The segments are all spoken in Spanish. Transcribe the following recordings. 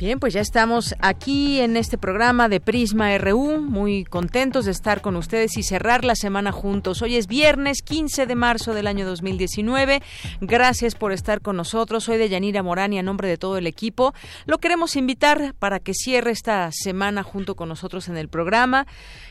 Bien, pues ya estamos aquí en este programa de Prisma RU, muy contentos de estar con ustedes y cerrar la semana juntos. Hoy es viernes 15 de marzo del año 2019. Gracias por estar con nosotros. Soy de Yanira Morán y a nombre de todo el equipo lo queremos invitar para que cierre esta semana junto con nosotros en el programa.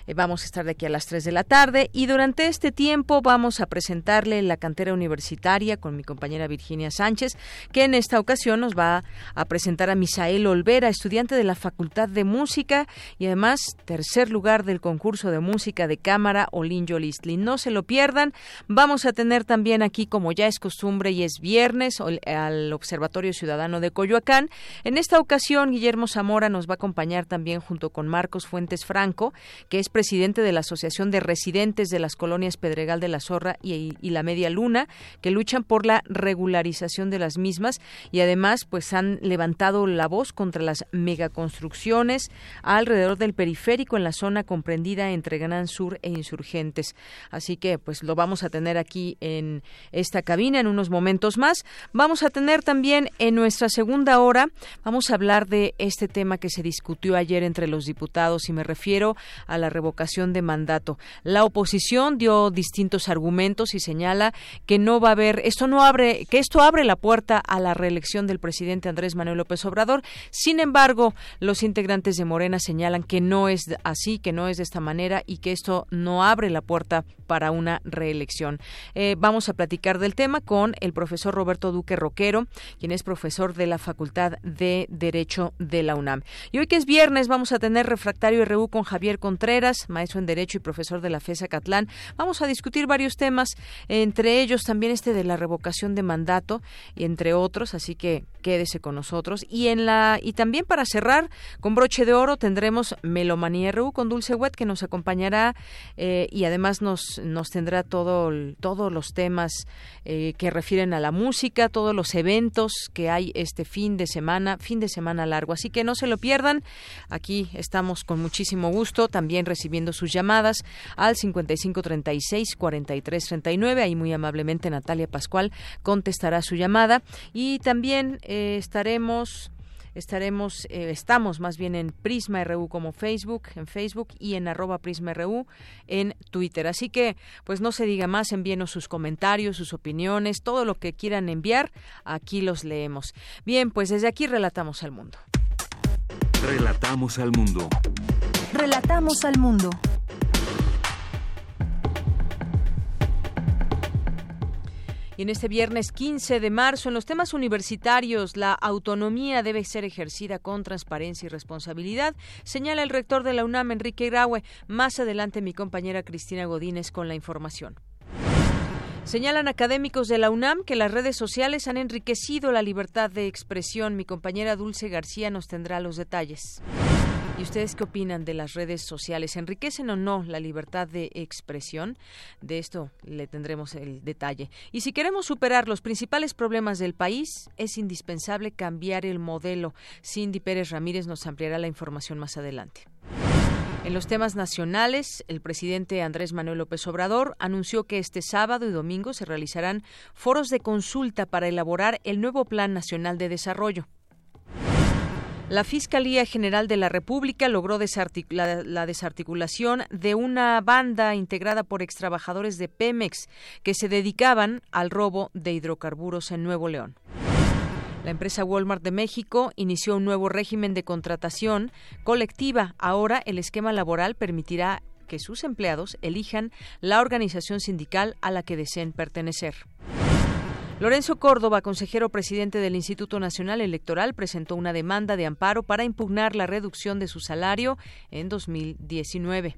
Eh, vamos a estar de aquí a las 3 de la tarde y durante este tiempo vamos a presentarle la cantera universitaria con mi compañera Virginia Sánchez, que en esta ocasión nos va a presentar a Misael Olvera, estudiante de la Facultad de Música y además tercer lugar del concurso de música de cámara Olinjo Listli. No se lo pierdan. Vamos a tener también aquí, como ya es costumbre y es viernes, al Observatorio Ciudadano de Coyoacán. En esta ocasión, Guillermo Zamora nos va a acompañar también junto con Marcos Fuentes Franco, que es presidente de la Asociación de Residentes de las Colonias Pedregal de la Zorra y, la Media Luna, que luchan por la regularización de las mismas y además pues han levantado la voz contra las megaconstrucciones alrededor del periférico en la zona comprendida entre Gran Sur e Insurgentes. Así que pues lo vamos a tener aquí en esta cabina en unos momentos más. Vamos a tener también en nuestra segunda hora, vamos a hablar de este tema que se discutió ayer entre los diputados y me refiero a la revolución ocasión de mandato. La oposición dio distintos argumentos y señala que no va a haber, esto no abre, que esto abre la puerta a la reelección del presidente Andrés Manuel López Obrador. Sin embargo, los integrantes de Morena señalan que no es así, que no es de esta manera y que esto no abre la puerta para una reelección. Eh, vamos a platicar del tema con el profesor Roberto Duque Roquero, quien es profesor de la Facultad de Derecho de la UNAM. Y hoy que es viernes vamos a tener refractario RU con Javier Contreras, maestro en Derecho y profesor de la FESA Catlán. Vamos a discutir varios temas, entre ellos también este de la revocación de mandato, y entre otros, así que quédese con nosotros. Y en la y también para cerrar con broche de oro tendremos Melomanía RU con Dulce Wet que nos acompañará eh, y además nos, nos tendrá todo, todos los temas eh, que refieren a la música, todos los eventos que hay este fin de semana, fin de semana largo. Así que no se lo pierdan. Aquí estamos con muchísimo gusto también recibiendo sus llamadas al 5536 4339. Ahí muy amablemente Natalia Pascual contestará su llamada y también eh, estaremos estaremos eh, estamos más bien en Prisma RU como Facebook en Facebook y en arroba Prisma RU en Twitter. Así que pues no se diga más envíenos sus comentarios sus opiniones todo lo que quieran enviar aquí los leemos. Bien pues desde aquí relatamos al mundo. Relatamos al mundo. Relatamos al mundo Y en este viernes 15 de marzo, en los temas universitarios, la autonomía debe ser ejercida con transparencia y responsabilidad, señala el rector de la UNAM, Enrique Graue. Más adelante, mi compañera Cristina Godínez con la información. Señalan académicos de la UNAM que las redes sociales han enriquecido la libertad de expresión. Mi compañera Dulce García nos tendrá los detalles. ¿Y ustedes qué opinan de las redes sociales? ¿Enriquecen o no la libertad de expresión? De esto le tendremos el detalle. Y si queremos superar los principales problemas del país, es indispensable cambiar el modelo. Cindy Pérez Ramírez nos ampliará la información más adelante. En los temas nacionales, el presidente Andrés Manuel López Obrador anunció que este sábado y domingo se realizarán foros de consulta para elaborar el nuevo Plan Nacional de Desarrollo. La Fiscalía General de la República logró la, desarticulación de una banda integrada por extrabajadores de Pemex que se dedicaban al robo de hidrocarburos en Nuevo León. La empresa Walmart de México inició un nuevo régimen de contratación colectiva. Ahora el esquema laboral permitirá que sus empleados elijan la organización sindical a la que deseen pertenecer. Lorenzo Córdoba, consejero presidente del Instituto Nacional Electoral, presentó una demanda de amparo para impugnar la reducción de su salario en 2019.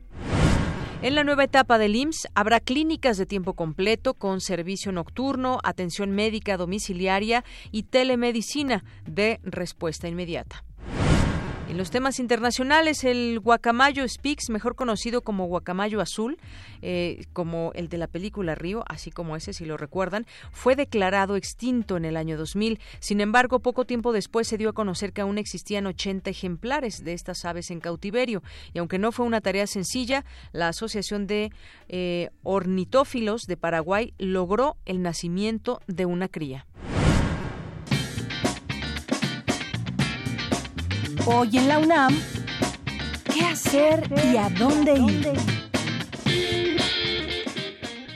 En la nueva etapa del IMSS habrá clínicas de tiempo completo con servicio nocturno, atención médica domiciliaria y telemedicina de respuesta inmediata. En los temas internacionales, el guacamayo Speaks, mejor conocido como guacamayo azul, eh, como el de la película Río, así como ese, si lo recuerdan, fue declarado extinto en el año 2000. Sin embargo, poco tiempo después se dio a conocer que aún existían 80 ejemplares de estas aves en cautiverio. Y aunque no fue una tarea sencilla, la Asociación de eh, Ornitófilos de Paraguay logró el nacimiento de una cría. Hoy en la UNAM, ¿qué hacer y a dónde ir?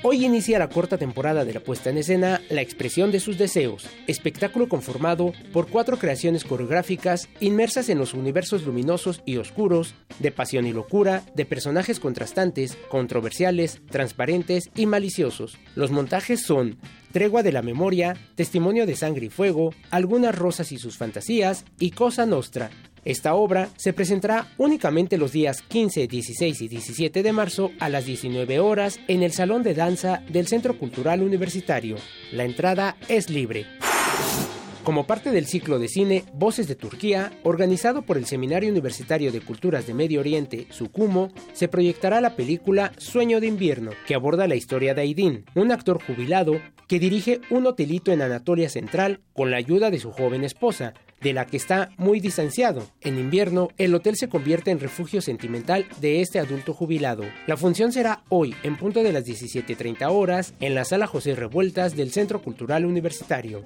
Hoy inicia la corta temporada de la puesta en escena La expresión de sus deseos, espectáculo conformado por cuatro creaciones coreográficas inmersas en los universos luminosos y oscuros, de pasión y locura, de personajes contrastantes, controversiales, transparentes y maliciosos. Los montajes son Tregua de la Memoria, Testimonio de Sangre y Fuego, Algunas Rosas y sus Fantasías y Cosa Nostra, esta obra se presentará únicamente los días 15, 16 y 17 de marzo a las 19 horas en el Salón de Danza del Centro Cultural Universitario. La entrada es libre. Como parte del ciclo de cine Voces de Turquía, organizado por el Seminario Universitario de Culturas de Medio Oriente, SUCUMO, se proyectará la película Sueño de Invierno, que aborda la historia de Aydin, un actor jubilado que dirige un hotelito en Anatolia Central con la ayuda de su joven esposa, de la que está muy distanciado. En invierno, el hotel se convierte en refugio sentimental de este adulto jubilado. La función será hoy, en punto de las 17.30 horas, en la sala José Revueltas del Centro Cultural Universitario.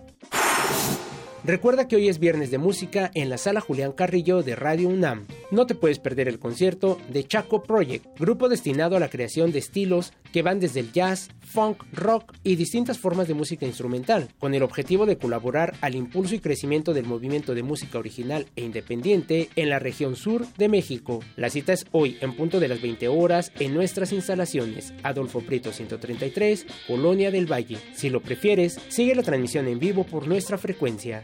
Recuerda que hoy es viernes de música en la sala Julián Carrillo de Radio UNAM. No te puedes perder el concierto de Chaco Project, grupo destinado a la creación de estilos que van desde el jazz, funk, rock y distintas formas de música instrumental, con el objetivo de colaborar al impulso y crecimiento del movimiento de música original e independiente en la región sur de México. La cita es hoy en punto de las 20 horas en nuestras instalaciones, Adolfo Prieto 133, Colonia del Valle. Si lo prefieres, sigue la transmisión en vivo por nuestra frecuencia.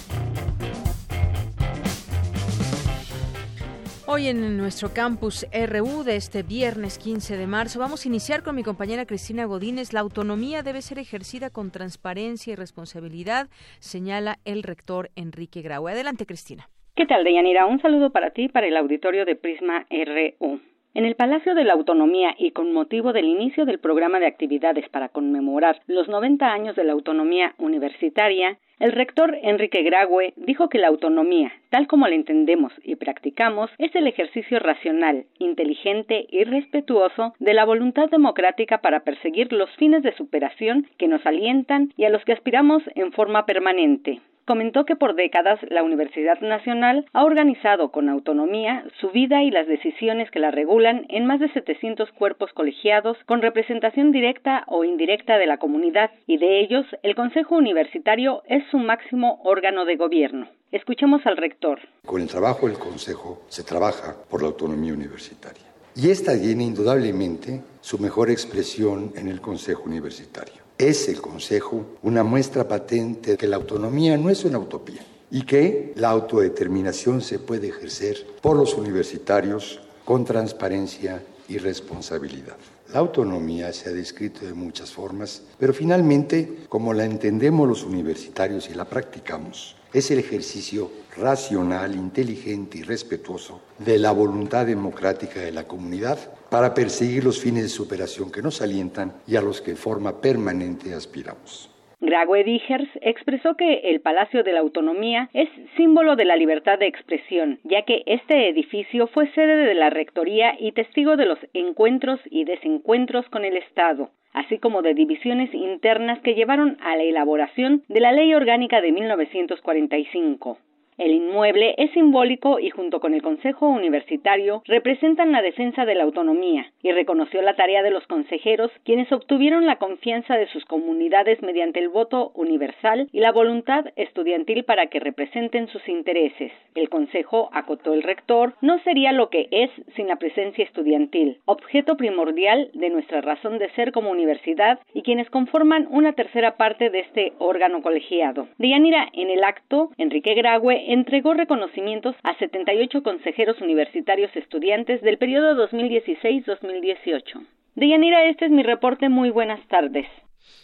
Hoy en nuestro campus RU de este viernes 15 de marzo vamos a iniciar con mi compañera Cristina Godínez. La autonomía debe ser ejercida con transparencia y responsabilidad, señala el rector Enrique Grau. Adelante, Cristina. ¿Qué tal, Deyanira? Un saludo para ti y para el auditorio de Prisma RU. En el Palacio de la Autonomía y con motivo del inicio del programa de actividades para conmemorar los 90 años de la autonomía universitaria, el rector Enrique Graue dijo que la autonomía, tal como la entendemos y practicamos, es el ejercicio racional, inteligente y respetuoso de la voluntad democrática para perseguir los fines de superación que nos alientan y a los que aspiramos en forma permanente comentó que por décadas la Universidad Nacional ha organizado con autonomía su vida y las decisiones que la regulan en más de 700 cuerpos colegiados con representación directa o indirecta de la comunidad y de ellos el Consejo Universitario es su máximo órgano de gobierno. Escuchemos al rector. Con el trabajo del Consejo se trabaja por la autonomía universitaria. Y esta tiene indudablemente su mejor expresión en el Consejo Universitario es el Consejo una muestra patente de que la autonomía no es una utopía y que la autodeterminación se puede ejercer por los universitarios con transparencia y responsabilidad. La autonomía se ha descrito de muchas formas, pero finalmente, como la entendemos los universitarios y la practicamos, es el ejercicio racional, inteligente y respetuoso de la voluntad democrática de la comunidad para perseguir los fines de superación que nos alientan y a los que de forma permanente aspiramos. Grague Dijers expresó que el Palacio de la Autonomía es símbolo de la libertad de expresión, ya que este edificio fue sede de la Rectoría y testigo de los encuentros y desencuentros con el Estado, así como de divisiones internas que llevaron a la elaboración de la Ley Orgánica de 1945. El inmueble es simbólico y junto con el Consejo Universitario representan la defensa de la autonomía y reconoció la tarea de los consejeros quienes obtuvieron la confianza de sus comunidades mediante el voto universal y la voluntad estudiantil para que representen sus intereses. El Consejo, acotó el rector, no sería lo que es sin la presencia estudiantil, objeto primordial de nuestra razón de ser como universidad y quienes conforman una tercera parte de este órgano colegiado. Deyanira, en el acto, Enrique Graue entregó reconocimientos a 78 consejeros universitarios estudiantes del periodo 2016-2018. Deyanira, este es mi reporte. Muy buenas tardes.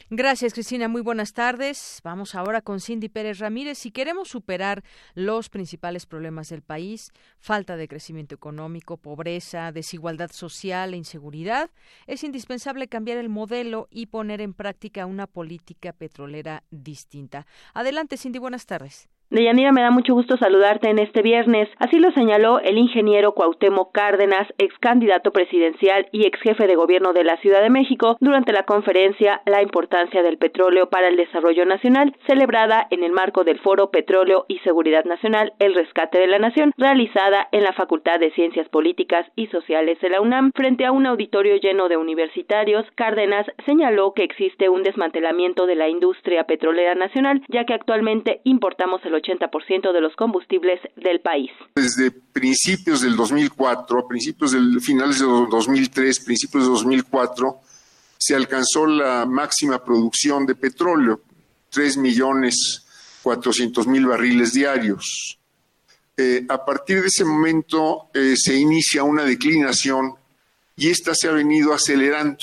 Gracias, Cristina. Muy buenas tardes. Vamos ahora con Cindy Pérez Ramírez. Si queremos superar los principales problemas del país, falta de crecimiento económico, pobreza, desigualdad social e inseguridad, es indispensable cambiar el modelo y poner en práctica una política petrolera distinta. Adelante, Cindy. Buenas tardes. Deyanira, me da mucho gusto saludarte en este viernes. Así lo señaló el ingeniero Cuauhtémoc Cárdenas, ex candidato presidencial y ex jefe de gobierno de la Ciudad de México, durante la conferencia La importancia del petróleo para el desarrollo nacional, celebrada en el marco del Foro Petróleo y Seguridad Nacional, el rescate de la nación, realizada en la Facultad de Ciencias Políticas y Sociales de la UNAM, frente a un auditorio lleno de universitarios. Cárdenas señaló que existe un desmantelamiento de la industria petrolera nacional, ya que actualmente importamos el 80% de los combustibles del país. Desde principios del 2004, a principios del finales de 2003, principios de 2004, se alcanzó la máxima producción de petróleo, 3 millones 400 mil barriles diarios. Eh, a partir de ese momento eh, se inicia una declinación y esta se ha venido acelerando.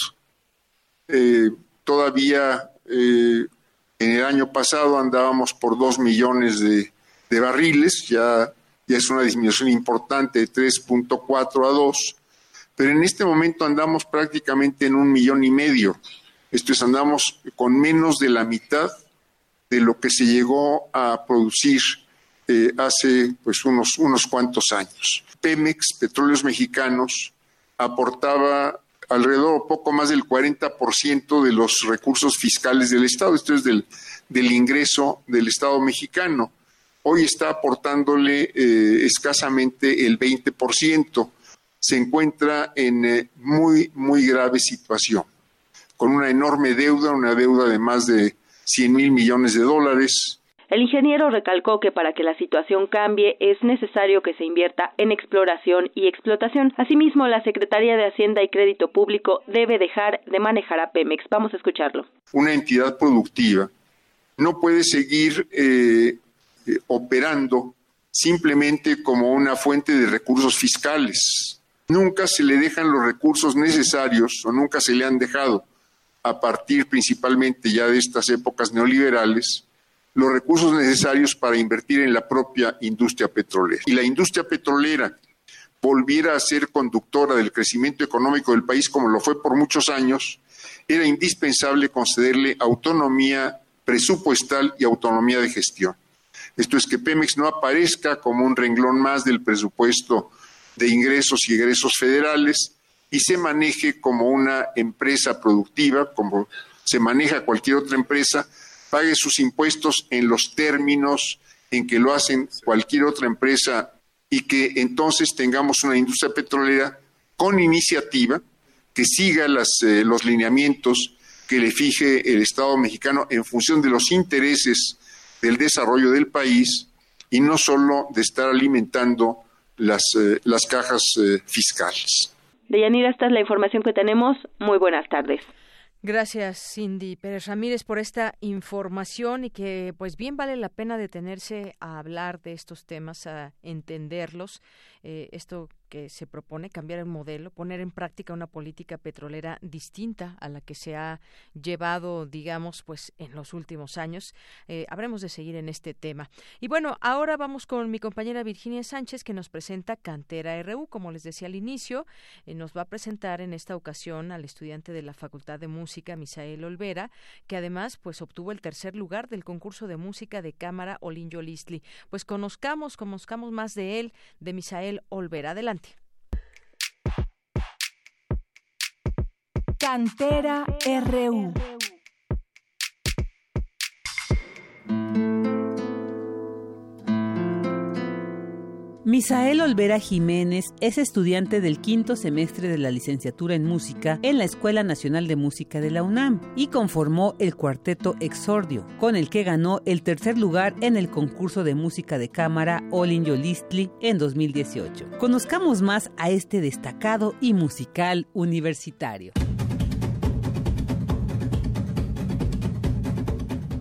Eh, todavía en el año pasado andábamos por dos millones de, barriles, ya, ya, es una disminución importante de 3.4 a 2, pero en este momento andamos prácticamente en un millón y medio. Esto es, andamos con menos de la mitad de lo que se llegó a producir eh, hace pues unos, unos cuantos años. Pemex, Petróleos Mexicanos, aportaba alrededor poco más del 40% de los recursos fiscales del Estado, esto es del, ingreso del Estado mexicano. Hoy está aportándole eh, escasamente el 20%. Se encuentra en eh, muy, muy grave situación, con una enorme deuda, una deuda de más de 100 mil millones de dólares, el ingeniero recalcó que para que la situación cambie es necesario que se invierta en exploración y explotación. Asimismo, la Secretaría de Hacienda y Crédito Público debe dejar de manejar a Pemex. Vamos a escucharlo. Una entidad productiva no puede seguir eh, eh, operando simplemente como una fuente de recursos fiscales. Nunca se le dejan los recursos necesarios o nunca se le han dejado a partir principalmente ya de estas épocas neoliberales los recursos necesarios para invertir en la propia industria petrolera. Y la industria petrolera volviera a ser conductora del crecimiento económico del país como lo fue por muchos años, era indispensable concederle autonomía presupuestal y autonomía de gestión. Esto es que Pemex no aparezca como un renglón más del presupuesto de ingresos y egresos federales y se maneje como una empresa productiva, como se maneja cualquier otra empresa, pague sus impuestos en los términos en que lo hacen cualquier otra empresa y que entonces tengamos una industria petrolera con iniciativa que siga eh, los lineamientos que le fije el Estado mexicano en función de los intereses del desarrollo del país y no solo de estar alimentando las, eh, las cajas eh, fiscales. Deyanira, esta es la información que tenemos. Muy buenas tardes. Gracias, Cindy Pérez Ramírez, por esta información y que, pues, bien vale la pena detenerse a hablar de estos temas, a entenderlos. Eh, esto que se propone, cambiar el modelo, poner en práctica una política petrolera distinta a la que se ha llevado, digamos, pues en los últimos años. Eh, habremos de seguir en este tema. Y bueno, ahora vamos con mi compañera Virginia Sánchez, que nos presenta Cantera RU. Como les decía al inicio, eh, nos va a presentar en esta ocasión al estudiante de la Facultad de Música, Misael Olvera, que además pues obtuvo el tercer lugar del concurso de música de cámara Olinjo Listli. Pues conozcamos, conozcamos más de él, de Misael Olvera. Adelante. Cantera RU. Misael Olvera Jiménez es estudiante del quinto semestre de la licenciatura en música en la Escuela Nacional de Música de la UNAM y conformó el cuarteto Exordio, con el que ganó el tercer lugar en el concurso de música de cámara Olin Yolistli en 2018. Conozcamos más a este destacado y musical universitario.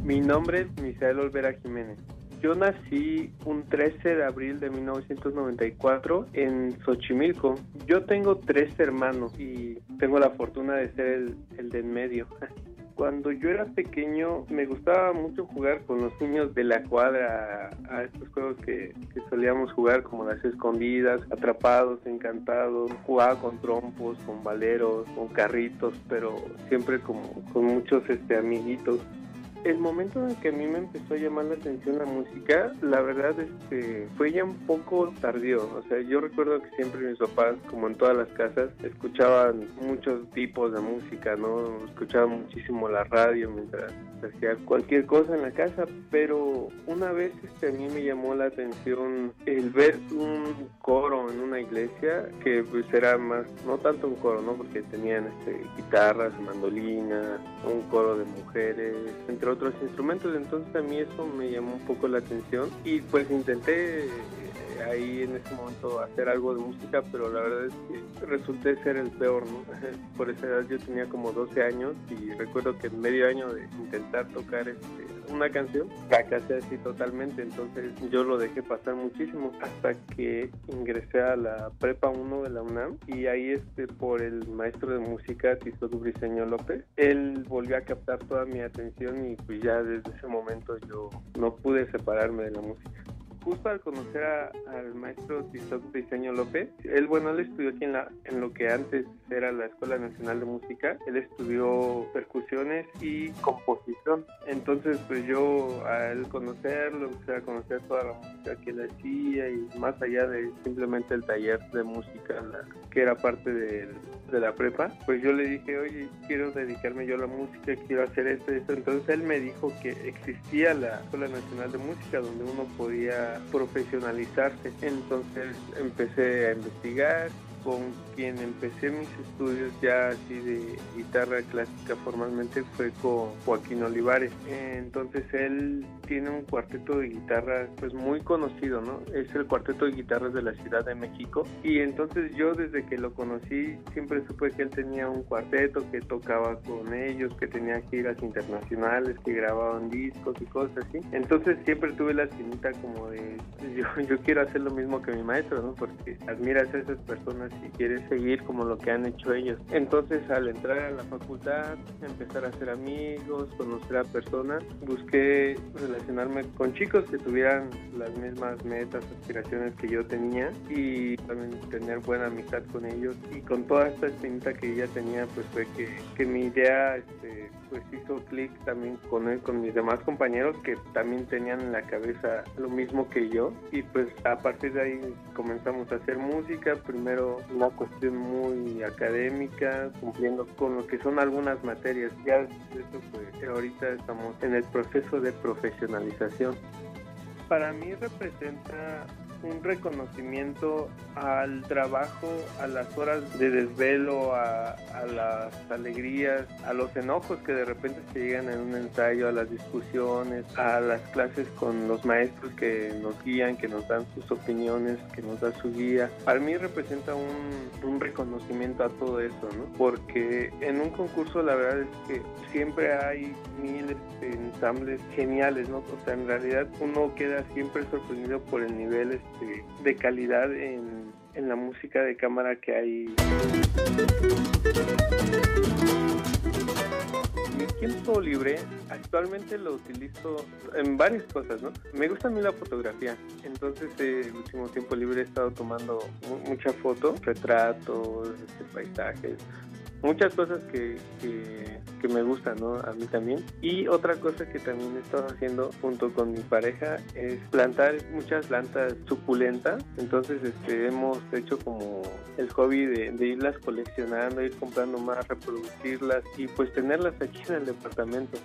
Mi nombre es Misael Olvera Jiménez. Yo nací un 13 de abril de 1994 en Xochimilco. Yo tengo tres hermanos y tengo la fortuna de ser el, el de en medio. Cuando yo era pequeño me gustaba mucho jugar con los niños de la cuadra a estos juegos que, solíamos jugar como las escondidas, atrapados, encantados, jugaba con trompos, con valeros, con carritos, pero siempre como con muchos este amiguitos el momento en que a mí me empezó a llamar la atención la música, la verdad es que fue ya un poco tardío. O sea, yo recuerdo que siempre mis papás, como en todas las casas, escuchaban muchos tipos de música, ¿no? Escuchaban muchísimo la radio mientras hacía cualquier cosa en la casa, pero una vez este, a mí me llamó la atención el ver un coro en una iglesia que pues era más, no tanto un coro, ¿no? Porque tenían este, guitarras, mandolina, un coro de mujeres, entre otros instrumentos, entonces a mí eso me llamó un poco la atención y pues intenté ahí en ese momento hacer algo de música, pero la verdad es que resulté ser el peor, ¿no? Por esa edad yo tenía como 12 años y recuerdo que en medio año de intentar tocar este, una canción, fracasé así totalmente, entonces yo lo dejé pasar muchísimo hasta que ingresé a la prepa 1 de la UNAM y ahí este por el maestro de música Tito Briseño López, él volvió a captar toda mi atención y pues ya desde ese momento yo no pude separarme de la música justo al conocer al maestro Tizoc Diseño López, él, bueno, él estudió aquí en, la, en lo que antes era la Escuela Nacional de Música, él estudió percusiones y composición. Entonces, pues yo al conocerlo, empecé a conocer toda la música que él hacía y más allá de simplemente el taller de música que era parte de, de la prepa, pues yo le dije, oye, quiero dedicarme yo a la música, quiero hacer esto y esto. Entonces él me dijo que existía la Escuela Nacional de Música donde uno podía profesionalizarse. Entonces empecé a investigar con quien empecé mis estudios ya así de guitarra clásica formalmente fue con Joaquín Olivares. Entonces él tiene un cuarteto de guitarra pues muy conocido, ¿no? Es el cuarteto de guitarras de la Ciudad de México y entonces yo desde que lo conocí siempre supe que él tenía un cuarteto que tocaba con ellos, que tenía giras internacionales, que grababan discos y cosas así. Entonces siempre tuve la espinita como de yo, yo quiero hacer lo mismo que mi maestro, ¿no? Porque admiras a esas personas y quieres seguir como lo que han hecho ellos. Entonces al entrar a la facultad, empezar a hacer amigos, conocer a personas, busqué relacionarme con chicos que tuvieran las mismas metas, aspiraciones que yo tenía y también tener buena amistad con ellos y con toda esta espinita que ya tenía pues fue que, que mi idea este, pues hizo clic también con él, con mis demás compañeros que también tenían en la cabeza lo mismo que yo y pues a partir de ahí comenzamos a hacer música, primero una cuestión muy académica, cumpliendo con lo que son algunas materias. Ya eso pues ahorita estamos en el proceso de profesionalización. Para mí representa un reconocimiento al trabajo, a las horas de desvelo, a, las alegrías, a los enojos que de repente se llegan en un ensayo, a las discusiones, a las clases con los maestros que nos guían, que nos dan sus opiniones, que nos da su guía. Para mí representa un, un reconocimiento a todo eso, ¿no? Porque en un concurso la verdad es que siempre hay miles de ensambles geniales, ¿no? O sea, en realidad uno queda siempre sorprendido por el nivel este, de calidad en, en la música de cámara que hay. Mi tiempo libre actualmente lo utilizo en varias cosas, ¿no? Me gusta a mí la fotografía, entonces el último tiempo libre he estado tomando mucha foto, retratos, este, paisajes, muchas cosas que, que, me gustan, ¿no? A mí también. Y otra cosa que también he estado haciendo junto con mi pareja es plantar muchas plantas suculentas. Entonces, este, hemos hecho como el hobby de, de irlas coleccionando, ir comprando más, reproducirlas y pues tenerlas aquí en el departamento.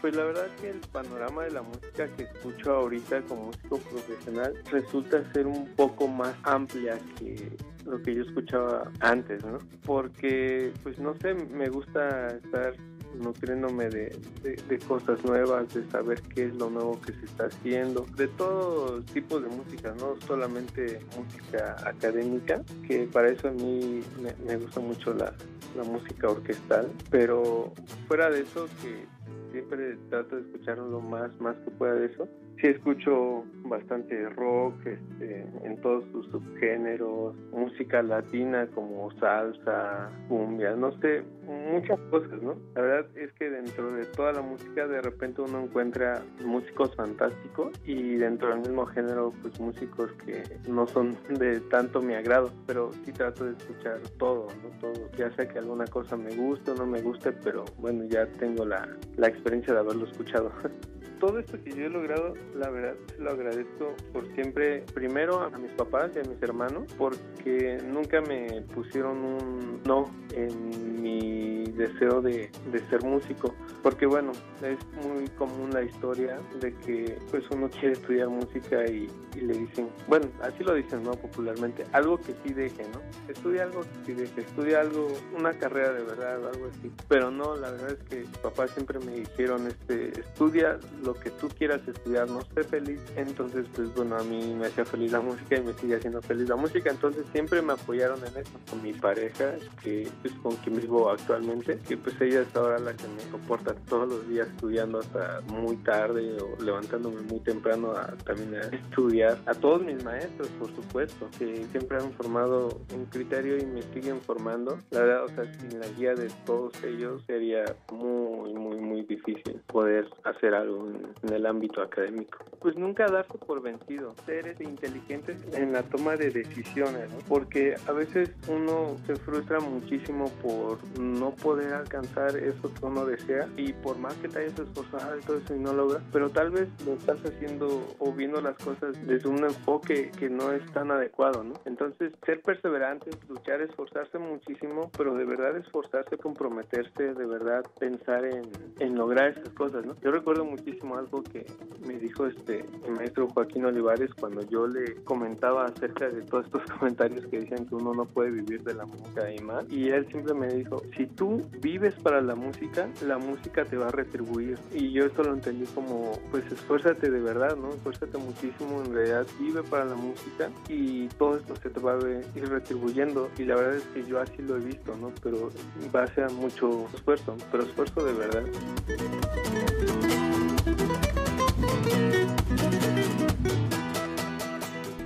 Pues la verdad que el panorama de la música que escucho ahorita como músico profesional resulta ser un poco más amplia que lo que yo escuchaba antes, ¿no? Porque, pues no sé, me gusta estar nutriéndome de, de, cosas nuevas, de saber qué es lo nuevo que se está haciendo, de todo tipo de música, no solamente música académica, que para eso a mí me, gusta mucho la, la música orquestal, pero fuera de eso que siempre trato de escuchar lo más, más que pueda de eso. Sí escucho bastante rock este, en todos sus subgéneros, música latina como salsa, cumbia, no sé, muchas cosas, ¿no? La verdad es que dentro de toda la música de repente uno encuentra músicos fantásticos y dentro del mismo género pues músicos que no son de tanto mi agrado, pero sí trato de escuchar todo, ¿no? Todo, ya sea que alguna cosa me guste o no me guste, pero bueno, ya tengo la, la experiencia de haberlo escuchado. todo esto que yo he logrado, la verdad, lo agradezco por siempre, primero a mis papás y a mis hermanos, porque nunca me pusieron un no en mi deseo de, de ser músico, porque bueno, es muy común la historia de que pues uno quiere estudiar música y, y le dicen, bueno, así lo dicen, ¿no? Popularmente, algo que sí deje, ¿no? Estudia algo que sí deje, estudia algo, una carrera de verdad, algo así, pero no, la verdad es que mis papás siempre me dijeron, este, estudia lo que tú quieras estudiar, no sé feliz. Entonces, pues bueno, a mí me hacía feliz la música y me sigue haciendo feliz la música. Entonces siempre me apoyaron en eso. Con mi pareja, que es pues, con quien vivo actualmente, que pues ella es ahora la que me soporta todos los días estudiando hasta muy tarde o levantándome muy temprano a también estudiar. A todos mis maestros, por supuesto, que siempre han formado un criterio y me siguen formando. La verdad, o sea, sin la guía de todos ellos sería muy, muy, muy difícil poder hacer algo en, el ámbito académico. Pues nunca darse por vencido, ser inteligentes en la toma de decisiones, porque a veces uno se frustra muchísimo por no poder alcanzar eso que uno desea y por más que te hayas esforzado y todo eso y no logras, pero tal vez lo estás haciendo o viendo las cosas desde un enfoque que no es tan adecuado, ¿no? Entonces, ser perseverantes, luchar, esforzarse muchísimo, pero de verdad esforzarse, comprometerse, de verdad pensar en, en lograr esas cosas, ¿no? Yo recuerdo muchísimo algo que me dijo este el maestro Joaquín Olivares cuando yo le comentaba acerca de todos estos comentarios que decían que uno no puede vivir de la música y más. Y él siempre me dijo, si tú vives para la música, la música te va a retribuir. Y yo esto lo entendí como, pues esfuérzate de verdad, ¿no? Esfuérzate muchísimo, en realidad vive para la música y todo esto se te va a ir retribuyendo. Y la verdad es que yo así lo he visto, ¿no? Pero va a ser mucho esfuerzo, pero esfuerzo de verdad.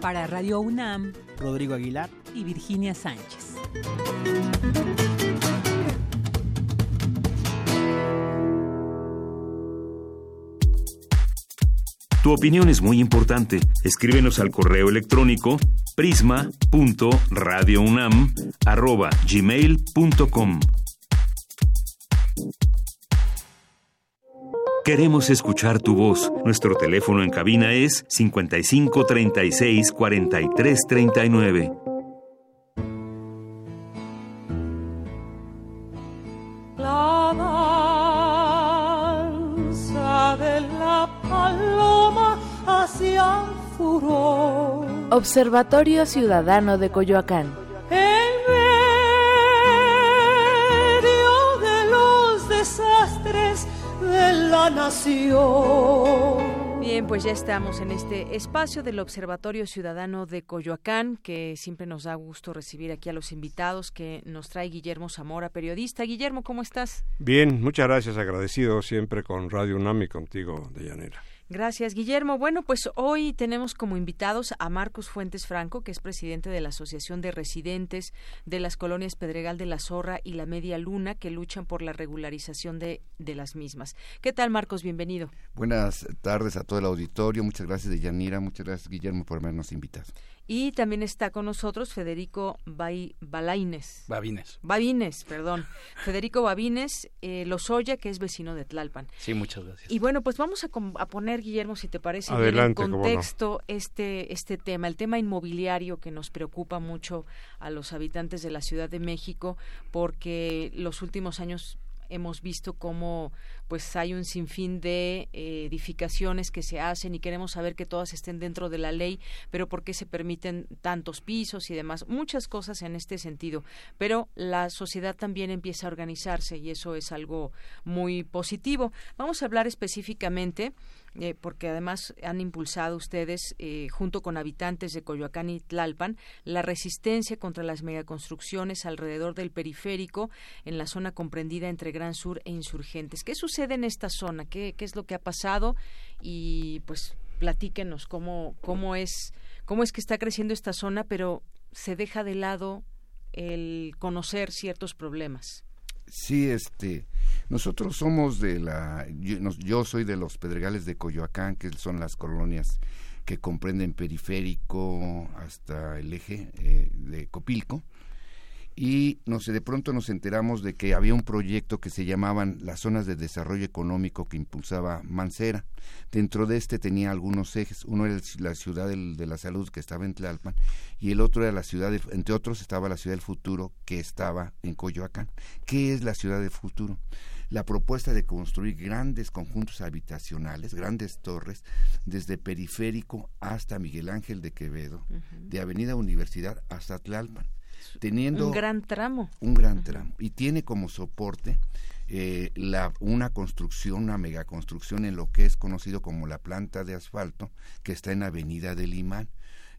Para Radio UNAM, Rodrigo Aguilar y Virginia Sánchez. Tu opinión es muy importante. Escríbenos al correo electrónico prisma.radiounam@gmail.com. Queremos escuchar tu voz. Nuestro teléfono en cabina es 55 36 43 39. La danza de la paloma hacia el furor. Observatorio Ciudadano de Coyoacán. La nación. Bien, pues ya estamos en este espacio del Observatorio Ciudadano de Coyoacán, que siempre nos da gusto recibir aquí a los invitados que nos trae Guillermo Zamora, periodista. Guillermo, ¿cómo estás? Bien, muchas gracias, agradecido siempre con Radio UNAM y contigo, Deyanira. Gracias, Guillermo. Bueno, pues hoy tenemos como invitados a Marcos Fuentes Franco, que es presidente de la Asociación de Residentes de las colonias Pedregal de la Zorra y la Media Luna, que luchan por la regularización de, de las mismas. ¿Qué tal, Marcos? Bienvenido. Buenas tardes a todo el auditorio. Muchas gracias, Deyanira. Muchas gracias, Guillermo, por habernos invitado. Y también está con nosotros Federico Balaines. Babines. Babines, perdón. Federico Babines eh, Lozoya, que es vecino de Tlalpan. Sí, muchas gracias. Y bueno, pues vamos a, a poner, Guillermo, si te parece, Adelante, en contexto este, este tema, el tema inmobiliario que nos preocupa mucho a los habitantes de la Ciudad de México, porque los últimos años hemos visto cómo pues hay un sinfín de eh, edificaciones que se hacen y queremos saber que todas estén dentro de la ley, pero por qué se permiten tantos pisos y demás, muchas cosas en este sentido. Pero la sociedad también empieza a organizarse y eso es algo muy positivo. Vamos a hablar específicamente eh, porque además han impulsado ustedes, eh, junto con habitantes de Coyoacán y Tlalpan, la resistencia contra las megaconstrucciones alrededor del periférico en la zona comprendida entre Gran Sur e Insurgentes. ¿Qué sucede en esta zona? ¿Qué, qué es lo que ha pasado? Y pues platíquenos cómo, cómo, es, cómo es que está creciendo esta zona, pero se deja de lado el conocer ciertos problemas. Sí, este, nosotros somos de la, yo, soy de los Pedregales de Coyoacán, que son las colonias que comprenden periférico hasta el eje eh, de Copilco y no sé, de pronto nos enteramos de que había un proyecto que se llamaban las zonas de desarrollo económico que impulsaba Mancera. Dentro de este tenía algunos ejes, uno era la ciudad de la salud que estaba en Tlalpan y el otro era la ciudad, entre otros estaba la ciudad del futuro que estaba en Coyoacán. ¿Qué es la ciudad del futuro? La propuesta de construir grandes conjuntos habitacionales, grandes torres, desde Periférico hasta Miguel Ángel de Quevedo, de Avenida Universidad hasta Tlalpan teniendo un gran tramo. Un gran tramo. Y tiene como soporte eh, la, una construcción, una megaconstrucción en lo que es conocido como la planta de asfalto, que está en Avenida del Imán.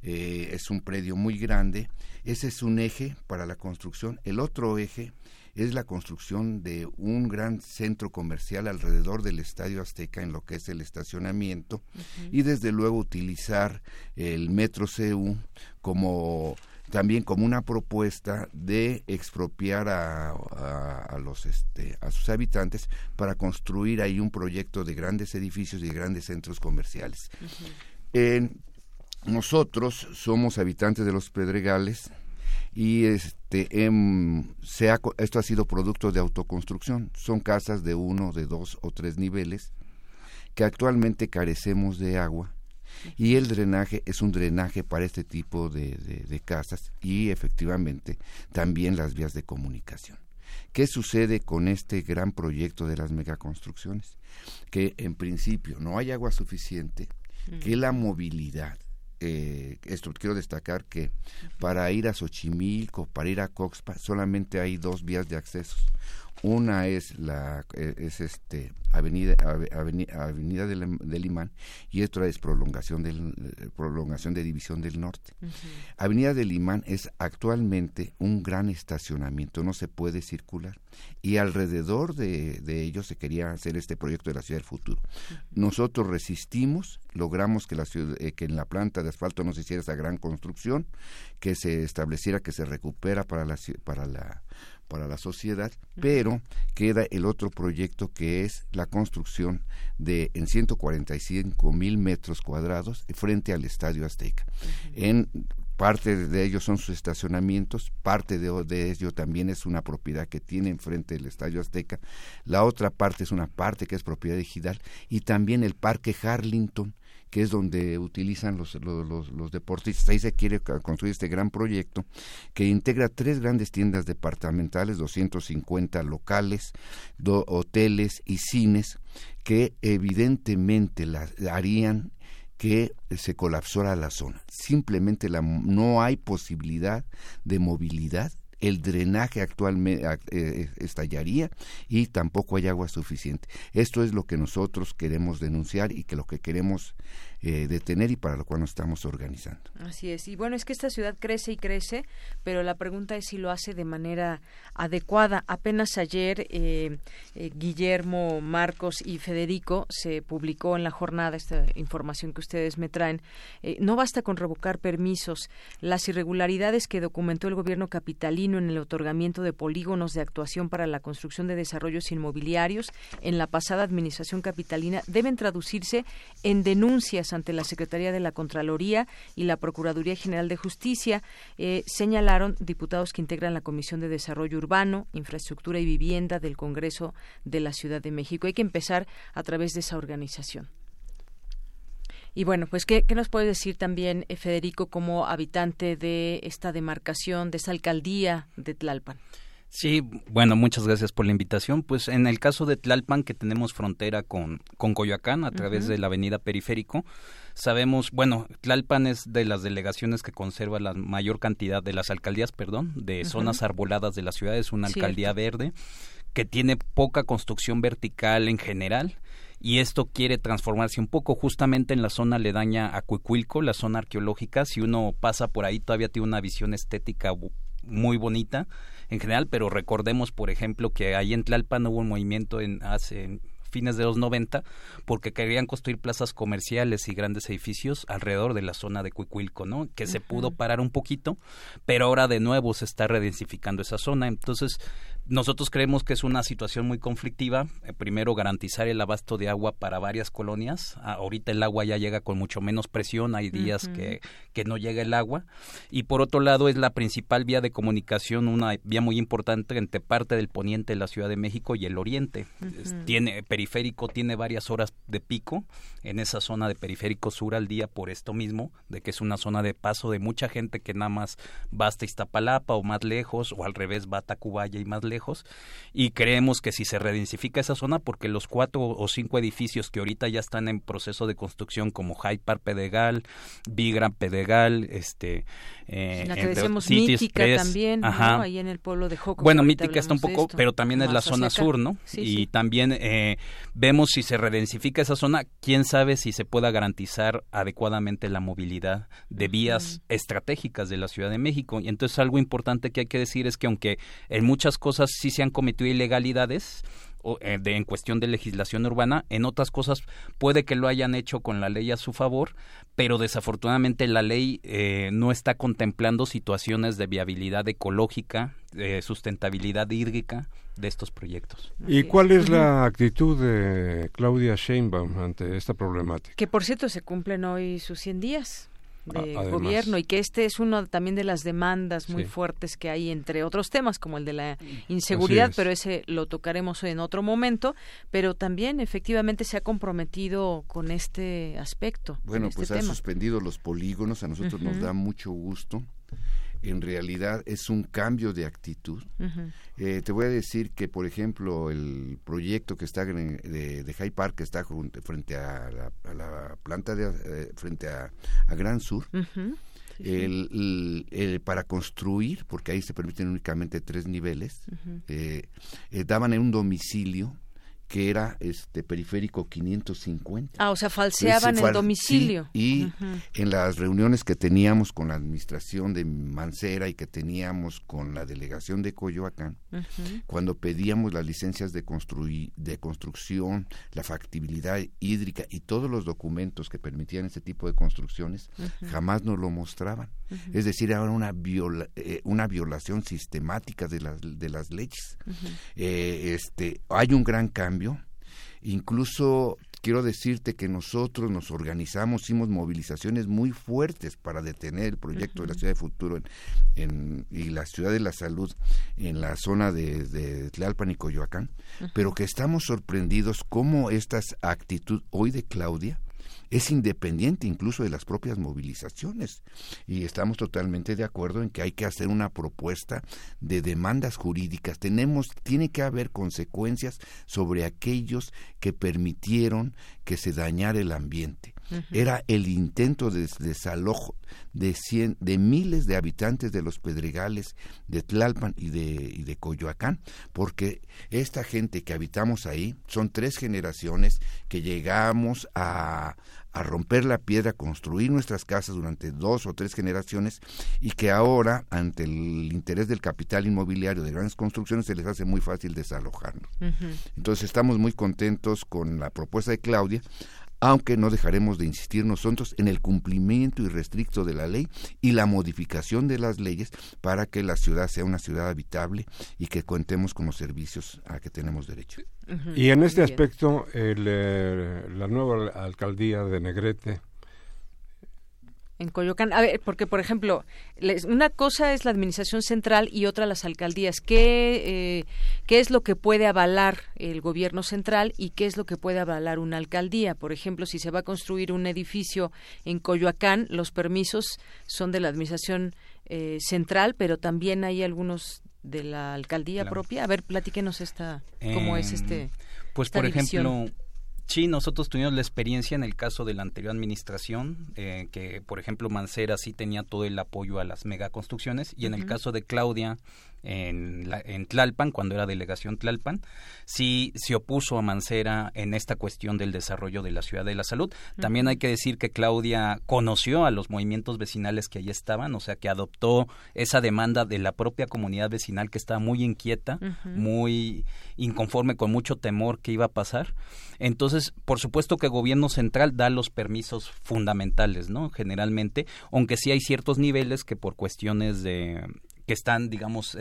Eh, es un predio muy grande. Ese es un eje para la construcción. El otro eje es la construcción de un gran centro comercial alrededor del Estadio Azteca en lo que es el estacionamiento y desde luego utilizar el Metro CU como también como una propuesta de expropiar a, a, los este a sus habitantes para construir ahí un proyecto de grandes edificios y de grandes centros comerciales. nosotros somos habitantes de los Pedregales y este esto ha sido producto de autoconstrucción. Son casas de uno, de dos o tres niveles que actualmente carecemos de agua y el drenaje es un drenaje para este tipo de, de, casas y efectivamente también las vías de comunicación. ¿Qué sucede con este gran proyecto de las megaconstrucciones? Que en principio no hay agua suficiente, que la movilidad, eh, esto quiero destacar que para ir a Xochimilco, para ir a Coxpa, solamente hay dos vías de acceso. Una es la eh, es este Avenida Avenida, avenida del, del, Imán y otra es prolongación del eh, prolongación de División del Norte. Avenida del Imán es actualmente un gran estacionamiento, no se puede circular y alrededor de, de ello se quería hacer este proyecto de la ciudad del futuro. Nosotros resistimos, logramos que la ciudad, eh, que en la planta de asfalto no se hiciera esa gran construcción, que se estableciera que se recupera para la para la para la sociedad, pero queda el otro proyecto que es la construcción de en 145 mil metros cuadrados frente al Estadio Azteca. En parte de ellos son sus estacionamientos, parte de, de ello también es una propiedad que tiene enfrente del Estadio Azteca, la otra parte es una parte que es propiedad de Gidal y también el Parque Harlington que es donde utilizan los, los, deportistas. Ahí se quiere construir este gran proyecto que integra tres grandes tiendas departamentales, 250 locales, hoteles y cines, que evidentemente la, harían que se colapsara la zona. Simplemente la, no hay posibilidad de movilidad el drenaje actualmente eh, estallaría y tampoco hay agua suficiente. Esto es lo que nosotros queremos denunciar y que lo que queremos eh, detener y para lo cual nos estamos organizando. Así es. Y bueno, es que esta ciudad crece y crece, pero la pregunta es si lo hace de manera adecuada. Apenas ayer eh, eh, Guillermo, Marcos y Federico se publicó en la jornada esta información que ustedes me traen. no basta con revocar permisos. Las irregularidades que documentó el gobierno capitalino en el otorgamiento de polígonos de actuación para la construcción de desarrollos inmobiliarios en la pasada administración capitalina deben traducirse en denuncias ante la Secretaría de la Contraloría y la Procuraduría General de Justicia, eh, señalaron diputados que integran la Comisión de Desarrollo Urbano, Infraestructura y Vivienda del Congreso de la Ciudad de México. Hay que empezar a través de esa organización. Y bueno, pues, ¿qué, nos puede decir también, eh, Federico, como habitante de esta demarcación, de esta alcaldía de Tlalpan? Sí, bueno, muchas gracias por la invitación. Pues en el caso de Tlalpan, que tenemos frontera con, con Coyoacán a través de la avenida Periférico, sabemos, bueno, Tlalpan es de las delegaciones que conserva la mayor cantidad de las alcaldías, perdón, de zonas arboladas de la ciudad, es una alcaldía verde que tiene poca construcción vertical en general y esto quiere transformarse un poco. Justamente en la zona aledaña a Cuicuilco, la zona arqueológica. Si uno pasa por ahí todavía tiene una visión estética muy bonita en general, pero recordemos, por ejemplo, que ahí en Tlalpan hubo un movimiento en hace fines de los 90 porque querían construir plazas comerciales y grandes edificios alrededor de la zona de Cuicuilco, ¿no? Que se pudo parar un poquito, pero ahora de nuevo se está redensificando esa zona. Entonces, nosotros creemos que es una situación muy conflictiva. Eh, primero, garantizar el abasto de agua para varias colonias. Ah, ahorita el agua ya llega con mucho menos presión, hay días que, que no llega el agua. Y por otro lado, es la principal vía de comunicación, una vía muy importante entre parte del poniente de la Ciudad de México y el oriente. Tiene periférico, tiene varias horas de pico en esa zona de periférico sur al día por esto mismo, de que es una zona de paso de mucha gente que nada más va hasta Iztapalapa o más lejos, o al revés va a Tacubaya y más lejos y creemos que si se redensifica esa zona, porque los cuatro o cinco edificios que ahorita ya están en proceso de construcción como Hyde Park Pedegal, Vigram Pedegal, este... Eh, la que decimos Mítica también, ahí en el pueblo de Joco. Bueno, Mítica está un poco, pero también es la zona sur, ¿no? y también eh, vemos si se redensifica esa zona, quién sabe si se pueda garantizar adecuadamente la movilidad de vías estratégicas de la Ciudad de México. Y entonces algo importante que hay que decir es que aunque en muchas cosas sí se han cometido ilegalidades, eh, de, en cuestión de legislación urbana, en otras cosas puede que lo hayan hecho con la ley a su favor, pero desafortunadamente la ley eh, no está contemplando situaciones de viabilidad ecológica, de sustentabilidad hídrica de estos proyectos. ¿Y cuál es la actitud de Claudia Sheinbaum ante esta problemática? Que por cierto se cumplen hoy sus 100 días de gobierno y que este es uno también de las demandas muy fuertes que hay entre otros temas como el de la inseguridad, pero ese lo tocaremos en otro momento, pero también efectivamente se ha comprometido con este aspecto. Bueno, este pues ha suspendido los polígonos, a nosotros nos da mucho gusto en realidad es un cambio de actitud. Eh, te voy a decir que, por ejemplo, el proyecto que está de, de High Park, que está frente a la, planta de eh, frente a, Gran Sur, el, para construir, porque ahí se permiten únicamente tres niveles, eh, daban en un domicilio que era este periférico 550. Ah, o sea, falseaban el domicilio. y en las reuniones que teníamos con la administración de Mancera y que teníamos con la delegación de Coyoacán, cuando pedíamos las licencias de, construir, de construcción, la factibilidad hídrica y todos los documentos que permitían este tipo de construcciones, jamás nos lo mostraban. Es decir, era una, eh, una violación sistemática de las, de las leyes. Eh, este, hay un gran cambio. Incluso quiero decirte que nosotros nos organizamos, hicimos movilizaciones muy fuertes para detener el proyecto de la ciudad de futuro en, y la ciudad de la salud en la zona de, de Tlalpan y Coyoacán, pero que estamos sorprendidos cómo esta actitud hoy de Claudia es independiente incluso de las propias movilizaciones. Y estamos totalmente de acuerdo en que hay que hacer una propuesta de demandas jurídicas. Tenemos, tiene que haber consecuencias sobre aquellos que permitieron que se dañara el ambiente. Era el intento de desalojo de, cien, de miles de habitantes de los Pedregales, de Tlalpan y de, y de Coyoacán, porque esta gente que habitamos ahí son tres generaciones que llegamos a, a romper la piedra, construir nuestras casas durante dos o tres generaciones y que ahora, ante el interés del capital inmobiliario de grandes construcciones, se les hace muy fácil desalojarnos. Entonces estamos muy contentos con la propuesta de Claudia, aunque no dejaremos de insistir nosotros en el cumplimiento irrestricto de la ley y la modificación de las leyes para que la ciudad sea una ciudad habitable y que contemos con los servicios a que tenemos derecho. Y en este aspecto, eh, la nueva alcaldía de Negrete en Coyoacán. A ver, porque por ejemplo, una cosa es la administración central y otra las alcaldías. ¿Qué, eh, ¿Qué es lo que puede avalar el gobierno central y qué es lo que puede avalar una alcaldía? Por ejemplo, si se va a construir un edificio en Coyoacán, los permisos son de la administración eh, central, pero también hay algunos de la alcaldía propia. A ver, platíquenos esta, cómo es Em, este. Pues esta por división. ejemplo, sí, nosotros tuvimos la experiencia en el caso de la anterior administración, eh, que por ejemplo Mancera sí tenía todo el apoyo a las megaconstrucciones y en el caso de Claudia en, la- en Tlalpan, cuando era delegación Tlalpan, sí se opuso a Mancera en esta cuestión del desarrollo de la ciudad de la salud. También hay que decir que Claudia conoció a los movimientos vecinales que allí estaban, o sea que adoptó esa demanda de la propia comunidad vecinal que estaba muy inquieta, muy inconforme, con mucho temor que iba a pasar. Entonces, por supuesto que el gobierno central da los permisos fundamentales, ¿no? Generalmente, aunque sí hay ciertos niveles que por cuestiones de que están, digamos,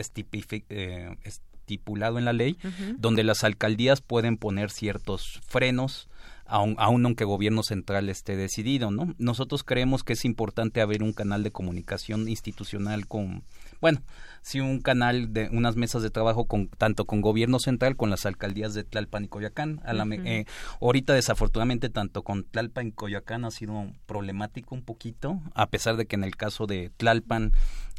eh, estipulado en la ley, donde las alcaldías pueden poner ciertos frenos aun, aun aunque el gobierno central esté decidido, ¿no? Nosotros creemos que es importante abrir un canal de comunicación institucional con, bueno, sí un canal de unas mesas de trabajo con tanto con gobierno central con las alcaldías de Tlalpan y Coyoacán. A la Ujú. eh, ahorita desafortunadamente tanto con Tlalpan y Coyoacán ha sido problemático un poquito, a pesar de que en el caso de Tlalpan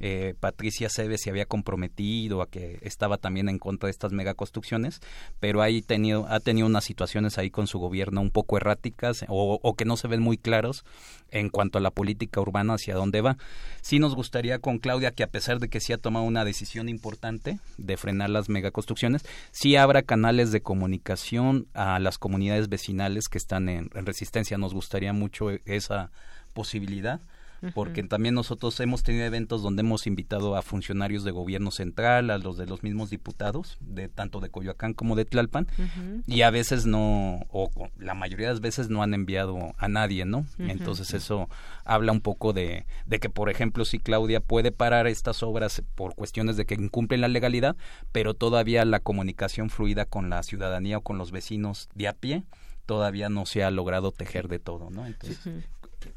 eh, Patricia Cebes se había comprometido a que estaba también en contra de estas megaconstrucciones, pero ahí tenido, ha tenido unas situaciones ahí con su gobierno un poco erráticas o, o que no se ven muy claros en cuanto a la política urbana hacia dónde va. Sí nos gustaría con Claudia que a pesar de que sí ha tomado una decisión importante de frenar las megaconstrucciones, sí habrá canales de comunicación a las comunidades vecinales que están en, en resistencia. Nos gustaría mucho e- esa posibilidad porque también nosotros hemos tenido eventos donde hemos invitado a funcionarios de gobierno central, a los de los mismos diputados, de tanto de Coyoacán como de Tlalpan, y a veces no, o o la mayoría de las veces no han enviado a nadie, ¿no? Entonces eso habla un poco de, de que, por ejemplo, si Claudia puede parar estas obras por cuestiones de que incumplen la legalidad, pero todavía la comunicación fluida con la ciudadanía o con los vecinos de a pie todavía no se ha logrado tejer de todo, ¿no? Entonces,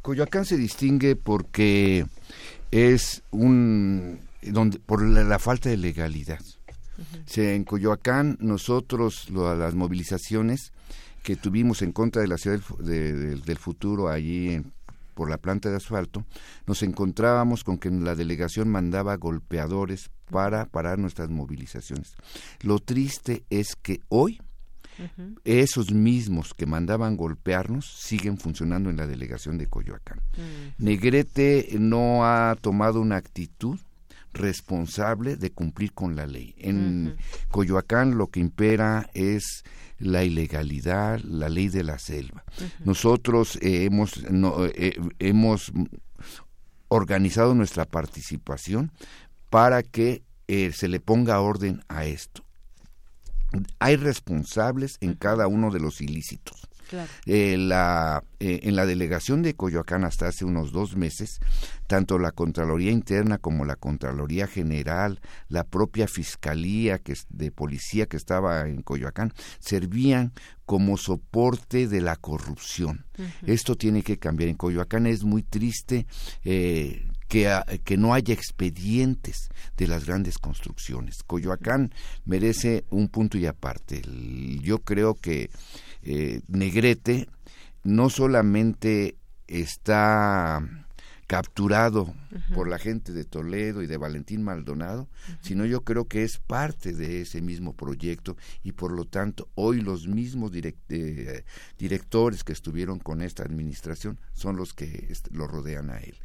Coyoacán se distingue porque es un donde por la, la falta de legalidad. En Coyoacán nosotros lo- las movilizaciones que tuvimos en contra de la ciudad de- del futuro allí en- por la planta de asfalto, nos encontrábamos con que la delegación mandaba golpeadores para parar nuestras movilizaciones. Lo triste es que hoy esos mismos que mandaban golpearnos siguen funcionando en la delegación de Coyoacán. Negrete no ha tomado una actitud responsable de cumplir con la ley. En Coyoacán lo que impera es la ilegalidad, la ley de la selva. Nosotros eh, hemos, no, eh, hemos organizado nuestra participación para que eh, se le ponga orden a esto. Hay responsables en cada uno de los ilícitos. Claro. Eh, la, eh, en la delegación de Coyoacán hasta hace unos dos meses, tanto la Contraloría Interna como la Contraloría General, la propia Fiscalía que es de Policía que estaba en Coyoacán, servían como soporte de la corrupción. Esto tiene que cambiar. En Coyoacán es muy triste eh, que, a- que no haya expedientes de las grandes construcciones. Coyoacán merece un punto y aparte. El- yo creo que eh, Negrete no solamente está capturado por la gente de Toledo y de Valentín Maldonado, sino yo creo que es parte de ese mismo proyecto y por lo tanto hoy los mismos direct- eh, directores que estuvieron con esta administración son los que lo rodean a él.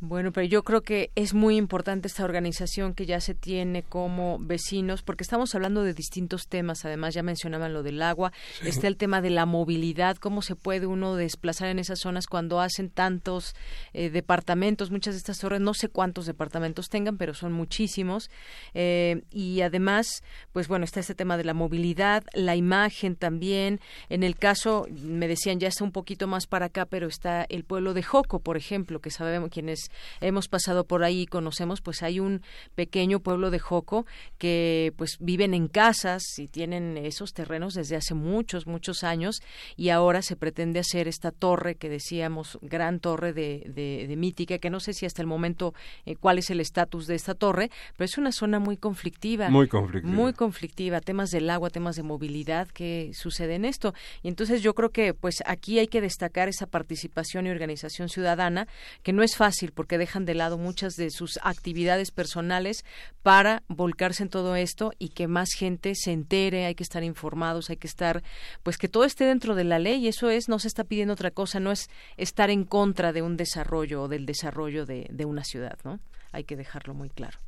Bueno, pero yo creo que es muy importante esta organización que ya se tiene como vecinos, porque estamos hablando de distintos temas. Además, ya mencionaban lo del agua, Sí. está el tema de la movilidad, cómo se puede uno desplazar en esas zonas cuando hacen tantos eh, departamentos. Muchas de estas torres, no sé cuántos departamentos tengan, pero son muchísimos. Eh, y además, pues bueno, está este tema de la movilidad, la imagen también. En el caso, me decían, ya está un poquito más para acá, pero está el pueblo de Joco, por ejemplo, que sabemos quienes hemos pasado por ahí y conocemos, pues hay un pequeño pueblo de Joco que pues viven en casas y tienen esos terrenos desde hace muchos, muchos años y ahora se pretende hacer esta torre que decíamos, gran torre de, de, de mítica, que no sé si hasta el momento eh, cuál es el estatus de esta torre, pero es una zona muy conflictiva. Muy conflictiva. Muy conflictiva, temas del agua, temas de movilidad que sucede en esto. Y entonces yo creo que pues aquí hay que destacar esa participación y organización ciudadana, que no es fácil porque dejan de lado muchas de sus actividades personales para volcarse en todo esto y que más gente se entere, hay que estar informados, hay que estar, pues que todo esté dentro de la ley, y eso es, no se está pidiendo otra cosa, no es estar en contra de un desarrollo o del desarrollo de, de una ciudad, ¿no? Hay que dejarlo muy claro.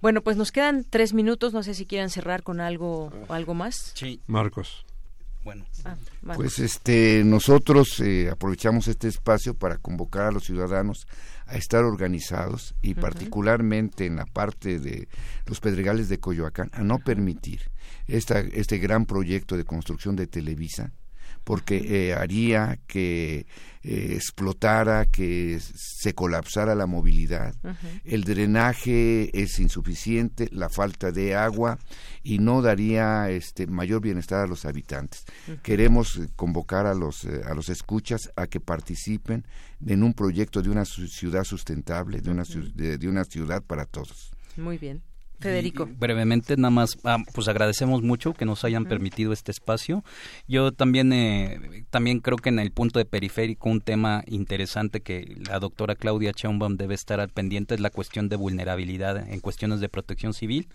Bueno, pues nos quedan tres minutos, no sé si quieran cerrar con algo o algo más. Sí. Marcos. Bueno. Ah, Marcos. Pues este, nosotros eh, aprovechamos este espacio para convocar a los ciudadanos a estar organizados y particularmente en la parte de los pedregales de Coyoacán a no permitir esta, este gran proyecto de construcción de Televisa porque eh, haría que eh, explotara, que se colapsara la movilidad. El drenaje es insuficiente, la falta de agua y no daría este mayor bienestar a los habitantes. Queremos eh, convocar a los a los escuchas a que participen en un proyecto de una ciudad sustentable, de una de una ciudad para todos. Muy bien. Federico. brevemente nada más ah, pues agradecemos mucho que nos hayan permitido este espacio yo también eh, también creo que en el punto de periférico un tema interesante que la doctora Claudia Chaumbaum debe estar al pendiente es la cuestión de vulnerabilidad en cuestiones de protección civil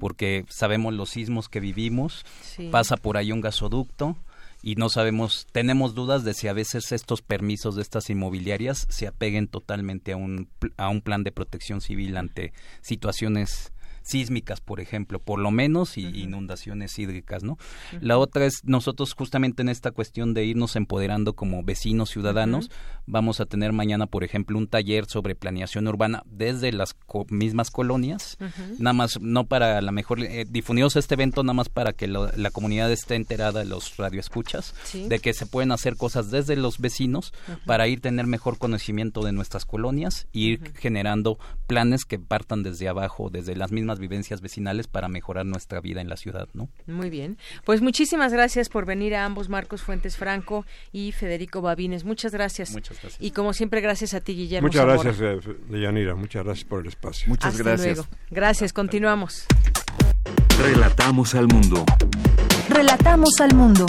porque sabemos los sismos que vivimos Sí. pasa por ahí un gasoducto y no sabemos, tenemos dudas de si a veces estos permisos de estas inmobiliarias se apeguen totalmente a un, a un plan de protección civil ante situaciones sísmicas, por ejemplo, por lo menos, y inundaciones hídricas, ¿no? La otra es, nosotros justamente en esta cuestión de irnos empoderando como vecinos ciudadanos, vamos a tener mañana, por ejemplo, un taller sobre planeación urbana desde las co- mismas colonias, nada más, no para la mejor, eh, difundimos este evento nada más para que lo- la comunidad esté enterada, los radioescuchas, Sí. de que se pueden hacer cosas desde los vecinos para ir tener mejor conocimiento de nuestras colonias y ir generando planes que partan desde abajo, desde las mismas vivencias vecinales para mejorar nuestra vida en la ciudad, ¿no? Muy bien. Pues muchísimas gracias por venir a ambos, Marcos Fuentes Franco y Federico Babines. Muchas gracias. Muchas gracias. Y como siempre, gracias a ti, Guillermo. Muchas Zamora. gracias, eh, Deyanira. Muchas gracias por el espacio. Hasta luego. Gracias, continuamos. Relatamos al mundo. Relatamos al mundo.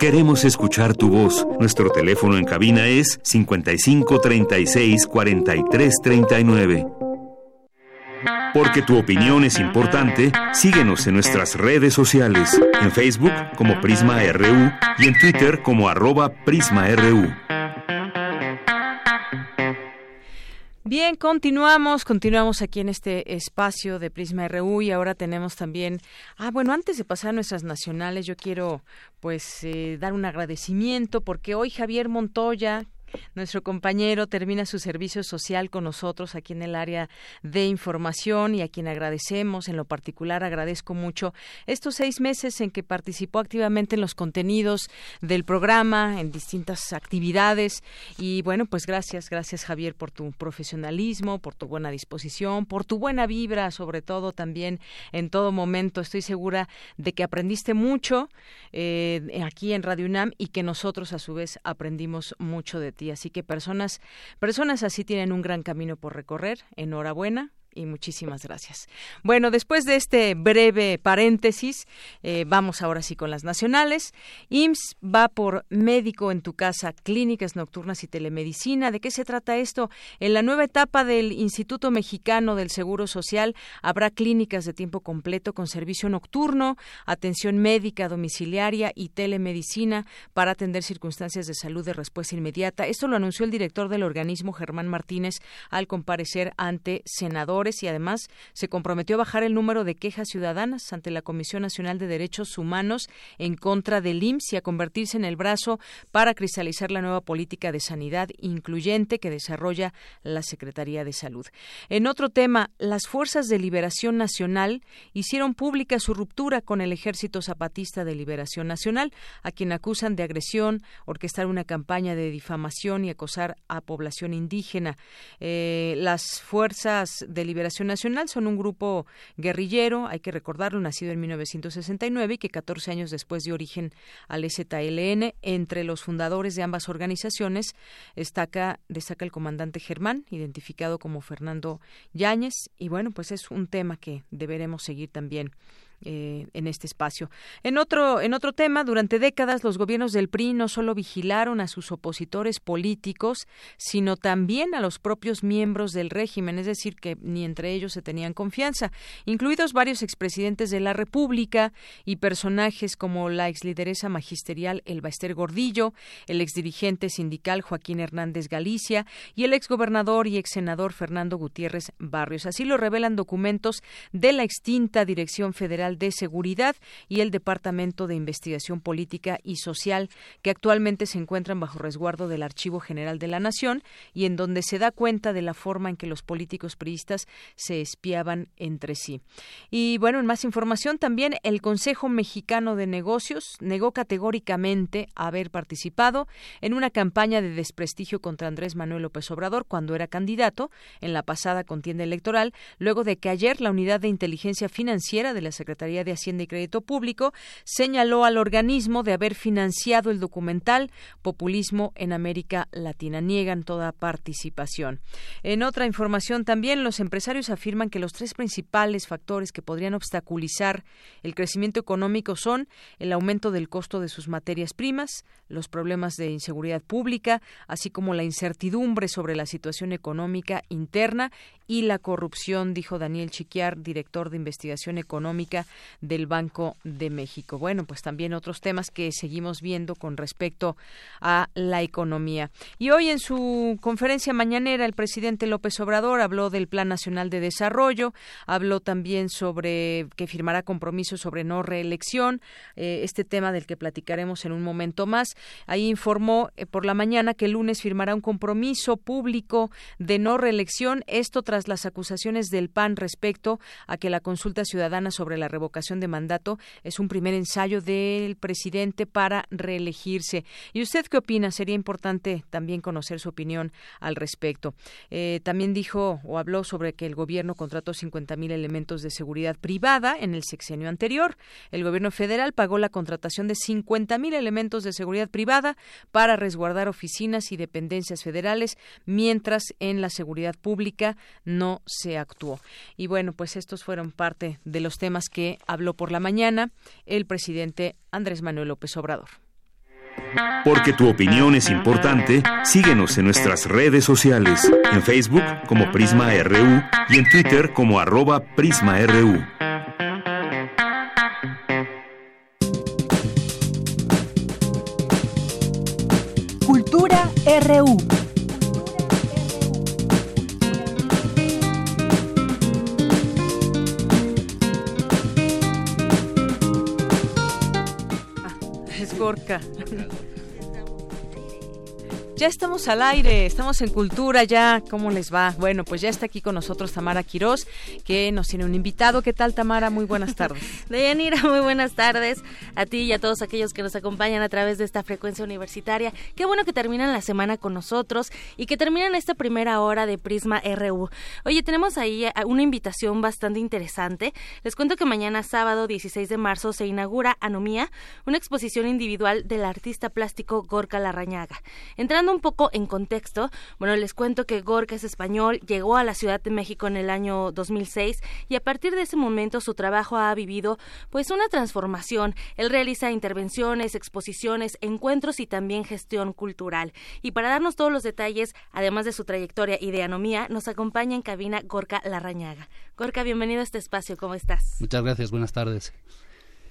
Queremos escuchar tu voz. Nuestro teléfono en cabina es 55 36 43 39. Porque tu opinión es importante, síguenos en nuestras redes sociales, en Facebook como Prisma RU y en Twitter como arroba PrismaRU. Bien, continuamos, continuamos aquí en este espacio de Prisma RU y ahora tenemos también, ah, bueno, antes de pasar a nuestras nacionales, yo quiero pues eh, dar un agradecimiento porque hoy Javier Montoya, nuestro compañero termina su servicio social con nosotros aquí en el área de información y a quien agradecemos. En lo particular, agradezco mucho estos seis meses en que participó activamente en los contenidos del programa, en distintas actividades. Y bueno, pues gracias, gracias Javier por tu profesionalismo, por tu buena disposición, por tu buena vibra, sobre todo también en todo momento. Estoy segura de que aprendiste mucho eh, aquí en Radio UNAM y que nosotros a su vez aprendimos mucho de ti. Así que personas, personas así tienen un gran camino por recorrer. Enhorabuena y muchísimas gracias. Bueno, después de este breve paréntesis, eh, vamos ahora sí con las nacionales. IMSS va por médico en tu casa, clínicas nocturnas y telemedicina. ¿De qué se trata esto? En la nueva etapa del Instituto Mexicano del Seguro Social habrá clínicas de tiempo completo con servicio nocturno, atención médica domiciliaria y telemedicina para atender circunstancias de salud de respuesta inmediata. Esto lo anunció el director del organismo, Germán Martínez, al comparecer ante y además se comprometió a bajar el número de quejas ciudadanas ante la Comisión Nacional de Derechos Humanos en contra del IMSS y a convertirse en el brazo para cristalizar la nueva política de sanidad incluyente que desarrolla la Secretaría de Salud. En otro tema, las Fuerzas de Liberación Nacional hicieron pública su ruptura con el Ejército Zapatista de Liberación Nacional, a quien acusan de agresión, orquestar una campaña de difamación y acosar a población indígena. Eh, las Fuerzas de Liberación Nacional. Son un grupo guerrillero, hay que recordarlo, nacido en 1969 y que 14 años después dio origen al ZLN. Entre los fundadores de ambas organizaciones destaca, destaca el comandante Germán, identificado como Fernando Yáñez. Y bueno, pues es un tema que deberemos seguir también eh, en este espacio. En otro, en otro tema, durante décadas los gobiernos del PRI no solo vigilaron a sus opositores políticos, sino también a los propios miembros del régimen, es decir, que ni entre ellos se tenían confianza, incluidos varios expresidentes de la República y personajes como la exlideresa magisterial Elba Ester Gordillo, el exdirigente sindical Joaquín Hernández Galicia y el exgobernador y exsenador Fernando Gutiérrez Barrios. Así lo revelan documentos de la extinta Dirección Federal de Seguridad y el Departamento de Investigación Política y Social, que actualmente se encuentran bajo resguardo del Archivo General de la Nación y en donde se da cuenta de la forma en que los políticos priistas se espiaban entre sí. Y bueno, en más información también el Consejo Mexicano de Negocios negó categóricamente haber participado en una campaña de desprestigio contra Andrés Manuel López Obrador cuando era candidato en la pasada contienda electoral, luego de que ayer la Unidad de Inteligencia Financiera de la Secretaría De Hacienda y Crédito Público señaló al organismo de haber financiado el documental Populismo en América Latina. Niegan toda participación. En otra información también, los empresarios afirman que los tres principales factores que podrían obstaculizar el crecimiento económico son el aumento del costo de sus materias primas, los problemas de inseguridad pública, así como la incertidumbre sobre la situación económica interna y la corrupción, dijo Daniel Chiquiar, director de investigación económica del Banco de México. Bueno, pues también otros temas que seguimos viendo con respecto a la economía. Y hoy en su conferencia mañanera el presidente López Obrador habló del Plan Nacional de Desarrollo, habló también sobre que firmará compromisos sobre no reelección, eh, este tema del que platicaremos en un momento más. Ahí informó eh, por la mañana que el lunes firmará un compromiso público de no reelección, esto tras las acusaciones del PAN respecto a que la consulta ciudadana sobre la revocación de mandato es un primer ensayo del presidente para reelegirse. ¿Y usted qué opina? Sería importante también conocer su opinión al respecto. Eh, también dijo o habló sobre que el gobierno contrató 50 mil elementos de seguridad privada en el sexenio anterior. El gobierno federal pagó la contratación de 50 mil elementos de seguridad privada para resguardar oficinas y dependencias federales, mientras en la seguridad pública no se actuó. Y bueno, pues estos fueron parte de los temas que habló por la mañana el presidente Andrés Manuel López Obrador. Porque tu opinión es importante, síguenos en nuestras redes sociales, en Facebook como Prisma RU y en Twitter como arroba PrismaRU. Cultura RU. Gorka. Ya estamos al aire, estamos en Cultura ya. ¿Cómo les va? Bueno, pues ya está aquí con nosotros Tamara Quirós, que nos tiene un invitado. ¿Qué tal, Tamara? Muy buenas tardes. Deyanira, muy buenas tardes a ti y a todos aquellos que nos acompañan a través de esta frecuencia universitaria. Qué bueno que terminan la semana con nosotros y que terminan esta primera hora de Prisma RU. Oye, tenemos ahí una invitación bastante interesante. Les cuento que mañana, sábado 16 de marzo, se inaugura Anomía, una exposición individual del artista plástico Gorka Larrañaga. Entrando un poco en contexto, bueno, les cuento que Gorka es español, llegó a la Ciudad de México en el año 2006 y a partir de ese momento su trabajo ha vivido pues una transformación. Él realiza intervenciones, exposiciones, encuentros y también gestión cultural. Y para darnos todos los detalles, además de su trayectoria y de anomía, nos acompaña en cabina Gorka Larrañaga. Gorka, bienvenido a este espacio, ¿cómo estás? Muchas gracias, buenas tardes.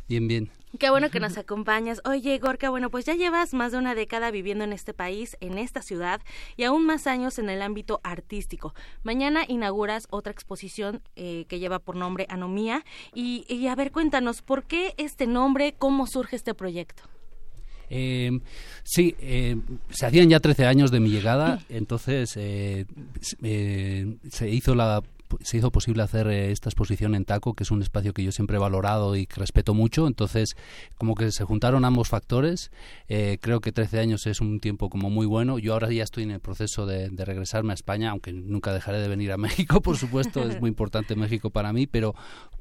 Bien, bien. Qué bueno que nos acompañas. Oye, Gorka, bueno, pues ya llevas más de una década viviendo en este país, en esta ciudad, y aún más años en el ámbito artístico. Mañana inauguras otra exposición eh, que lleva por nombre Anomía. Y, y, a ver, cuéntanos, ¿por qué este nombre? ¿Cómo surge este proyecto? Eh, sí, eh, se hacían ya 13 años de mi llegada, entonces eh, se hizo la se hizo posible hacer eh, esta exposición en Taco, que es un espacio que yo siempre he valorado y que respeto mucho. Entonces, como que se juntaron ambos factores. Eh, creo que 13 años es un tiempo como muy bueno. Yo ahora ya estoy en el proceso de, regresarme a España, aunque nunca dejaré de venir a México, por supuesto. es muy importante México para mí, pero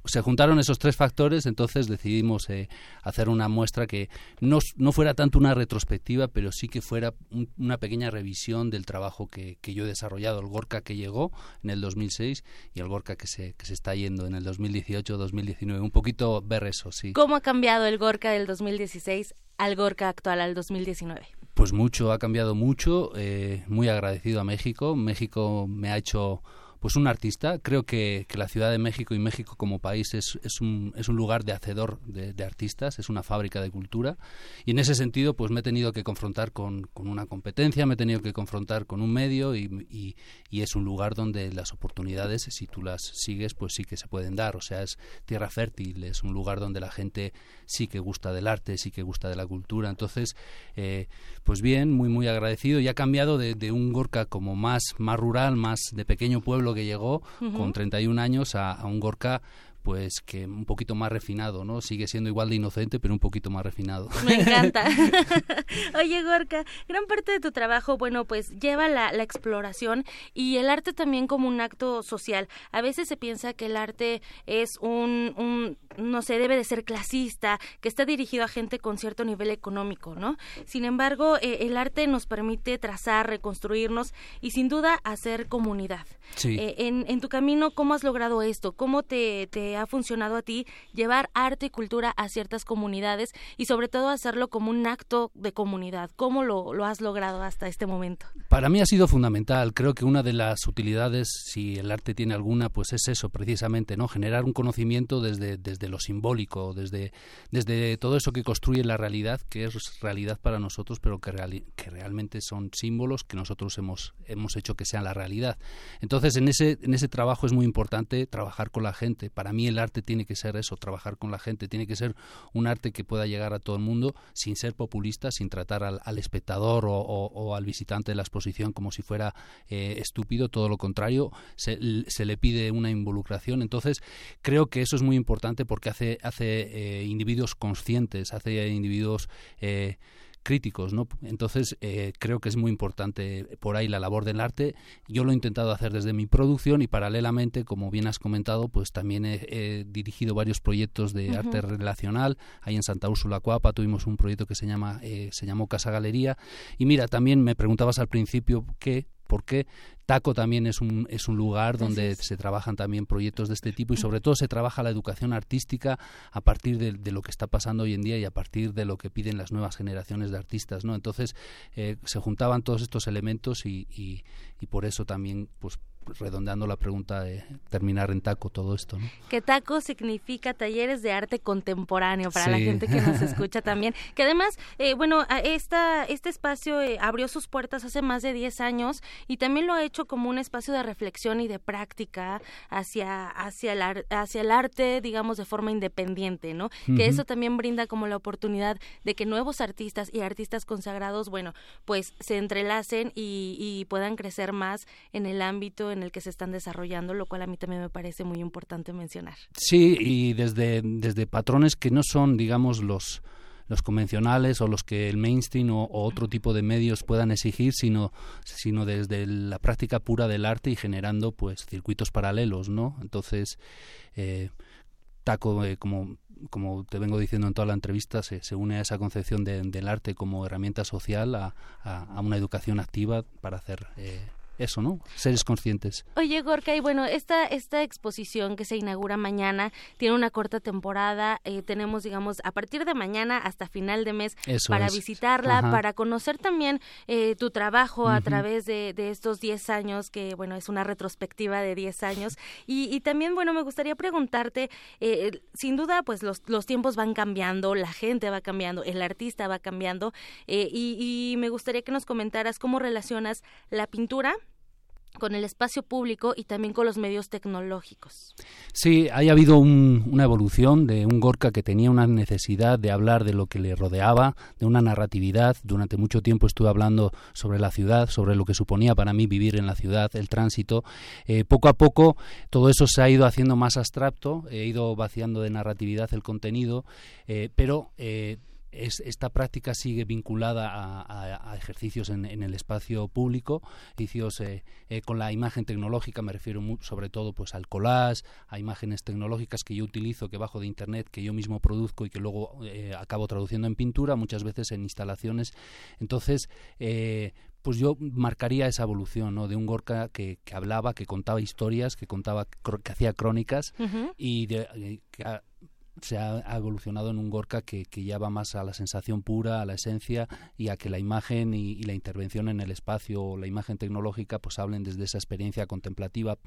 se juntaron esos tres factores, entonces decidimos eh, hacer una muestra que no, no, fuera tanto una retrospectiva, pero sí que fuera una pequeña revisión del trabajo que, que, yo he desarrollado, el Gorka que llegó en el 2006 y el Gorka que se, que se está yendo en el 2018-2019. Un poquito ver eso, sí. ¿Cómo ha cambiado el Gorka del 2016 al Gorka actual, al 2019? Pues mucho, ha cambiado mucho, eh, muy agradecido a México. México me ha hecho pues un artista. Creo que, que, la Ciudad de México y México como país es, es, un, es un lugar de hacedor de, artistas, es una fábrica de cultura. Y en ese sentido, pues me he tenido que confrontar con, con una competencia, me he tenido que confrontar con un medio y, y, y, es un lugar donde las oportunidades, si tú las sigues, pues sí que se pueden dar. O sea, es tierra fértil, es un lugar donde la gente sí que gusta del arte, sí que gusta de la cultura. Entonces, eh, pues bien, muy, muy agradecido. Y ha cambiado de, de un Gorka como más, más rural, más de pequeño pueblo que llegó con 31 años a, a un Gorka pues que un poquito más refinado, ¿no? Sigue siendo igual de inocente, pero un poquito más refinado. Me encanta. Oye, Gorka, gran parte de tu trabajo, bueno, pues lleva la, la, exploración y el arte también como un acto social. A veces se piensa que el arte es un, un no sé, debe de ser clasista, que está dirigido a gente con cierto nivel económico, ¿no? Sin embargo, eh, el arte nos permite trazar, reconstruirnos y sin duda hacer comunidad. Sí. Eh, en, en, tu camino, ¿cómo has logrado esto? ¿Cómo te, te ha funcionado a ti llevar arte y cultura a ciertas comunidades y sobre todo hacerlo como un acto de comunidad? ¿Cómo lo, has logrado hasta este momento? Para mí ha sido fundamental. Creo que una de las utilidades, si el arte tiene alguna, pues es eso, precisamente, ¿no? Generar un conocimiento desde, desde lo simbólico, desde, desde todo eso que construye la realidad, que es realidad para nosotros, pero que, que realmente son símbolos que nosotros hemos, hemos hecho que sean la realidad. Entonces, en ese, en ese trabajo es muy importante trabajar con la gente. Para mí el arte tiene que ser eso, trabajar con la gente, tiene que ser un arte que pueda llegar a todo el mundo sin ser populista, sin tratar al, al espectador o, o, o, al visitante de la exposición como si fuera eh, estúpido, todo lo contrario, se, se, le pide una involucración. Entonces, creo que eso es muy importante porque hace, hace eh, individuos conscientes, hace individuos... Eh, críticos, ¿no? Entonces eh, creo que es muy importante por ahí la labor del arte. Yo lo he intentado hacer desde mi producción y paralelamente, como bien has comentado, pues también he, he dirigido varios proyectos de uh -huh. arte relacional. Ahí en Santa Úrsula Cuapa tuvimos un proyecto que se llama eh, se llamó Casa Galería. Y mira, también me preguntabas al principio qué por qué Taco también es un, es un lugar donde se trabajan también proyectos de este tipo y sobre todo se trabaja la educación artística a partir de, de, lo que está pasando hoy en día y a partir de lo que piden las nuevas generaciones de artistas, ¿no? Entonces eh, se juntaban todos estos elementos y, y, y por eso también pues redondeando la pregunta de terminar en taco todo esto. ¿no? Que taco significa talleres de arte contemporáneo para sí. la gente que nos escucha también. Que además, eh, bueno, esta, este espacio eh, abrió sus puertas hace más de 10 años y también lo ha hecho como un espacio de reflexión y de práctica hacia, hacia, el, hacia el arte, digamos, de forma independiente, ¿no? Uh -huh. Que eso también brinda como la oportunidad de que nuevos artistas y artistas consagrados, bueno, pues se entrelacen y, y puedan crecer más en el ámbito en el que se están desarrollando, lo cual a mí también me parece muy importante mencionar. Sí, y desde, desde patrones que no son, digamos, los los convencionales o los que el mainstream o, o, otro tipo de medios puedan exigir, sino, sino desde la práctica pura del arte y generando pues circuitos paralelos, ¿no? Entonces, eh, Taco, eh, como, como te vengo diciendo en toda la entrevista, se, se une a esa concepción de, del arte como herramienta social, a, a, a una educación activa para hacer eh, eso, ¿no? Seres conscientes. Oye, Gorka, y bueno, esta, esta exposición que se inaugura mañana tiene una corta temporada. Eh, tenemos, digamos, a partir de mañana hasta final de mes eso para es. visitarla, Ajá. para conocer también eh, tu trabajo uh -huh. a través de, de estos 10 años, que, bueno, es una retrospectiva de 10 años. Y, y también, bueno, me gustaría preguntarte, eh, sin duda, pues los, los tiempos van cambiando, la gente va cambiando, el artista va cambiando, eh, y, y me gustaría que nos comentaras cómo relacionas la pintura con el espacio público y también con los medios tecnológicos. Sí, ha habido una evolución de un Gorka que tenía una necesidad de hablar de lo que le rodeaba, de una narratividad. Durante mucho tiempo estuve hablando sobre la ciudad, sobre lo que suponía para mí vivir en la ciudad, el tránsito. Eh, poco a poco todo eso se ha ido haciendo más abstracto, he ido vaciando de narratividad el contenido, eh, pero eh, esta práctica sigue vinculada a, ejercicios en, el espacio público, ejercicios eh, eh, con la imagen tecnológica, me refiero sobre todo pues al collage, a imágenes tecnológicas que yo utilizo, que bajo de internet, que yo mismo produzco y que luego eh, acabo traduciendo en pintura, muchas veces en instalaciones. Entonces, pues yo marcaría esa evolución, ¿no? De un Gorka que, hablaba, que contaba historias, que contaba, que hacía crónicas y de, que se ha, evolucionado en un Gorka que, que, ya va más a la sensación pura, a la esencia y a que la imagen y, la intervención en el espacio o la imagen tecnológica pues hablen desde esa experiencia contemplativa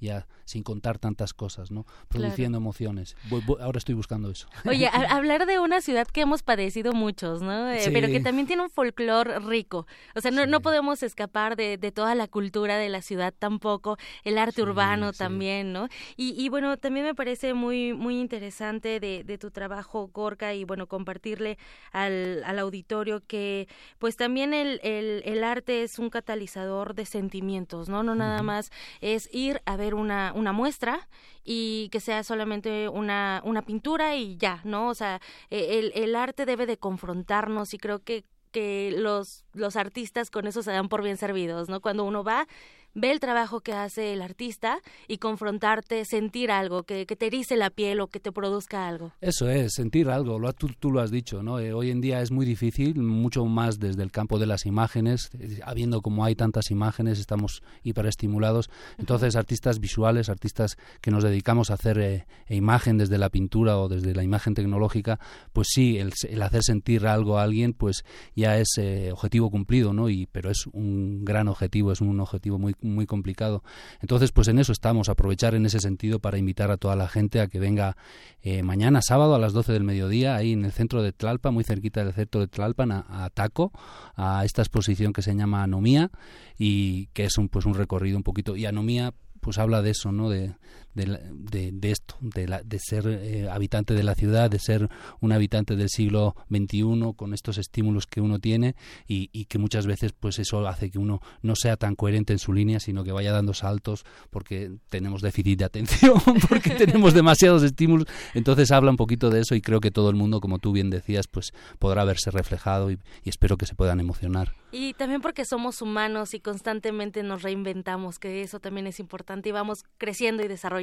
ya sin contar tantas cosas, ¿no? Produciendo emociones. ahora estoy buscando eso. Oye, hablar de una ciudad que hemos padecido muchos, ¿no? Eh, pero que también tiene un folclore rico. O sea, no, no podemos escapar de, de, toda la cultura de la ciudad tampoco, el arte urbano también, ¿no? Y, y, bueno, también me parece muy, muy interesante de, de tu trabajo, Gorka, y bueno, compartirle al, al auditorio que pues también el, el, el, arte es un catalizador de sentimientos, ¿no? No nada más es ir a ver una, una muestra y que sea solamente una, una pintura y ya, ¿no? O sea, e, el, el arte debe de confrontarnos y creo que que los, los artistas con eso se dan por bien servidos, ¿no? Cuando uno va ve el trabajo que hace el artista y confrontarte, sentir algo, que, te erice la piel o que te produzca algo. Eso es, sentir algo, lo, tú, tú lo has dicho, ¿no? Eh, hoy en día es muy difícil, mucho más desde el campo de las imágenes, eh, habiendo como hay tantas imágenes, estamos hiperestimulados. Entonces, artistas visuales, artistas que nos dedicamos a hacer eh, imagen desde la pintura o desde la imagen tecnológica, pues sí, el, hacer sentir algo a alguien, pues ya es objetivo cumplido, ¿no? Y, pero es un gran objetivo, es un objetivo muy muy complicado. Entonces, pues en eso estamos, aprovechar en ese sentido para invitar a toda la gente a que venga eh, mañana sábado a las 12 del mediodía, ahí en el centro de Tlalpan, muy cerquita del centro de Tlalpan, a, Taco, a esta exposición que se llama Anomía y que es un, pues un recorrido un poquito. Y Anomía pues habla de eso, ¿no? De, de, de, esto, de, la, de ser eh, habitante de la ciudad, de ser un habitante del siglo XXI con estos estímulos que uno tiene y, y, que muchas veces pues eso hace que uno no sea tan coherente en su línea, sino que vaya dando saltos porque tenemos déficit de atención, porque tenemos demasiados estímulos. Entonces habla un poquito de eso y creo que todo el mundo, como tú bien decías, pues podrá verse reflejado y, y espero que se puedan emocionar. Y también porque somos humanos y constantemente nos reinventamos, que eso también es importante y vamos creciendo y desarrollando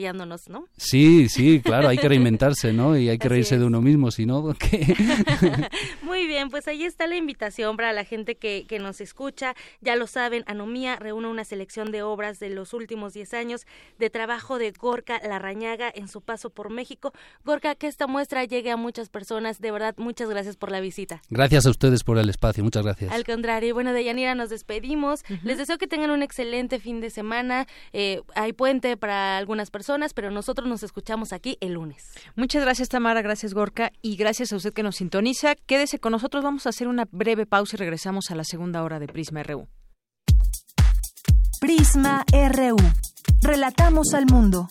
¿no? Sí, sí, claro, hay que reinventarse, ¿no? Y hay que reírse de uno mismo, si no, ¿qué? Muy bien, pues ahí está la invitación para la gente que, que nos escucha. Ya lo saben, Anomía reúne una selección de obras de los últimos 10 años de trabajo de Gorka Larrañaga en su paso por México. Gorka, que esta muestra llegue a muchas personas. De verdad, muchas gracias por la visita. Gracias a ustedes por el espacio, muchas gracias. Al contrario, bueno, de Yanira nos despedimos. Les deseo que tengan un excelente fin de semana. Eh, hay puente para algunas personas pero nosotros nos escuchamos aquí el lunes. Muchas gracias Tamara, gracias Gorka y gracias a usted que nos sintoniza. Quédese con nosotros, vamos a hacer una breve pausa y regresamos a la segunda hora de Prisma RU. Prisma RU. Relatamos al mundo.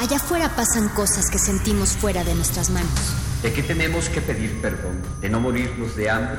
Allá afuera pasan cosas que sentimos fuera de nuestras manos. ¿De qué tenemos que pedir perdón? ¿De no morirnos de hambre?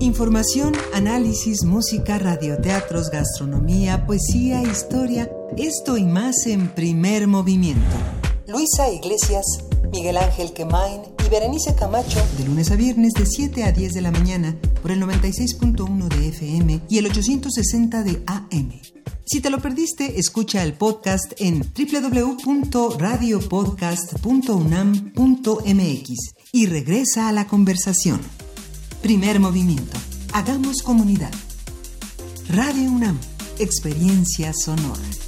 Información, análisis, música, radioteatros, gastronomía, poesía, historia, esto y más en primer movimiento. Luisa Iglesias, Miguel Ángel Quemain y Berenice Camacho, de lunes a viernes de 7 a 10 de la mañana por el 96.1 de FM y el 860 de AM. Si te lo perdiste, escucha el podcast en www.radiopodcast.unam.mx y regresa a la conversación. Primer movimiento. Hagamos comunidad. Radio UNAM. Experiencia sonora.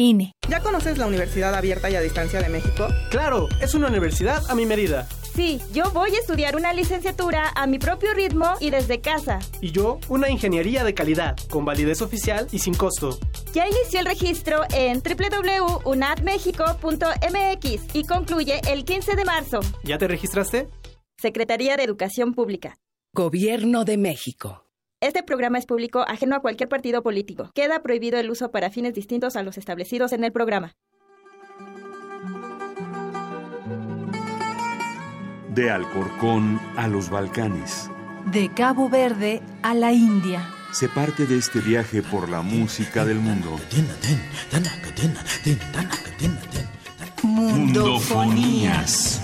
INE. ¿Ya conoces la Universidad Abierta y a Distancia de México? Claro, es una universidad a mi medida. Sí, yo voy a estudiar una licenciatura a mi propio ritmo y desde casa. Y yo, una ingeniería de calidad, con validez oficial y sin costo. Ya inició el registro en www.unadmexico.mx y concluye el 15 de marzo. ¿Ya te registraste? Secretaría de Educación Pública. Gobierno de México. Este programa es público, ajeno a cualquier partido político. Queda prohibido el uso para fines distintos a los establecidos en el programa. De Alcorcón a los Balcanes. De Cabo Verde a la India. Se parte de este viaje por la música del mundo. Mundofonías.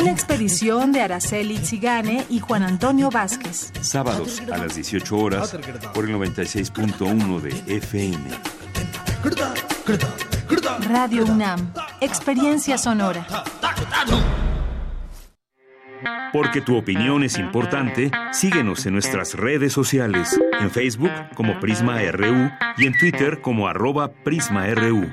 Una expedición de Araceli Zigane y Juan Antonio Vázquez. Sábados a las 18 horas por el 96.1 de FM. Radio UNAM. Experiencia sonora. Porque tu opinión es importante, síguenos en nuestras redes sociales, en Facebook como Prisma RU y en Twitter como arroba PrismaRU.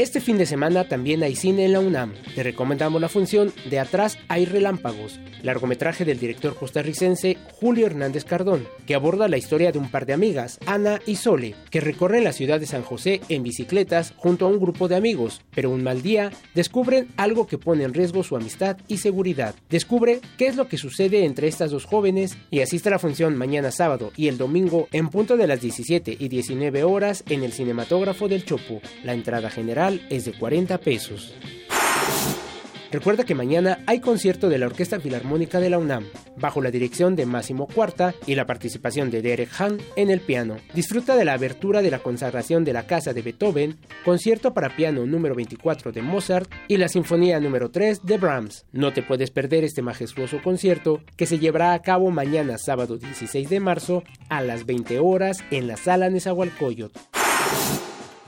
Este fin de semana también hay cine en la UNAM. Te recomendamos la función De Atrás hay relámpagos, largometraje del director costarricense Julio Hernández Cardón, que aborda la historia de un par de amigas, Ana y Sole, que recorren la ciudad de San José en bicicletas junto a un grupo de amigos, pero un mal día descubren algo que pone en riesgo su amistad y seguridad. Descubre qué es lo que sucede entre estas dos jóvenes y asiste a la función mañana sábado y el domingo en punto de las 17 y 19 horas en el cinematógrafo del Chopo. La entrada general es de 40 pesos. Recuerda que mañana hay concierto de la Orquesta Filarmónica de la UNAM, bajo la dirección de Máximo Cuarta y la participación de Derek Hahn en el piano. Disfruta de la abertura de la consagración de la Casa de Beethoven, concierto para piano número 24 de Mozart y la Sinfonía número 3 de Brahms. No te puedes perder este majestuoso concierto que se llevará a cabo mañana sábado 16 de marzo a las 20 horas en la Sala Nezahualcóyotl.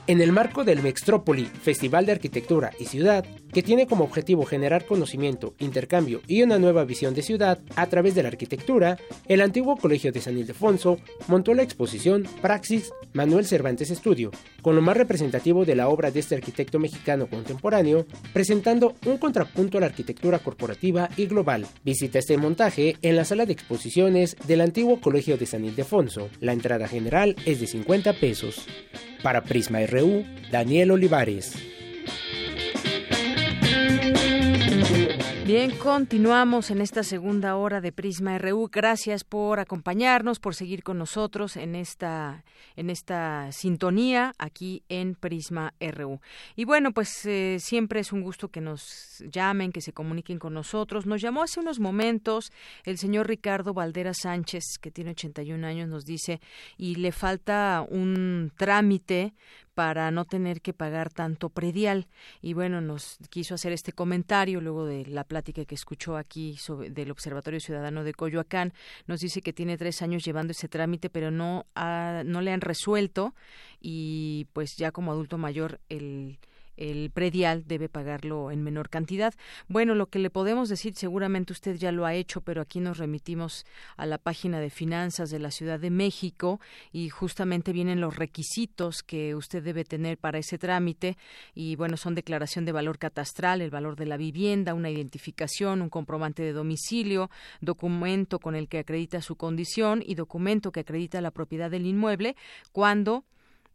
En el marco del Mextrópoli, Festival de Arquitectura y Ciudad, que tiene como objetivo generar conocimiento, intercambio y una nueva visión de ciudad a través de la arquitectura, el antiguo Colegio de San Ildefonso montó la exposición Praxis Manuel Cervantes Estudio, con lo más representativo de la obra de este arquitecto mexicano contemporáneo, presentando un contrapunto a la arquitectura corporativa y global. Visita este montaje en la sala de exposiciones del antiguo Colegio de San Ildefonso. La entrada general es de 50 pesos. Para Prisma RU, Daniel Olivares. Bien, continuamos en esta segunda hora de Prisma RU. Gracias por acompañarnos, por seguir con nosotros en esta en esta sintonía aquí en Prisma RU. Y bueno, pues eh, siempre es un gusto que nos llamen, que se comuniquen con nosotros. Nos llamó hace unos momentos el señor Ricardo Valdera Sánchez, que tiene 81 años, nos dice, y le falta un trámite para no tener que pagar tanto predial. Y bueno, nos quiso hacer este comentario luego de la plática que escuchó aquí del Observatorio Ciudadano de Coyoacán. Nos dice que tiene tres años llevando ese trámite, pero no, ha, no le han resuelto y pues ya como adulto mayor el el predial debe pagarlo en menor cantidad. Bueno, lo que le podemos decir, seguramente usted ya lo ha hecho, pero aquí nos remitimos a la página de finanzas de la Ciudad de México y justamente vienen los requisitos que usted debe tener para ese trámite y bueno, son declaración de valor catastral, el valor de la vivienda, una identificación, un comprobante de domicilio, documento con el que acredita su condición y documento que acredita la propiedad del inmueble cuando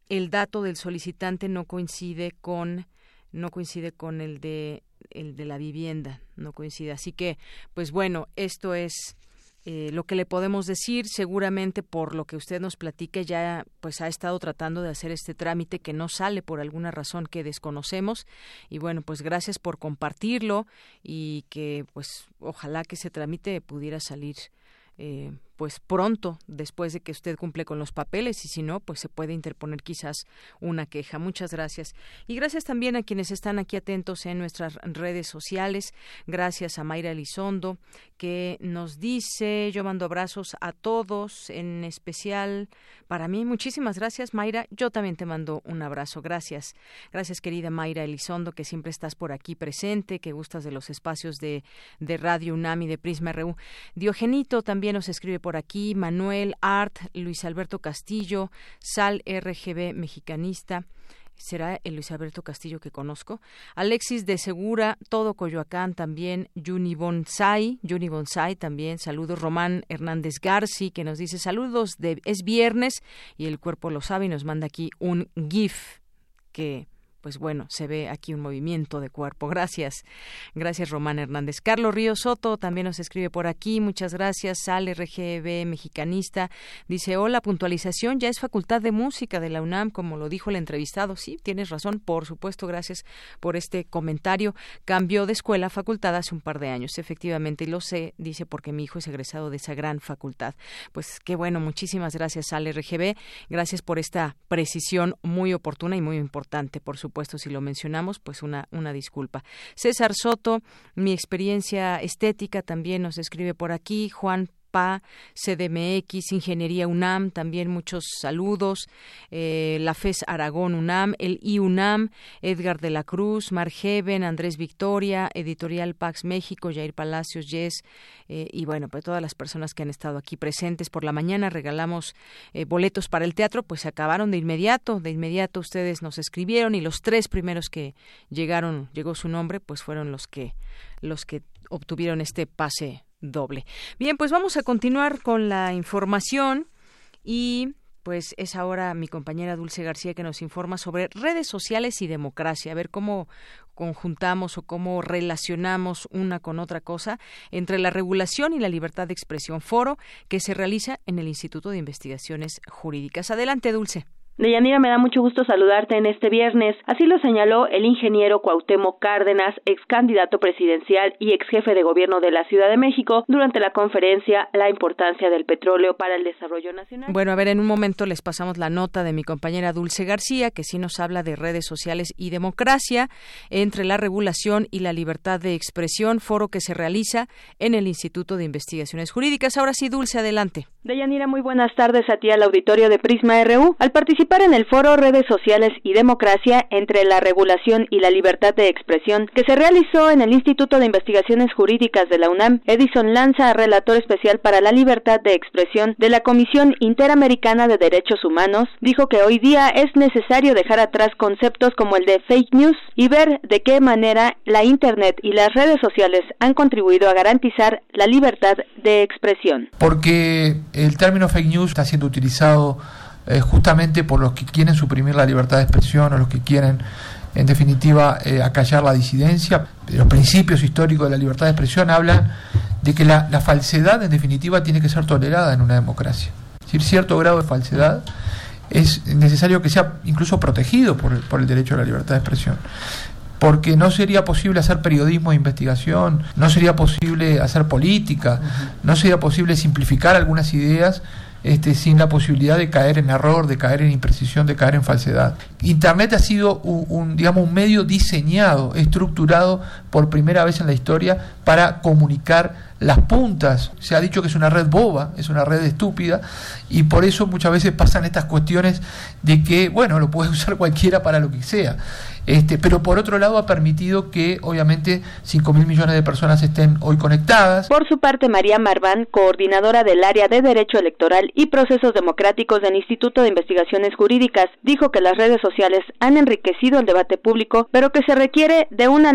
el dato del solicitante no coincide con no coincide con el de el de la vivienda no coincide. Así que, pues bueno, esto es eh, lo que le podemos decir, seguramente por lo que usted nos platique, ya pues ha estado tratando de hacer este trámite que no sale por alguna razón que desconocemos. Y bueno, pues gracias por compartirlo y que pues ojalá que ese trámite pudiera salir eh, pues pronto después de que usted cumple con los papeles y si no, pues se puede interponer quizás una queja. Muchas gracias. Y gracias también a quienes están aquí atentos en nuestras redes sociales. Gracias a Mayra Elizondo que nos dice, yo mando abrazos a todos, en especial para mí. Muchísimas gracias, Mayra. Yo también te mando un abrazo. Gracias. Gracias, querida Mayra Elizondo, que siempre estás por aquí presente, que gustas de los espacios de, de Radio UNAMI, de Prisma RU. Diogenito también nos escribe por aquí, Manuel Art, Luis Alberto Castillo, Sal RGB Mexicanista será el Luis Alberto Castillo que conozco. Alexis de Segura, todo Coyoacán también, Juni Bonsai, Juni Bonsai también, saludos Román Hernández Garci que nos dice saludos de es viernes y el cuerpo lo sabe y nos manda aquí un GIF que pues bueno, se ve aquí un movimiento de cuerpo. Gracias. Gracias, Román Hernández. Carlos Río Soto también nos escribe por aquí. Muchas gracias. Sale RGB Mexicanista. Dice, hola, puntualización ya es facultad de música de la UNAM, como lo dijo el entrevistado. Sí, tienes razón, por supuesto. Gracias por este comentario. Cambió de escuela a facultad hace un par de años, efectivamente, lo sé, dice, porque mi hijo es egresado de esa gran facultad. Pues qué bueno, muchísimas gracias, Sale RGB. Gracias por esta precisión muy oportuna y muy importante, por supuesto supuesto, si lo mencionamos, pues una, una disculpa. César Soto, mi experiencia estética también nos escribe por aquí. Juan PA, CDMX, Ingeniería UNAM, también muchos saludos, eh, la FES Aragón UNAM, el IUNAM, Edgar de la Cruz, Margeven, Andrés Victoria, Editorial Pax México, Jair Palacios, Yes, eh, y bueno, pues todas las personas que han estado aquí presentes. Por la mañana, regalamos eh, boletos para el teatro, pues se acabaron de inmediato, de inmediato ustedes nos escribieron y los tres primeros que llegaron, llegó su nombre, pues fueron los que, los que obtuvieron este pase doble. Bien, pues vamos a continuar con la información y pues es ahora mi compañera Dulce García que nos informa sobre redes sociales y democracia, a ver cómo conjuntamos o cómo relacionamos una con otra cosa entre la regulación y la libertad de expresión foro que se realiza en el Instituto de Investigaciones Jurídicas. Adelante, Dulce. Deyanira, me da mucho gusto saludarte en este viernes. Así lo señaló el ingeniero Cuauhtémoc Cárdenas, ex candidato presidencial y ex jefe de gobierno de la Ciudad de México, durante la conferencia La importancia del petróleo para el desarrollo nacional. Bueno, a ver, en un momento les pasamos la nota de mi compañera Dulce García, que sí nos habla de redes sociales y democracia entre la regulación y la libertad de expresión, foro que se realiza en el Instituto de Investigaciones Jurídicas. Ahora sí, Dulce, adelante. Deyanira, muy buenas tardes a ti al auditorio de Prisma RU. Al participar en el foro Redes Sociales y Democracia entre la regulación y la libertad de expresión que se realizó en el Instituto de Investigaciones Jurídicas de la UNAM, Edison Lanza, relator especial para la libertad de expresión de la Comisión Interamericana de Derechos Humanos, dijo que hoy día es necesario dejar atrás conceptos como el de fake news y ver de qué manera la Internet y las redes sociales han contribuido a garantizar la libertad de expresión. Porque el término fake news está siendo utilizado eh, justamente por los que quieren suprimir la libertad de expresión o los que quieren, en definitiva, eh, acallar la disidencia. Los principios históricos de la libertad de expresión hablan de que la, falsedad, en definitiva, tiene que ser tolerada en una democracia. Es decir, cierto grado de falsedad es necesario que sea incluso protegido por, por el derecho a la libertad de expresión porque no sería posible hacer periodismo de investigación, no sería posible hacer política, no sería posible simplificar algunas ideas este, sin la posibilidad de caer en error, de caer en imprecisión, de caer en falsedad. Internet ha sido un, digamos, un medio diseñado, estructurado por primera vez en la historia para comunicar las puntas. Se ha dicho que es una red boba, es una red estúpida, y por eso muchas veces pasan estas cuestiones de que, bueno, lo puede usar cualquiera para lo que sea. Este, pero por otro lado ha permitido que obviamente 5 mil millones de personas estén hoy conectadas. Por su parte, María Marván, coordinadora del área de Derecho Electoral y Procesos Democráticos del Instituto de Investigaciones Jurídicas, dijo que las redes sociales han enriquecido el debate público, pero que se requiere de un,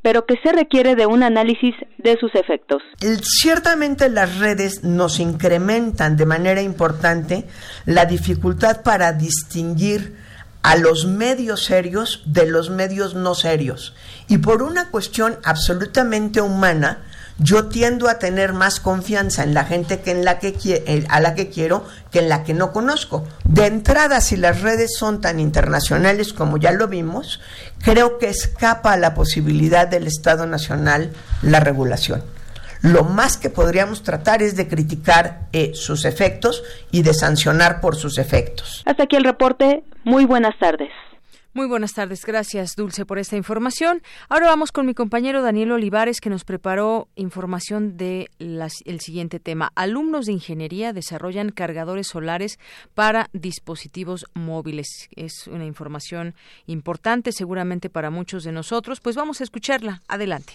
pero que se requiere de un análisis de sus efectos. Ciertamente las redes nos incrementan de manera importante la dificultad para distinguir a los medios serios de los medios no serios. Y por una cuestión absolutamente humana, yo tiendo a tener más confianza en la gente que en la que a la que quiero que en la que no conozco. De entrada, si las redes son tan internacionales como ya lo vimos, creo que escapa a la posibilidad del Estado Nacional la regulación. Lo más que podríamos tratar es de criticar eh, sus efectos y de sancionar por sus efectos. Hasta aquí el reporte. Muy buenas tardes. Muy buenas tardes, gracias Dulce por esta información. Ahora vamos con mi compañero Daniel Olivares que nos preparó información de el siguiente tema. Alumnos de ingeniería desarrollan cargadores solares para dispositivos móviles. Es una información importante seguramente para muchos de nosotros. Pues vamos a escucharla. Adelante.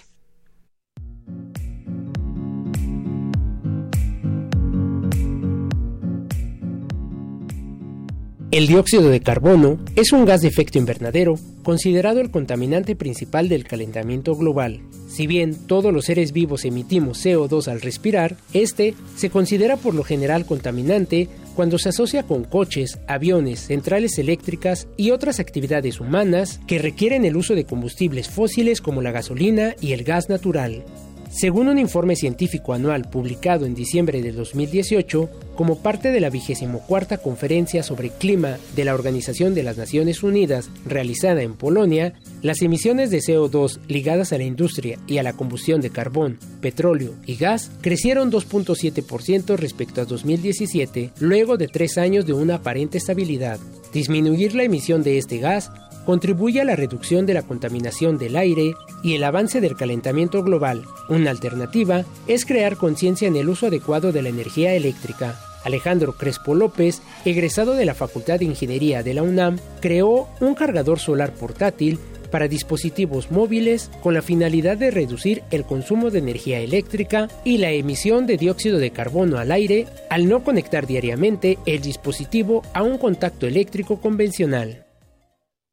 El dióxido de carbono es un gas de efecto invernadero considerado el contaminante principal del calentamiento global. Si bien todos los seres vivos emitimos CO2 al respirar, este se considera por lo general contaminante cuando se asocia con coches, aviones, centrales eléctricas y otras actividades humanas que requieren el uso de combustibles fósiles como la gasolina y el gas natural. Según un informe científico anual publicado en diciembre de 2018, como parte de la 24 Conferencia sobre Clima de la Organización de las Naciones Unidas realizada en Polonia, las emisiones de CO2 ligadas a la industria y a la combustión de carbón, petróleo y gas crecieron 2.7% respecto a 2017, luego de tres años de una aparente estabilidad. Disminuir la emisión de este gas contribuye a la reducción de la contaminación del aire y el avance del calentamiento global. Una alternativa es crear conciencia en el uso adecuado de la energía eléctrica. Alejandro Crespo López, egresado de la Facultad de Ingeniería de la UNAM, creó un cargador solar portátil para dispositivos móviles con la finalidad de reducir el consumo de energía eléctrica y la emisión de dióxido de carbono al aire al no conectar diariamente el dispositivo a un contacto eléctrico convencional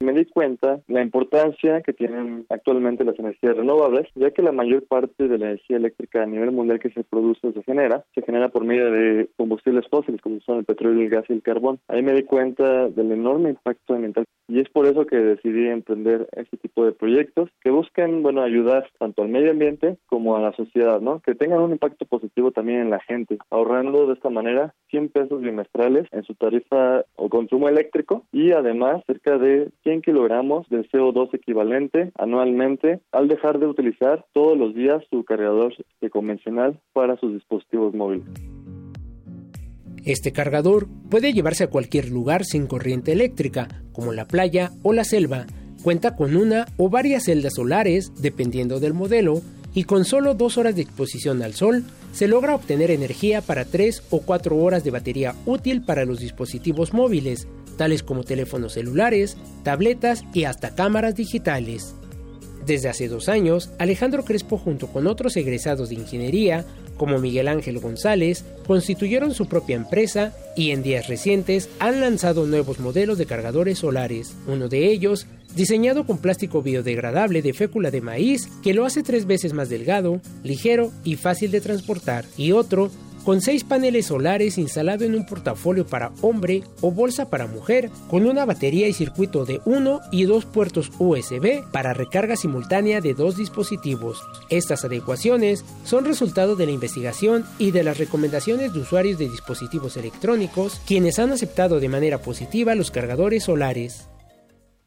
me di cuenta la importancia que tienen actualmente las energías renovables, ya que la mayor parte de la energía eléctrica a nivel mundial que se produce o se genera, se genera por medio de combustibles fósiles como son el petróleo, el gas y el carbón. Ahí me di cuenta del enorme impacto ambiental y es por eso que decidí emprender este tipo de proyectos que busquen, bueno, ayudar tanto al medio ambiente como a la sociedad, ¿no? Que tengan un impacto positivo también en la gente, ahorrando de esta manera 100 pesos bimestrales en su tarifa o consumo eléctrico y además cerca de 100 kilogramos de CO2 equivalente anualmente al dejar de utilizar todos los días su cargador convencional para sus dispositivos móviles. Este cargador puede llevarse a cualquier lugar sin corriente eléctrica, como la playa o la selva. Cuenta con una o varias celdas solares, dependiendo del modelo, y con solo dos horas de exposición al sol, se logra obtener energía para tres o cuatro horas de batería útil para los dispositivos móviles, tales como teléfonos celulares, tabletas y hasta cámaras digitales. Desde hace dos años, Alejandro Crespo junto con otros egresados de ingeniería, como Miguel Ángel González, constituyeron su propia empresa y en días recientes han lanzado nuevos modelos de cargadores solares. Uno de ellos, diseñado con plástico biodegradable de fécula de maíz, que lo hace tres veces más delgado, ligero y fácil de transportar, y otro con seis paneles solares instalado en un portafolio para hombre o bolsa para mujer, con una batería y circuito de uno y dos puertos USB para recarga simultánea de dos dispositivos. Estas adecuaciones son resultado de la investigación y de las recomendaciones de usuarios de dispositivos electrónicos, quienes han aceptado de manera positiva los cargadores solares.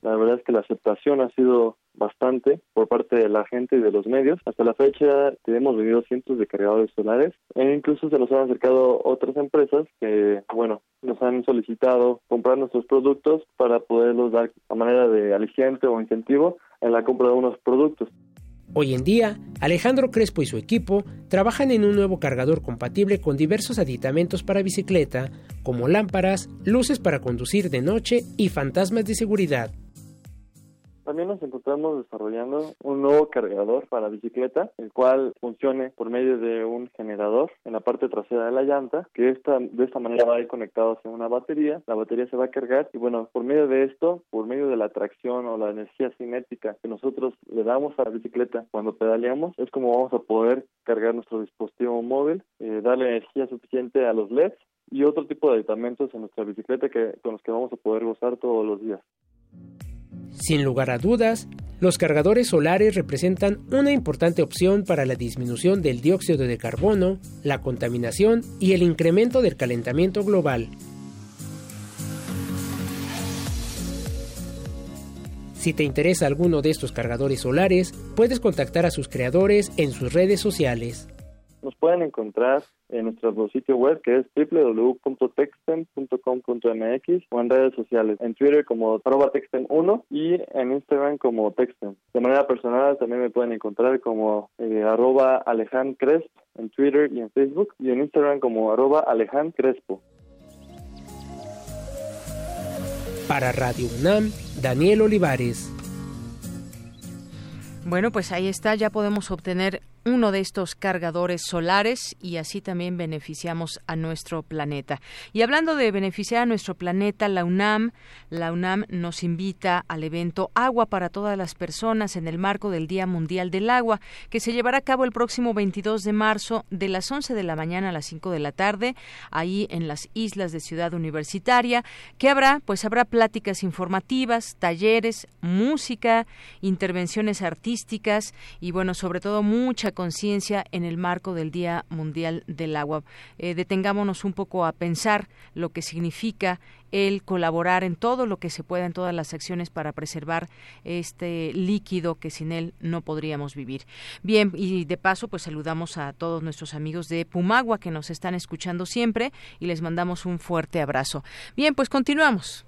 La verdad es que la aceptación ha sido bastante por parte de la gente y de los medios. Hasta la fecha hemos vendido cientos de cargadores solares e incluso se nos han acercado otras empresas que, bueno, nos han solicitado comprar nuestros productos para poderlos dar a manera de aliciente o incentivo en la compra de unos productos. Hoy en día, Alejandro Crespo y su equipo trabajan en un nuevo cargador compatible con diversos aditamentos para bicicleta, como lámparas, luces para conducir de noche y fantasmas de seguridad. También nos encontramos desarrollando un nuevo cargador para bicicleta, el cual funcione por medio de un generador en la parte trasera de la llanta, que esta, de esta manera va a ir conectado hacia una batería, la batería se va a cargar y bueno, por medio de esto, por medio de la tracción o la energía cinética que nosotros le damos a la bicicleta cuando pedaleamos, es como vamos a poder cargar nuestro dispositivo móvil, eh, darle energía suficiente a los LEDs y otro tipo de aditamentos en nuestra bicicleta que con los que vamos a poder gozar todos los días. Sin lugar a dudas, los cargadores solares representan una importante opción para la disminución del dióxido de carbono, la contaminación y el incremento del calentamiento global. Si te interesa alguno de estos cargadores solares, puedes contactar a sus creadores en sus redes sociales. Nos pueden encontrar en nuestro sitio web que es www.textem.com.mx o en redes sociales, en Twitter como arroba textem1 y en Instagram como textem. De manera personal también me pueden encontrar como eh, arroba Alejand en Twitter y en Facebook y en Instagram como arroba Alejand Crespo. Para Radio UNAM, Daniel Olivares. Bueno, pues ahí está, ya podemos obtener uno de estos cargadores solares y así también beneficiamos a nuestro planeta. Y hablando de beneficiar a nuestro planeta, la UNAM, la UNAM nos invita al evento Agua para todas las personas en el marco del Día Mundial del Agua, que se llevará a cabo el próximo 22 de marzo de las 11 de la mañana a las 5 de la tarde, ahí en las islas de Ciudad Universitaria. ¿Qué habrá? Pues habrá pláticas informativas, talleres, música, intervenciones artísticas y bueno, sobre todo mucha conciencia en el marco del Día Mundial del Agua. Eh, detengámonos un poco a pensar lo que significa el colaborar en todo lo que se pueda, en todas las acciones para preservar este líquido que sin él no podríamos vivir. Bien, y de paso, pues saludamos a todos nuestros amigos de Pumagua que nos están escuchando siempre y les mandamos un fuerte abrazo. Bien, pues continuamos.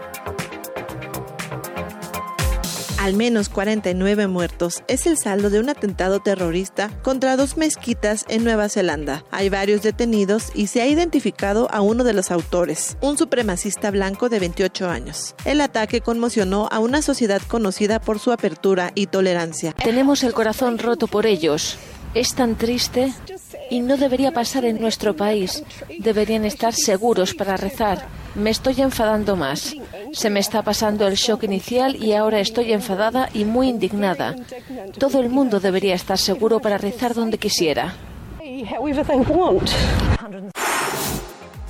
Al menos 49 muertos es el saldo de un atentado terrorista contra dos mezquitas en Nueva Zelanda. Hay varios detenidos y se ha identificado a uno de los autores, un supremacista blanco de 28 años. El ataque conmocionó a una sociedad conocida por su apertura y tolerancia. Tenemos el corazón roto por ellos. Es tan triste y no debería pasar en nuestro país. Deberían estar seguros para rezar. Me estoy enfadando más. Se me está pasando el shock inicial y ahora estoy enfadada y muy indignada. Todo el mundo debería estar seguro para rezar donde quisiera.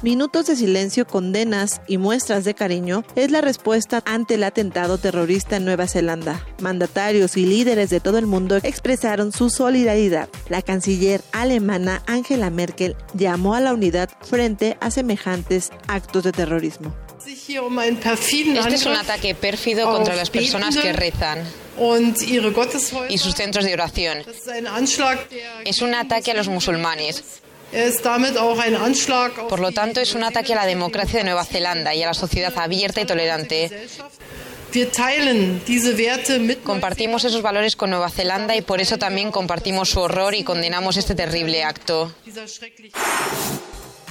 Minutos de silencio, condenas y muestras de cariño es la respuesta ante el atentado terrorista en Nueva Zelanda. Mandatarios y líderes de todo el mundo expresaron su solidaridad. La canciller alemana Angela Merkel llamó a la unidad frente a semejantes actos de terrorismo. Este es un ataque pérfido contra las personas que rezan y sus centros de oración. Es un ataque a los musulmanes. Por lo tanto, es un ataque a la democracia de Nueva Zelanda y a la sociedad abierta y tolerante. Compartimos esos valores con Nueva Zelanda y por eso también compartimos su horror y condenamos este terrible acto.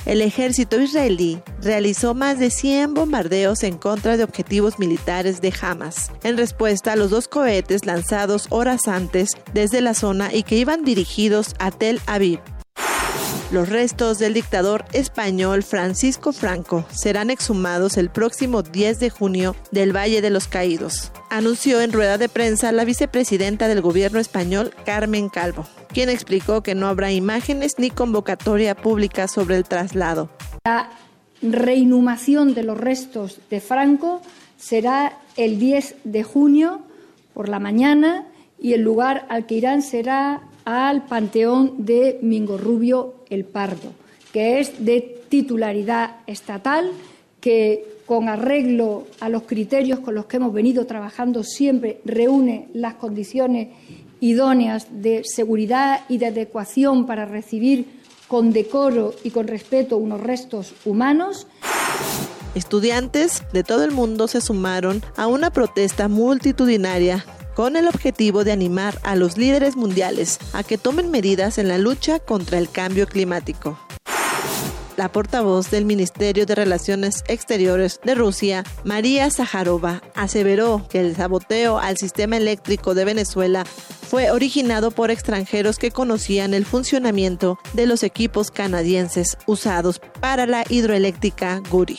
El ejército israelí realizó más de 100 bombardeos en contra de objetivos militares de Hamas, en respuesta a los dos cohetes lanzados horas antes desde la zona y que iban dirigidos a Tel Aviv. Los restos del dictador español Francisco Franco serán exhumados el próximo 10 de junio del Valle de los Caídos, anunció en rueda de prensa la vicepresidenta del gobierno español Carmen Calvo, quien explicó que no habrá imágenes ni convocatoria pública sobre el traslado. La reinhumación de los restos de Franco será el 10 de junio por la mañana y el lugar al que irán será al Panteón de Mingorrubio el Pardo, que es de titularidad estatal, que con arreglo a los criterios con los que hemos venido trabajando siempre reúne las condiciones idóneas de seguridad y de adecuación para recibir con decoro y con respeto unos restos humanos. Estudiantes de todo el mundo se sumaron a una protesta multitudinaria con el objetivo de animar a los líderes mundiales a que tomen medidas en la lucha contra el cambio climático. La portavoz del Ministerio de Relaciones Exteriores de Rusia, María Zaharova, aseveró que el saboteo al sistema eléctrico de Venezuela fue originado por extranjeros que conocían el funcionamiento de los equipos canadienses usados para la hidroeléctrica Guri.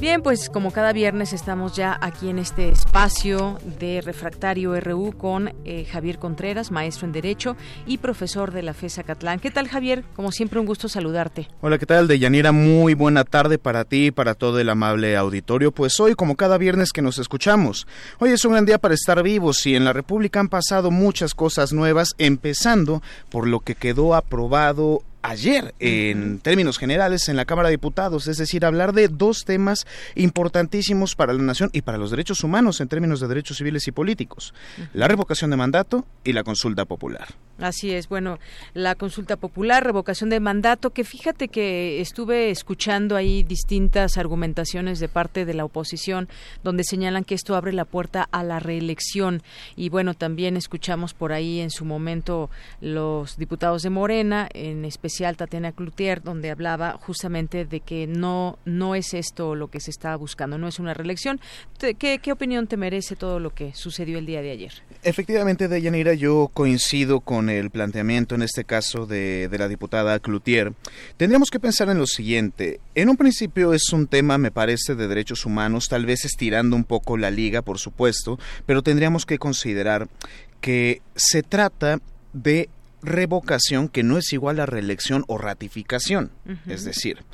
Bien, pues como cada viernes estamos ya aquí en este espacio de Refractario RU con eh, Javier Contreras, maestro en Derecho y profesor de la FESA Catlán. ¿Qué tal, Javier? Como siempre, un gusto saludarte. Hola, ¿qué tal, Deyanira? Muy buena tarde para ti y para todo el amable auditorio. Pues hoy, como cada viernes que nos escuchamos, hoy es un gran día para estar vivos y en la República han pasado muchas cosas nuevas, empezando por lo que quedó aprobado ayer en términos generales en la Cámara de Diputados, es decir, hablar de dos temas importantísimos para la nación y para los derechos humanos en términos de derechos civiles y políticos, la revocación de mandato y la consulta popular. Así es, bueno, la consulta popular, revocación de mandato, que fíjate que estuve escuchando ahí distintas argumentaciones de parte de la oposición donde señalan que esto abre la puerta a la reelección y bueno, también escuchamos por ahí en su momento los diputados de Morena, en especial Tatiana Cloutier, donde hablaba justamente de que no no es esto lo que se está buscando, no es una reelección. ¿Qué, qué opinión te merece todo lo que sucedió el día de ayer? Efectivamente, Deyanira, yo coincido con el planteamiento, en este caso, de, de la diputada Cloutier. Tendríamos que pensar en lo siguiente. En un principio es un tema, me parece, de derechos humanos, tal vez estirando un poco la liga, por supuesto, pero tendríamos que considerar que se trata de revocación que no es igual a reelección o ratificación. Es decir,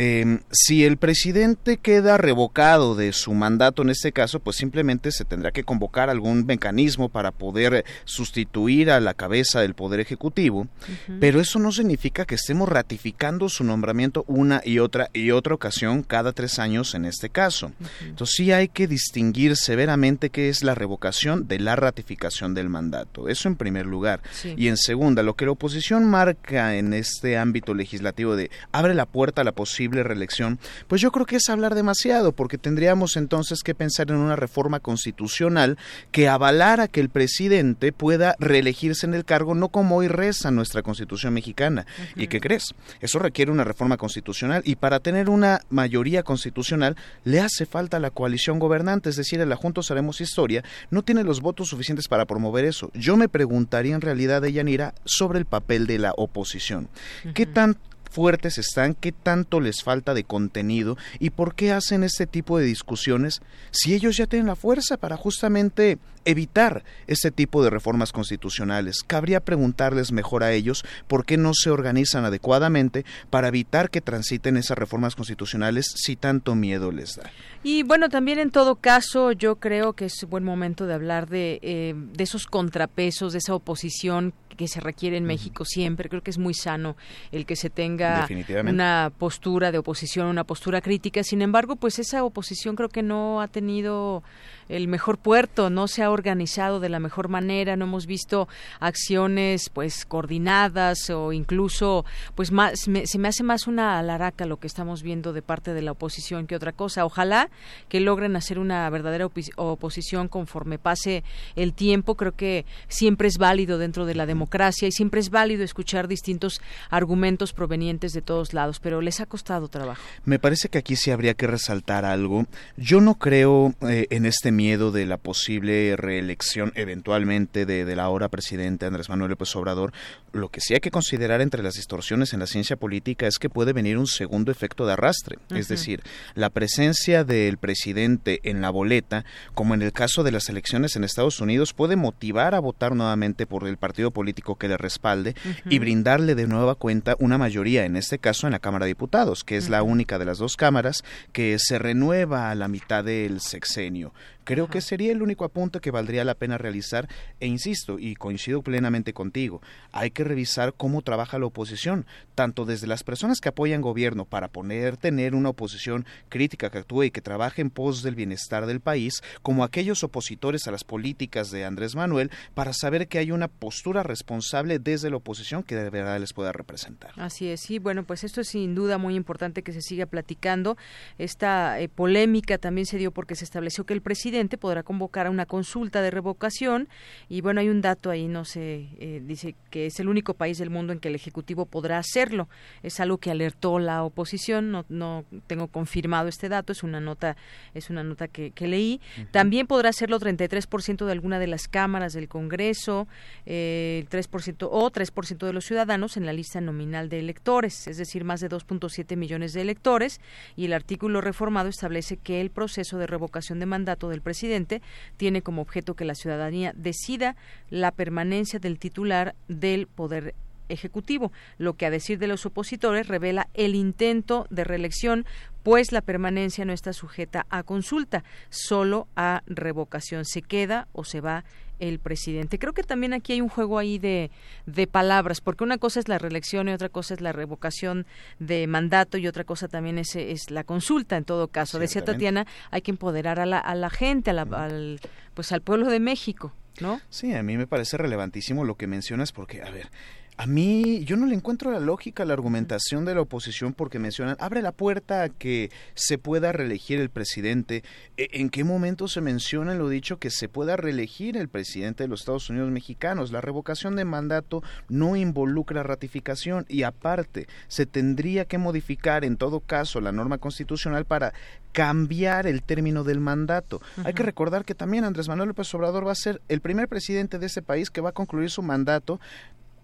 eh, si el presidente queda revocado de su mandato en este caso, pues simplemente se tendrá que convocar algún mecanismo para poder sustituir a la cabeza del Poder Ejecutivo, uh -huh. pero eso no significa que estemos ratificando su nombramiento una y otra y otra ocasión cada tres años en este caso. Uh -huh. Entonces sí hay que distinguir severamente qué es la revocación de la ratificación del mandato. Eso en primer lugar. Sí. Y en segunda, lo que la oposición marca en este ámbito legislativo de abre la puerta a la reelección, pues yo creo que es hablar demasiado, porque tendríamos entonces que pensar en una reforma constitucional que avalara que el presidente pueda reelegirse en el cargo, no como hoy reza nuestra constitución mexicana. Uh -huh. ¿Y qué crees? Eso requiere una reforma constitucional y para tener una mayoría constitucional le hace falta la coalición gobernante, es decir, el Juntos Haremos Historia no tiene los votos suficientes para promover eso. Yo me preguntaría en realidad, Deyanira, sobre el papel de la oposición. Uh -huh. ¿Qué tan fuertes están, qué tanto les falta de contenido y por qué hacen este tipo de discusiones si ellos ya tienen la fuerza para justamente evitar este tipo de reformas constitucionales. Cabría preguntarles mejor a ellos por qué no se organizan adecuadamente para evitar que transiten esas reformas constitucionales si tanto miedo les da. Y bueno, también en todo caso yo creo que es buen momento de hablar de, eh, de esos contrapesos, de esa oposición que se requiere en México siempre. Creo que es muy sano el que se tenga una postura de oposición, una postura crítica. Sin embargo, pues esa oposición creo que no ha tenido el mejor puerto, no se ha organizado de la mejor manera, no hemos visto acciones pues coordinadas o incluso pues más me, se me hace más una alaraca lo que estamos viendo de parte de la oposición que otra cosa. Ojalá que logren hacer una verdadera opos oposición conforme pase el tiempo, creo que siempre es válido dentro de la democracia y siempre es válido escuchar distintos argumentos provenientes de todos lados, pero les ha costado trabajo. Me parece que aquí sí habría que resaltar algo. Yo no creo eh, en este miedo de la posible reelección eventualmente de, de, la ahora presidente Andrés Manuel López Obrador, lo que sí hay que considerar entre las distorsiones en la ciencia política es que puede venir un segundo efecto de arrastre, uh -huh. es decir, la presencia del presidente en la boleta, como en el caso de las elecciones en Estados Unidos, puede motivar a votar nuevamente por el partido político que le respalde uh -huh. y brindarle de nueva cuenta una mayoría, en este caso en la Cámara de Diputados, que es uh -huh. la única de las dos cámaras que se renueva a la mitad del sexenio Creo que sería el único apunte que valdría la pena realizar e insisto, y coincido plenamente contigo, hay que revisar cómo trabaja la oposición, tanto desde las personas que apoyan gobierno para poder tener una oposición crítica que actúe y que trabaje en pos del bienestar del país, como aquellos opositores a las políticas de Andrés Manuel para saber que hay una postura responsable desde la oposición que de verdad les pueda representar. Así es, sí, bueno, pues esto es sin duda muy importante que se siga platicando. Esta eh, polémica también se dio porque se estableció que el presidente podrá convocar a una consulta de revocación y bueno, hay un dato ahí, no sé, eh, dice que es el único país del mundo en que el Ejecutivo podrá hacerlo. Es algo que alertó la oposición, no, no tengo confirmado este dato, es una nota, es una nota que, leí. También podrá hacerlo 33% de alguna de las cámaras del Congreso, eh, 3% o 3% de los ciudadanos en la lista nominal de electores, es decir, más de 2.7 millones de electores, y el artículo reformado establece que el proceso de revocación de mandato del presidente tiene como objeto que la ciudadanía decida la permanencia del titular del poder ejecutivo, lo que a decir de los opositores revela el intento de reelección, pues la permanencia no está sujeta a consulta, solo a revocación. Se queda o se va el presidente. Creo que también aquí hay un juego ahí de, de palabras, porque una cosa es la reelección y otra cosa es la revocación de mandato y otra cosa también es, es la consulta en todo caso. Decía Tatiana, hay que empoderar a la, a la gente, al, pues al pueblo de México. ¿No? Sí, a mí me parece relevantísimo lo que mencionas porque, a ver, a mí, yo no le encuentro la lógica a la argumentación de la oposición porque mencionan, abre la puerta a que se pueda reelegir el presidente. E, ¿En qué momento se menciona lo dicho que se pueda reelegir el presidente de los Estados Unidos mexicanos? La revocación de mandato no involucra ratificación y aparte se tendría que modificar en todo caso la norma constitucional para cambiar el término del mandato. Hay que recordar que también Andrés Manuel López Obrador va a ser el primer presidente de ese país que va a concluir su mandato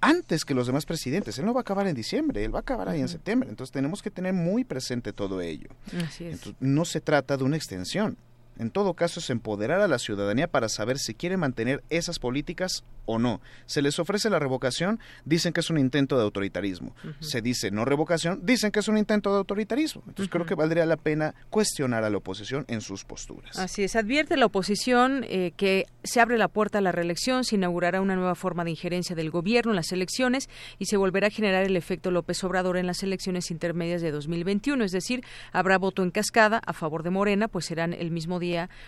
antes que los demás presidentes. Él no va a acabar en diciembre, él va a acabar ahí en septiembre. Entonces tenemos que tener muy presente todo ello. Así es. no se trata de una extensión. En todo caso, es empoderar a la ciudadanía para saber si quiere mantener esas políticas o no. Se les ofrece la revocación, dicen que es un intento de autoritarismo. Se dice no revocación, dicen que es un intento de autoritarismo. Entonces creo que valdría la pena cuestionar a la oposición en sus posturas. Así es, advierte la oposición eh, que se abre la puerta a la reelección, se inaugurará una nueva forma de injerencia del gobierno en las elecciones y se volverá a generar el efecto López Obrador en las elecciones intermedias de 2021. Es decir, habrá voto en cascada a favor de Morena, pues serán el mismo día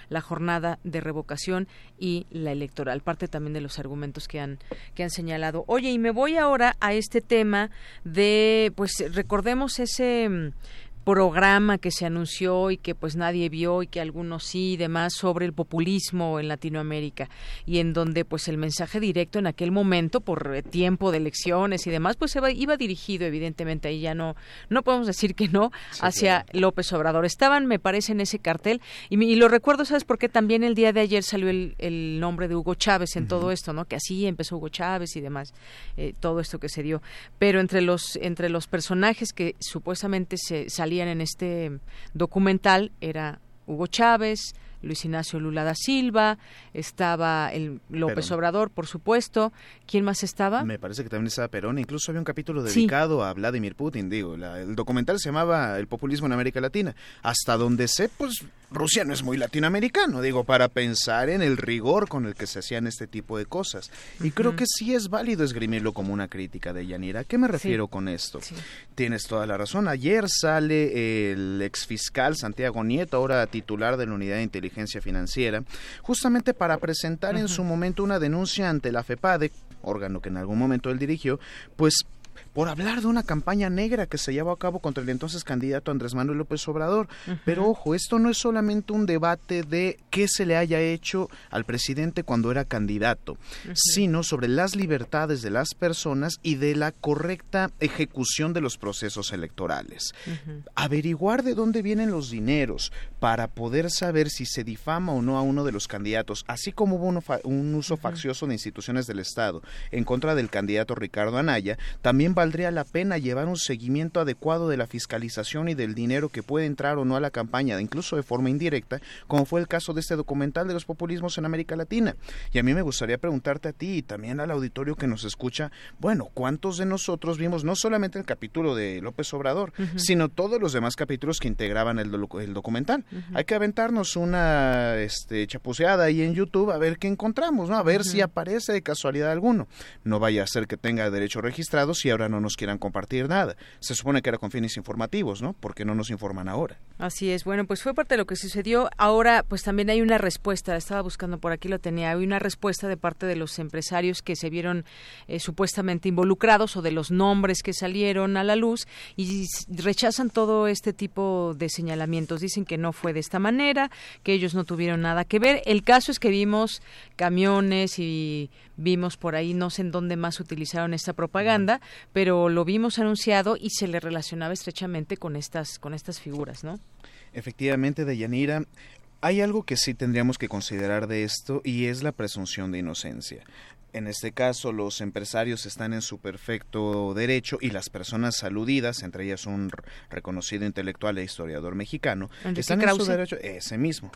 la jornada de revocación y la electoral. Parte también de los argumentos que han, que han señalado. Oye, y me voy ahora a este tema de, pues recordemos ese programa que se anunció y que pues nadie vio y que algunos sí y demás sobre el populismo en Latinoamérica y en donde pues el mensaje directo en aquel momento por tiempo de elecciones y demás pues iba, dirigido evidentemente ahí ya no no podemos decir que no hacia López Obrador. Estaban me parece en ese cartel y, lo recuerdo sabes porque también el día de ayer salió el, nombre de Hugo Chávez en todo esto no que así empezó Hugo Chávez y demás eh, todo esto que se dio. Pero entre los entre los personajes que supuestamente se salían en este documental era Hugo Chávez, Luis Ignacio Lula da Silva, estaba el López Obrador, por supuesto. ¿Quién más estaba? Me parece que también estaba Perón. Incluso había un capítulo dedicado a Vladimir Putin, digo. el documental se llamaba El populismo en América Latina. Hasta donde sé, pues Rusia no es muy latinoamericano, digo, para pensar en el rigor con el que se hacían este tipo de cosas. Y creo que sí es válido esgrimirlo como una crítica de Yanira. ¿A qué me refiero con esto? Tienes toda la razón. Ayer sale el exfiscal Santiago Nieto, ahora titular de la Unidad de Inteligencia Financiera, justamente para presentar en su momento una denuncia ante la FEPADE, órgano que en algún momento él dirigió, pues por hablar de una campaña negra que se llevó a cabo contra el entonces candidato Andrés Manuel López Obrador. Pero ojo, esto no es solamente un debate de qué se le haya hecho al presidente cuando era candidato, sino sobre las libertades de las personas y de la correcta ejecución de los procesos electorales. Averiguar de dónde vienen los dineros para poder saber si se difama o no a uno de los candidatos, así como hubo un uso faccioso de instituciones del Estado en contra del candidato Ricardo Anaya, también también valdría la pena llevar un seguimiento adecuado de la fiscalización y del dinero que puede entrar o no a la campaña, incluso de forma indirecta, como fue el caso de este documental de los populismos en América Latina. Y a mí me gustaría preguntarte a ti y también al auditorio que nos escucha, bueno, ¿cuántos de nosotros vimos no solamente el capítulo de López Obrador, sino todos los demás capítulos que integraban el, documental? Hay que aventarnos una este, chapuceada ahí en YouTube a ver qué encontramos, ¿no? A ver si aparece de casualidad alguno. No vaya a ser que tenga derechos registrados y ahora no nos quieran compartir nada. Se supone que era con fines informativos, ¿no? Porque no nos informan ahora. Así es. Bueno, pues fue parte de lo que sucedió. Ahora, pues también hay una respuesta. Estaba buscando por aquí, lo tenía. Hay una respuesta de parte de los empresarios que se vieron eh, supuestamente involucrados o de los nombres que salieron a la luz y rechazan todo este tipo de señalamientos. Dicen que no fue de esta manera, que ellos no tuvieron nada que ver. El caso es que vimos camiones y vimos por ahí, no sé en dónde más utilizaron esta propaganda, pero lo vimos anunciado y se le relacionaba estrechamente con estas, con estas figuras, ¿no? Efectivamente, Deyanira, hay algo que sí tendríamos que considerar de esto y es la presunción de inocencia. En este caso, los empresarios están en su perfecto derecho y las personas aludidas, entre ellas un reconocido intelectual e historiador mexicano, están en su derecho, ese mismo.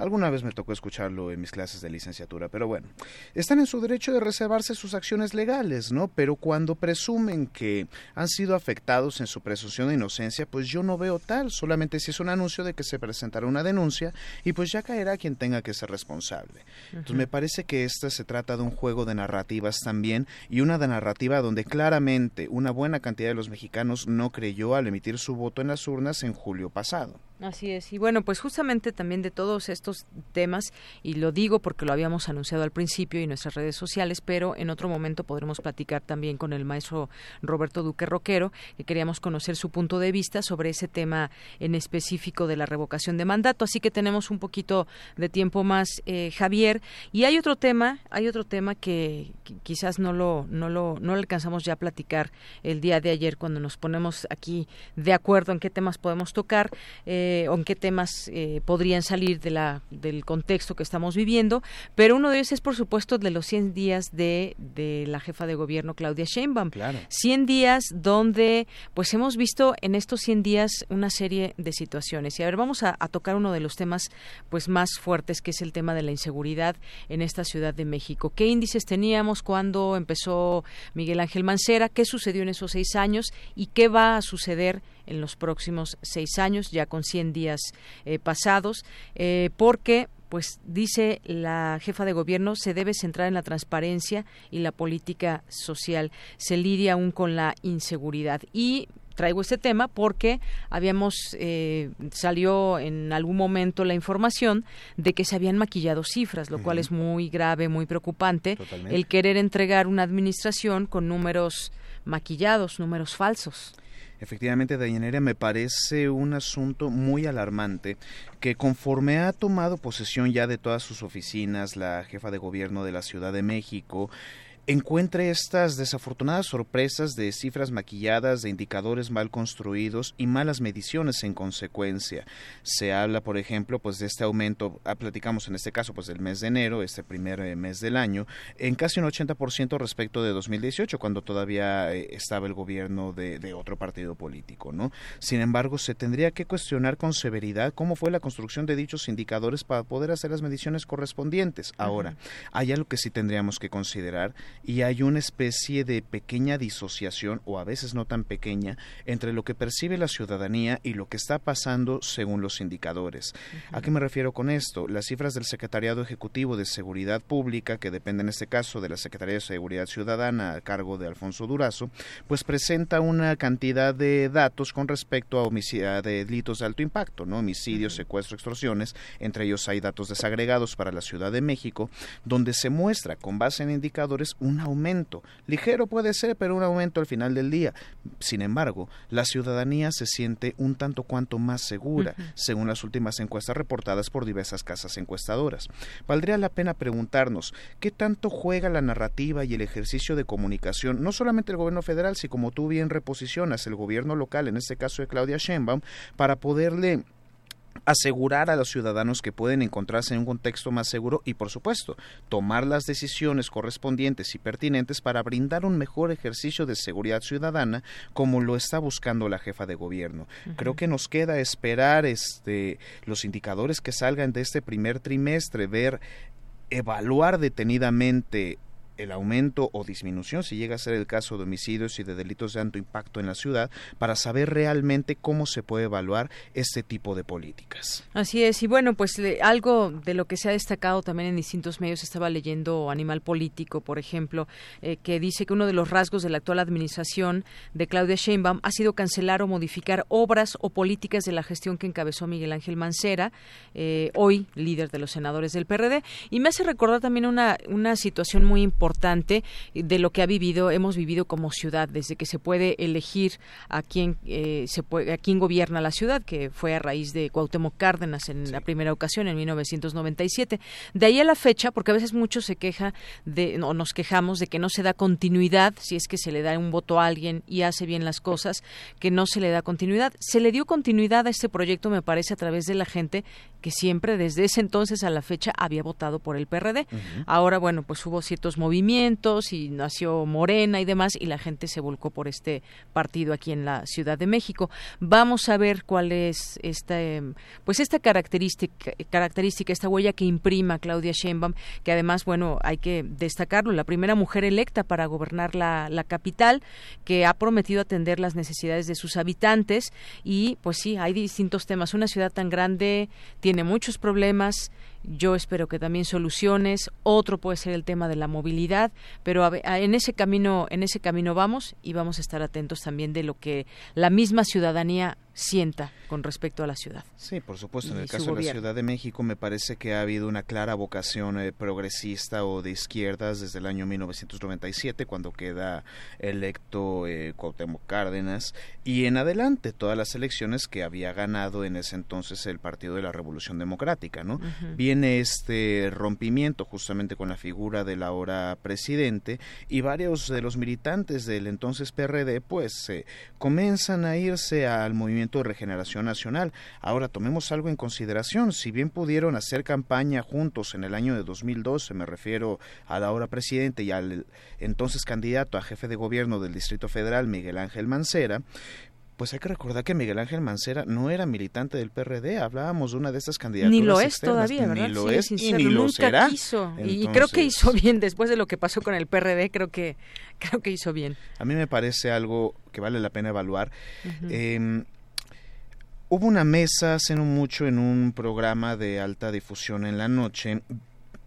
Alguna vez me tocó escucharlo en mis clases de licenciatura, pero bueno, están en su derecho de reservarse sus acciones legales, ¿no? Pero cuando presumen que han sido afectados en su presunción de inocencia, pues yo no veo tal, solamente si es un anuncio de que se presentará una denuncia y pues ya caerá quien tenga que ser responsable. Entonces me parece que esta se trata de un juego de narrativas también y una de narrativa donde claramente una buena cantidad de los mexicanos no creyó al emitir su voto en las urnas en julio pasado. Así es. Y bueno, pues justamente también de todos estos temas, y lo digo porque lo habíamos anunciado al principio y nuestras redes sociales, pero en otro momento podremos platicar también con el maestro Roberto Duque Roquero, que queríamos conocer su punto de vista sobre ese tema en específico de la revocación de mandato. Así que tenemos un poquito de tiempo más, eh, Javier. Y hay otro tema, hay otro tema que, quizás no lo, no lo, no lo alcanzamos ya a platicar el día de ayer cuando nos ponemos aquí de acuerdo en qué temas podemos tocar. Eh, eh, o en qué temas eh, podrían salir de la, del contexto que estamos viviendo, pero uno de ellos es, por supuesto, de los 100 días de, de la jefa de gobierno, Claudia Sheinbaum. Claro. 100 días donde, pues hemos visto en estos 100 días una serie de situaciones. Y a ver, vamos a, a tocar uno de los temas pues más fuertes, que es el tema de la inseguridad en esta Ciudad de México. ¿Qué índices teníamos cuando empezó Miguel Ángel Mancera? ¿Qué sucedió en esos seis años? ¿Y qué va a suceder en los próximos seis años, ya con 100 días eh, pasados, eh, porque pues dice la jefa de gobierno, se debe centrar en la transparencia y la política social. Se lidia aún con la inseguridad. Y traigo este tema porque habíamos eh, salió en algún momento la información de que se habían maquillado cifras, lo cual es muy grave, muy preocupante. El querer entregar una administración con números maquillados, números falsos. Efectivamente, Dayanera, me parece un asunto muy alarmante que conforme ha tomado posesión ya de todas sus oficinas la jefa de gobierno de la Ciudad de México, encuentre estas desafortunadas sorpresas de cifras maquilladas, de indicadores mal construidos y malas mediciones en consecuencia. Se habla, por ejemplo, pues de este aumento, ah, platicamos en este caso, pues del mes de enero, este primer eh, mes del año, en casi un 80% respecto de 2018, cuando todavía eh, estaba el gobierno de, de, otro partido político, ¿no? Sin embargo, se tendría que cuestionar con severidad cómo fue la construcción de dichos indicadores para poder hacer las mediciones correspondientes. Ahora, hay algo que sí tendríamos que considerar y hay una especie de pequeña disociación, o a veces no tan pequeña, entre lo que percibe la ciudadanía y lo que está pasando según los indicadores. ¿A qué me refiero con esto? Las cifras del Secretariado Ejecutivo de Seguridad Pública, que depende en este caso de la Secretaría de Seguridad Ciudadana a cargo de Alfonso Durazo, pues presenta una cantidad de datos con respecto a, de delitos de alto impacto, ¿no? homicidios, secuestro, extorsiones, entre ellos hay datos desagregados para la Ciudad de México, donde se muestra con base en indicadores un aumento. Ligero puede ser, pero un aumento al final del día. Sin embargo, la ciudadanía se siente un tanto cuanto más segura, según las últimas encuestas reportadas por diversas casas encuestadoras. Valdría la pena preguntarnos qué tanto juega la narrativa y el ejercicio de comunicación, no solamente el gobierno federal, sino como tú bien reposicionas, el gobierno local, en este caso de Claudia Sheinbaum, para poderle asegurar a los ciudadanos que pueden encontrarse en un contexto más seguro y, por supuesto, tomar las decisiones correspondientes y pertinentes para brindar un mejor ejercicio de seguridad ciudadana como lo está buscando la jefa de gobierno. Creo que nos queda esperar este los indicadores que salgan de este primer trimestre, ver evaluar detenidamente el aumento o disminución, si llega a ser el caso de homicidios y de delitos de alto impacto en la ciudad, para saber realmente cómo se puede evaluar este tipo de políticas. Así es, y bueno, pues algo de lo que se ha destacado también en distintos medios, estaba leyendo Animal Político, por ejemplo, eh, que dice que uno de los rasgos de la actual administración de Claudia Sheinbaum ha sido cancelar o modificar obras o políticas de la gestión que encabezó Miguel Ángel Mancera, eh, hoy líder de los senadores del PRD, y me hace recordar también una, una situación muy importante importante de lo que ha vivido, hemos vivido como ciudad, desde que se puede elegir a quién, eh, se puede, a quién gobierna la ciudad, que fue a raíz de Cuauhtémoc Cárdenas en la primera ocasión, en 1997. De ahí a la fecha, porque a veces mucho se queja de, o nos quejamos de que no se da continuidad, si es que se le da un voto a alguien y hace bien las cosas, que no se le da continuidad. Se le dio continuidad a este proyecto, me parece, a través de la gente que siempre, desde ese entonces a la fecha, había votado por el PRD. Ahora, bueno, pues hubo ciertos movimientos y nació Morena y demás y la gente se volcó por este partido aquí en la Ciudad de México. Vamos a ver cuál es esta pues esta característica característica esta huella que imprima Claudia Sheinbaum, que además bueno, hay que destacarlo, la primera mujer electa para gobernar la, la capital que ha prometido atender las necesidades de sus habitantes y pues sí, hay distintos temas. Una ciudad tan grande tiene muchos problemas yo espero que también soluciones. Otro puede ser el tema de la movilidad, pero en ese camino, en ese camino vamos y vamos a estar atentos también de lo que la misma ciudadanía sienta con respecto a la ciudad. Sí, por supuesto. En el caso de la Ciudad de México me parece que ha habido una clara vocación eh, progresista o de izquierdas desde el año 1997, cuando queda electo eh, Cuauhtémoc Cárdenas, y en adelante todas las elecciones que había ganado en ese entonces el Partido de la Revolución Democrática, ¿no? Viene este rompimiento justamente con la figura del ahora presidente y varios de los militantes del entonces PRD pues eh, comienzan a irse al movimiento de Regeneración Nacional. Ahora tomemos algo en consideración. Si bien pudieron hacer campaña juntos en el año de 2012, me refiero al ahora presidente y al entonces candidato a jefe de gobierno del Distrito Federal, Miguel Ángel Mancera, pues hay que recordar que Miguel Ángel Mancera no era militante del PRD, hablábamos de una de esas candidaturas. Ni lo es todavía, ¿verdad? Ni lo es y ni lo será. Quiso. y creo que hizo bien después de lo que pasó con el PRD, creo que creo que hizo bien. A mí me parece algo que vale la pena evaluar. Hubo una mesa hace no mucho en un programa de alta difusión en la noche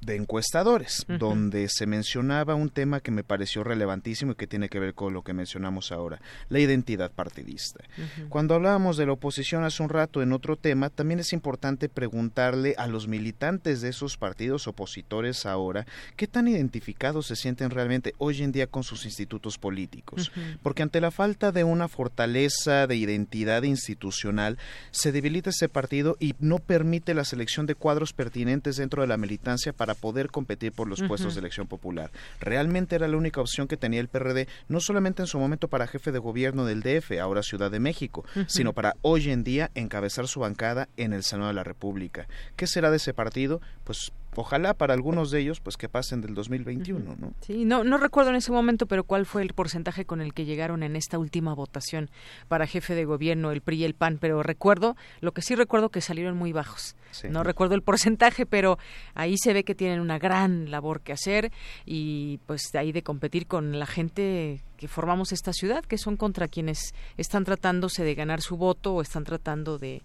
de encuestadores, donde se mencionaba un tema que me pareció relevantísimo y que tiene que ver con lo que mencionamos ahora, la identidad partidista. Cuando hablábamos de la oposición hace un rato en otro tema, también es importante preguntarle a los militantes de esos partidos opositores ahora qué tan identificados se sienten realmente hoy en día con sus institutos políticos. Porque ante la falta de una fortaleza de identidad institucional, se debilita ese partido y no permite la selección de cuadros pertinentes dentro de la militancia para poder competir por los puestos de elección popular. Realmente era la única opción que tenía el PRD, no solamente en su momento para jefe de gobierno del DF, ahora Ciudad de México, sino para hoy en día encabezar su bancada en el Senado de la República. ¿Qué será de ese partido? Pues ojalá para algunos de ellos pues que pasen del 2021, ¿no? Sí, no no recuerdo en ese momento, pero cuál fue el porcentaje con el que llegaron en esta última votación para jefe de gobierno el PRI y el PAN, pero recuerdo, lo que sí recuerdo que salieron muy bajos. No recuerdo el porcentaje, pero ahí se ve que tienen una gran labor que hacer y pues de ahí de competir con la gente que formamos esta ciudad, que son contra quienes están tratándose de ganar su voto o están tratando de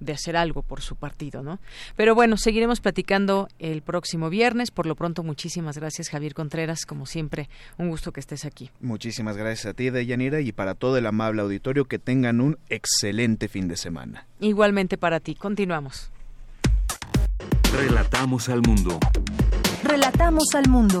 de hacer algo por su partido, ¿no? Pero bueno, seguiremos platicando el próximo viernes. Por lo pronto, muchísimas gracias, Javier Contreras. Como siempre, un gusto que estés aquí. Muchísimas gracias a ti, Deyanira, y para todo el amable auditorio, que tengan un excelente fin de semana. Igualmente para ti. Continuamos. Relatamos al mundo. Relatamos al mundo.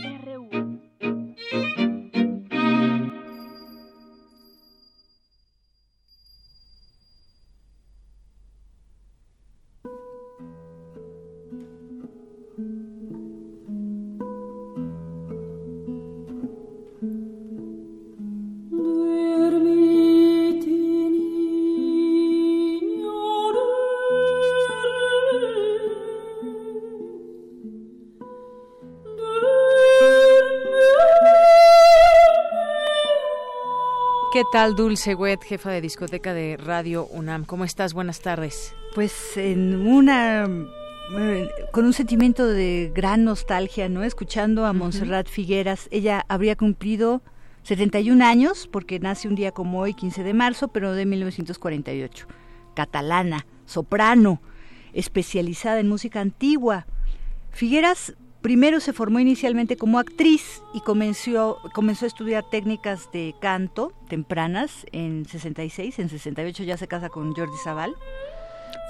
Tal, Dulce Wet, jefa de discoteca de Radio UNAM? ¿Cómo estás? Buenas tardes. Pues en una eh, con un sentimiento de gran nostalgia, ¿no? Escuchando a Montserrat Figueras, ella habría cumplido 71 años porque nace un día como hoy, 15 de marzo, pero de 1948. Catalana, soprano, especializada en música antigua. Figueras Primero se formó inicialmente como actriz y comenzó, comenzó a estudiar técnicas de canto tempranas en 66, en 68 ya se casa con Jordi Zaval.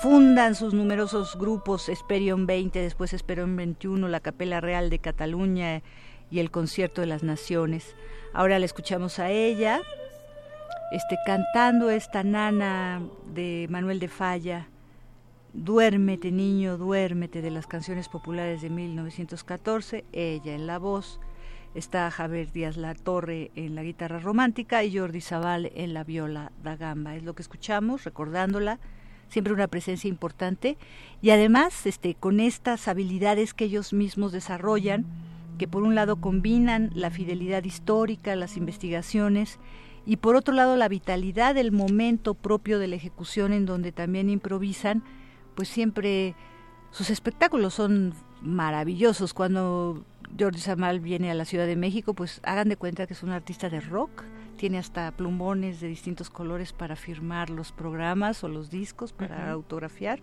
Fundan sus numerosos grupos Esperion 20, después Esperion 21, la Capela Real de Cataluña y el Concierto de las Naciones. Ahora la escuchamos a ella este, cantando esta nana de Manuel de Falla Duérmete niño, duérmete de las canciones populares de 1914, ella en la voz, está Javier Díaz La Torre en la guitarra romántica y Jordi Zaval en la viola da gamba. Es lo que escuchamos, recordándola, siempre una presencia importante. Y además este con estas habilidades que ellos mismos desarrollan, que por un lado combinan la fidelidad histórica, las investigaciones y por otro lado la vitalidad del momento propio de la ejecución en donde también improvisan pues siempre sus espectáculos son maravillosos. Cuando Jordi Samal viene a la Ciudad de México, pues hagan de cuenta que es un artista de rock, tiene hasta plumones de distintos colores para firmar los programas o los discos, para autografiar.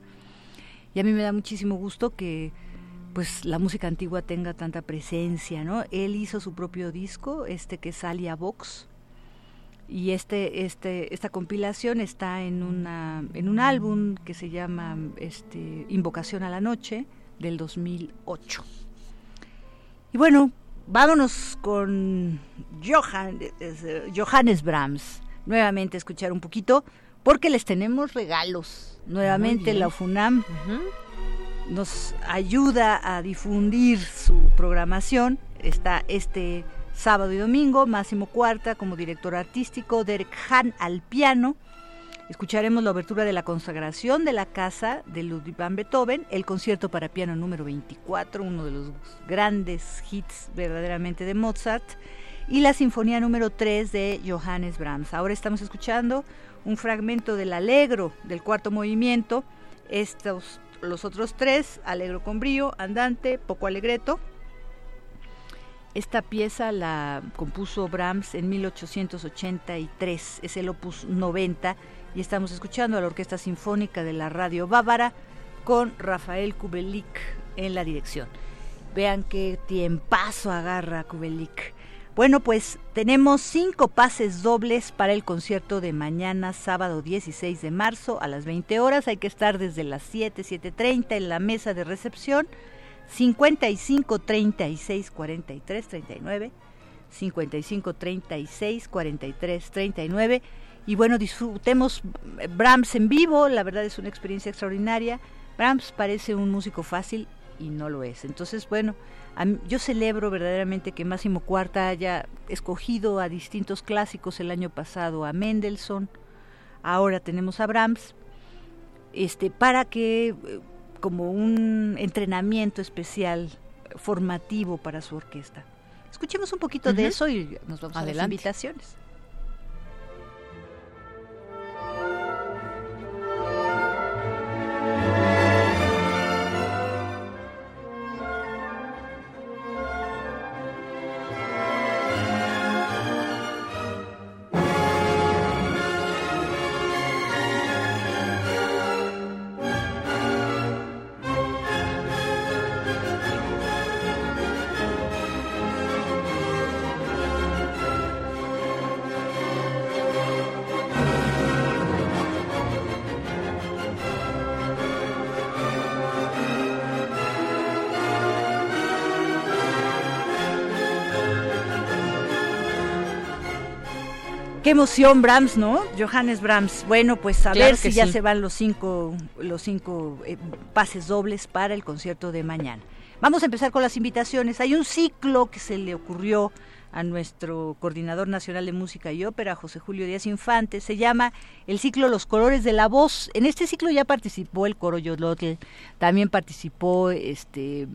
Y a mí me da muchísimo gusto que pues la música antigua tenga tanta presencia, ¿no? Él hizo su propio disco, este que es Alia Vox, y este este esta compilación está en una en un álbum que se llama este Invocación a la noche del 2008 y bueno vámonos con Johan, Johannes Brahms. Nuevamente a escuchar un poquito porque les tenemos regalos. Nuevamente la FUNAM nos ayuda a difundir su programación. Está este sábado y domingo, Máximo Cuarta como director artístico, Derek Hahn al piano. Escucharemos la obertura de la consagración de la casa de Ludwig van Beethoven, el concierto para piano número 24, uno de los grandes hits verdaderamente de Mozart, y la sinfonía número 3 de Johannes Brahms. Ahora estamos escuchando un fragmento del Allegro del cuarto movimiento, estos los otros tres, Alegro con brío, Andante, Poco Alegreto, esta pieza la compuso Brahms en 1883, es el opus 90 y estamos escuchando a la Orquesta Sinfónica de la Radio Bávara con Rafael Kubelik en la dirección. Vean qué tiempazo agarra Kubelik. Bueno, pues tenemos cinco pases dobles para el concierto de mañana, sábado 16 de marzo a las 20 horas. Hay que estar desde las 7, 7.30 en la mesa de recepción 55 36 43 39 55 36 43 39 y bueno disfrutemos Brahms en vivo la verdad es una experiencia extraordinaria. Brahms parece un músico fácil y no lo es. Entonces bueno yo celebro verdaderamente que Máximo Cuarta haya escogido a distintos clásicos el año pasado a Mendelssohn. Ahora tenemos a Brahms. Este para que eh, como un entrenamiento especial formativo para su orquesta. Escuchemos un poquito de eso y nos vamos a las invitaciones. Qué emoción, Brahms, ¿no? Johannes Brahms. Bueno, pues a ver si ya se van los cinco, los cinco eh, pases dobles para el concierto de mañana. Vamos a empezar con las invitaciones. Hay un ciclo que se le ocurrió a nuestro coordinador nacional de música y ópera, José Julio Díaz Infante. Se llama el ciclo Los colores de la voz. En este ciclo ya participó el coro Yolotl, también participó este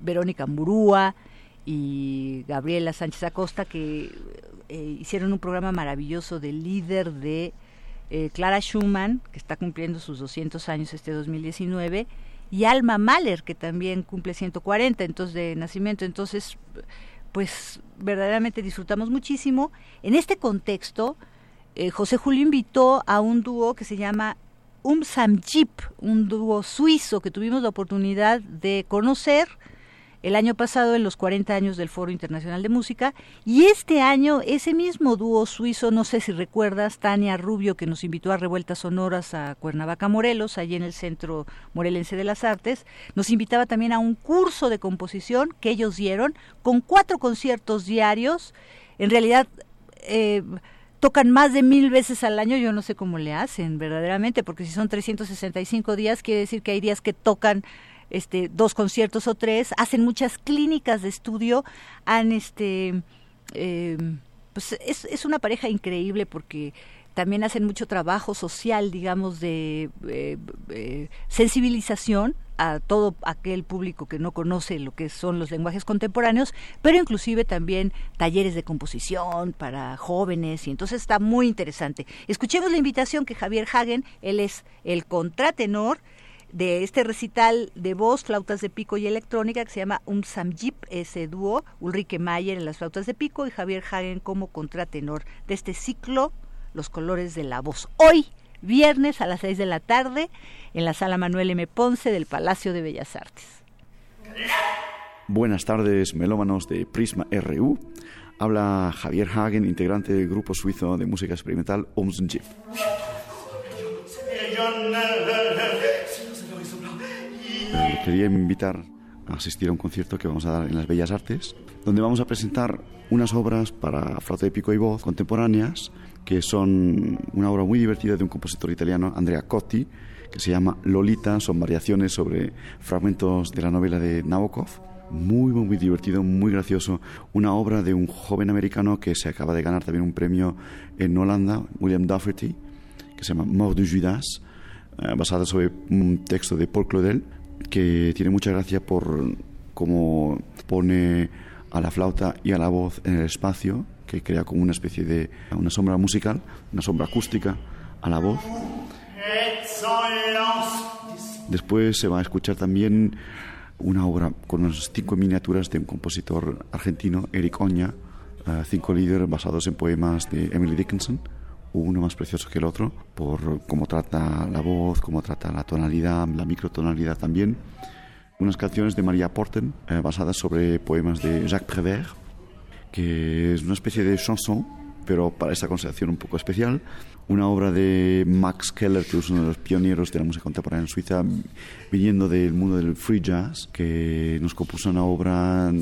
Verónica Murúa y Gabriela Sánchez Acosta, que eh, hicieron un programa maravilloso del líder de eh, Clara Schumann, que está cumpliendo sus 200 años este 2019, y Alma Mahler, que también cumple 140 entonces de nacimiento. Entonces, pues verdaderamente disfrutamos muchísimo. En este contexto, eh, José Julio invitó a un dúo que se llama Um Samjip, un dúo suizo que tuvimos la oportunidad de conocer el año pasado en los 40 años del Foro Internacional de Música y este año ese mismo dúo suizo, no sé si recuerdas, Tania Rubio que nos invitó a Revueltas Sonoras a Cuernavaca, Morelos, allí en el Centro Morelense de las Artes, nos invitaba también a un curso de composición que ellos dieron con cuatro conciertos diarios, en realidad... Eh, tocan más de mil veces al año, yo no sé cómo le hacen verdaderamente, porque si son 365 días, quiere decir que hay días que tocan este, dos conciertos o tres, hacen muchas clínicas de estudio, han este, em, pues es, es una pareja increíble porque también hacen mucho trabajo social, digamos, de eh, eh, sensibilización a todo aquel público que no conoce lo que son los lenguajes contemporáneos, pero inclusive también talleres de composición para jóvenes y entonces está muy interesante. Escuchemos la invitación que Javier Hagen, él es el contratenor, de este recital de voz, flautas de pico y electrónica que se llama Un Samjip, ese dúo, Ulrike Mayer en las flautas de pico y Javier Hagen como contratenor de este ciclo Los colores de la voz. Hoy, viernes a las 6 de la tarde, en la sala Manuel M. Ponce del Palacio de Bellas Artes. Buenas tardes, melómanos de Prisma RU. Habla Javier Hagen, integrante del grupo suizo de música experimental Quería invitar a asistir a un concierto que vamos a dar en las Bellas Artes, donde vamos a presentar unas obras para flauta de pico y voz contemporáneas, que son una obra muy divertida de un compositor italiano, Andrea Cotti, que se llama Lolita, son variaciones sobre fragmentos de la novela de Nabokov. Muy, muy, muy divertido, muy gracioso. Una obra de un joven americano que se acaba de ganar también un premio en Holanda, William Dufferty, que se llama Mort de Judas, eh, basada sobre un texto de Paul Claudel que tiene mucha gracia por cómo pone a la flauta y a la voz en el espacio, que crea como una especie de una sombra musical, una sombra acústica a la voz. Después se va a escuchar también una obra con unas cinco miniaturas de un compositor argentino, Eric Oña, eh, cinco líderes basados en poemas de Emily Dickinson uno más precioso que el otro, por cómo trata la voz, cómo trata la tonalidad, la microtonalidad también. Unas canciones de María Porten, eh, basadas sobre poemas de Jacques Prévert, que es una especie de chanson, pero para esta concepción un poco especial. Una obra de Max Keller, que es uno de los pioneros de la música contemporánea en Suiza, viniendo del mundo del free jazz, que nos compuso una obra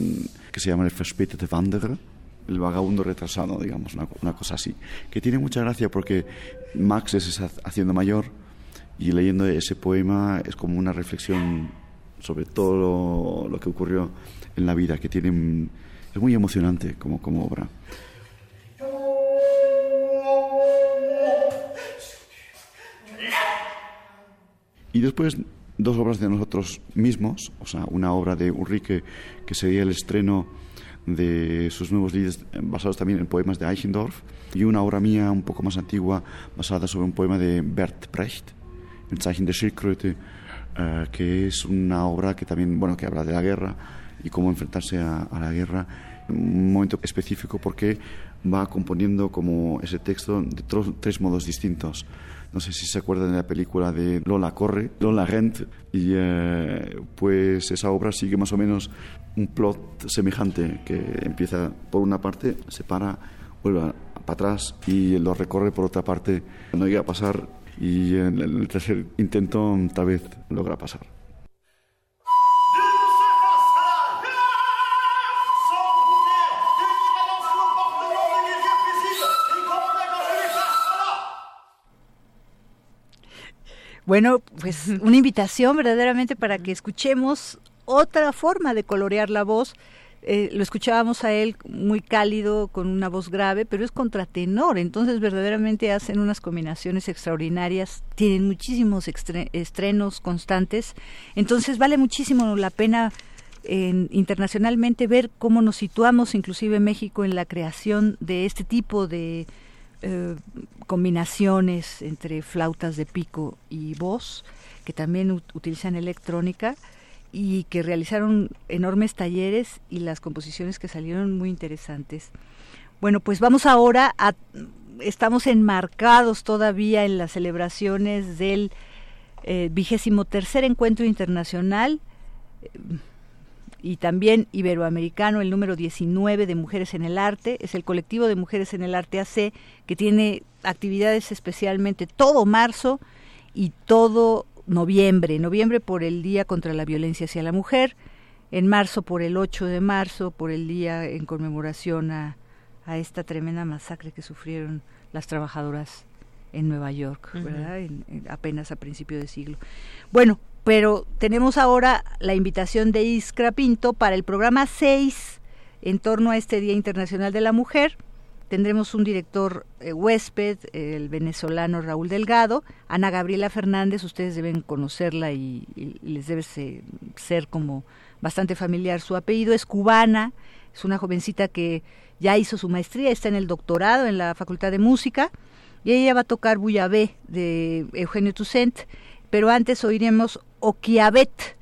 que se llama El Verspätete Wanderer, el vagabundo retrasado, digamos, una, cosa así. Que tiene mucha gracia porque Max es haciendo mayor y leyendo ese poema es como una reflexión sobre todo lo, que ocurrió en la vida, que tiene, es muy emocionante como, como obra. Y después dos obras de nosotros mismos, o sea, una obra de Ulrike que sería el estreno de sus nuevos líderes basados también en poemas de Eichendorff y una obra mía un poco más antigua basada sobre un poema de Bert Brecht, El Zeichen de Schildkröte, eh, que es una obra que también, bueno, que habla de la guerra y cómo enfrentarse a, la guerra un momento específico porque va componiendo como ese texto de tres modos distintos. No sé si se acuerdan de la película de Lola Corre, Lola Rent, y eh, pues esa obra sigue más o menos un plot semejante que empieza por una parte, se para, vuelve para atrás y lo recorre por otra parte, no llega a pasar y en el tercer intento tal vez logra pasar. Bueno, pues una invitación verdaderamente para que escuchemos otra forma de colorear la voz. Eh, lo escuchábamos a él muy cálido, con una voz grave, pero es contratenor, entonces verdaderamente hacen unas combinaciones extraordinarias, tienen muchísimos estrenos constantes, entonces vale muchísimo la pena internacionalmente ver cómo nos situamos, inclusive México, en la creación de este tipo de eh, combinaciones entre flautas de pico y voz, que también utilizan electrónica y que realizaron enormes talleres y las composiciones que salieron muy interesantes. Bueno, pues vamos ahora a estamos enmarcados todavía en las celebraciones del eh, vigésimo tercer encuentro internacional y también iberoamericano, el número 19 de Mujeres en el Arte, es el colectivo de Mujeres en el Arte AC, que tiene actividades especialmente todo marzo y todo noviembre, noviembre por el Día contra la Violencia hacia la Mujer, en marzo por el 8 de marzo, por el día en conmemoración a, a esta tremenda masacre que sufrieron las trabajadoras en Nueva York, ¿verdad? apenas a principio de siglo. Bueno, pero tenemos ahora la invitación de Iskra Pinto para el programa 6 en torno a este Día Internacional de la Mujer. Tendremos un director eh, huésped, el venezolano Raúl Delgado, Ana Gabriela Fernández, ustedes deben conocerla y, les debe ser, como bastante familiar su apellido, es cubana, es una jovencita que ya hizo su maestría, está en el doctorado en la Facultad de Música. Y ella va a tocar Buyabé de Eugenio Toussaint pero antes oiremos Oquiabet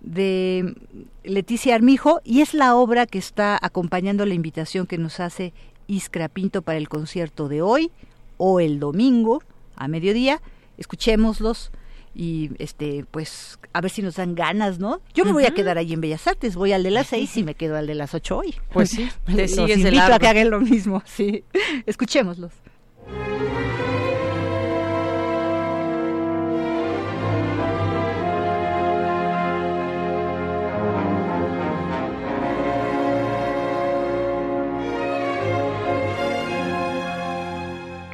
de Leticia Armijo y es la obra que está acompañando la invitación que nos hace Iskra Pinto para el concierto de hoy o el domingo a mediodía. Escuchémoslos y este pues a ver si nos dan ganas, ¿no? Yo me voy a quedar ahí en Bellas Artes, voy al de las seis y me quedo al de las ocho hoy. Pues sí, te sigues invito a que hagan lo mismo, sí. Escuchémoslos.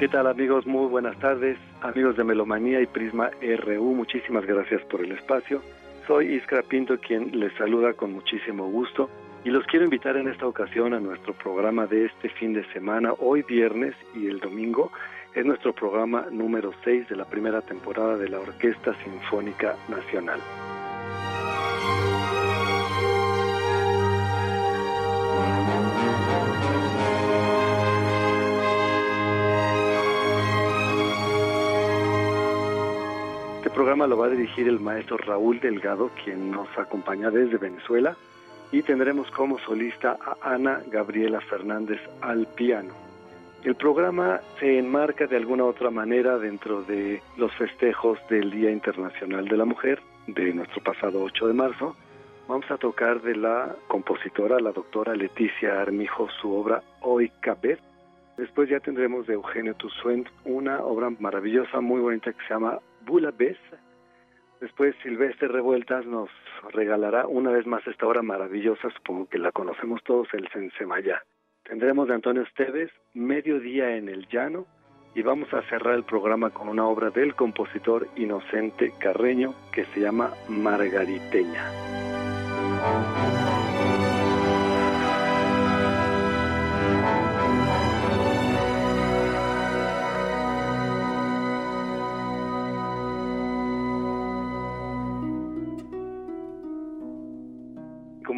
¿Qué tal amigos? Muy buenas tardes, amigos de Melomanía y Prisma RU, muchísimas gracias por el espacio. Soy Iskra Pinto quien les saluda con muchísimo gusto y los quiero invitar en esta ocasión a nuestro programa de este fin de semana, hoy viernes y el domingo. Es nuestro programa número 6 de la primera temporada de la Orquesta Sinfónica Nacional. Lo va a dirigir el maestro Raúl Delgado, quien nos acompaña desde Venezuela, y tendremos como solista a Ana Gabriela Fernández al piano. El programa se enmarca de alguna otra manera dentro de los festejos del Día Internacional de la Mujer de nuestro pasado 8 de marzo. Vamos a tocar de la compositora, la doctora Leticia Armijo, su obra Hoy Cabet. Después ya tendremos de Eugenio Toussaint una obra maravillosa, muy bonita que se llama Bula Después Silvestre Revueltas nos regalará una vez más esta obra maravillosa, supongo que la conocemos todos, el Sensemayá. Tendremos de Antonio Esteves, Mediodía en el Llano, y vamos a cerrar el programa con una obra del compositor Inocente Carreño que se llama Margariteña.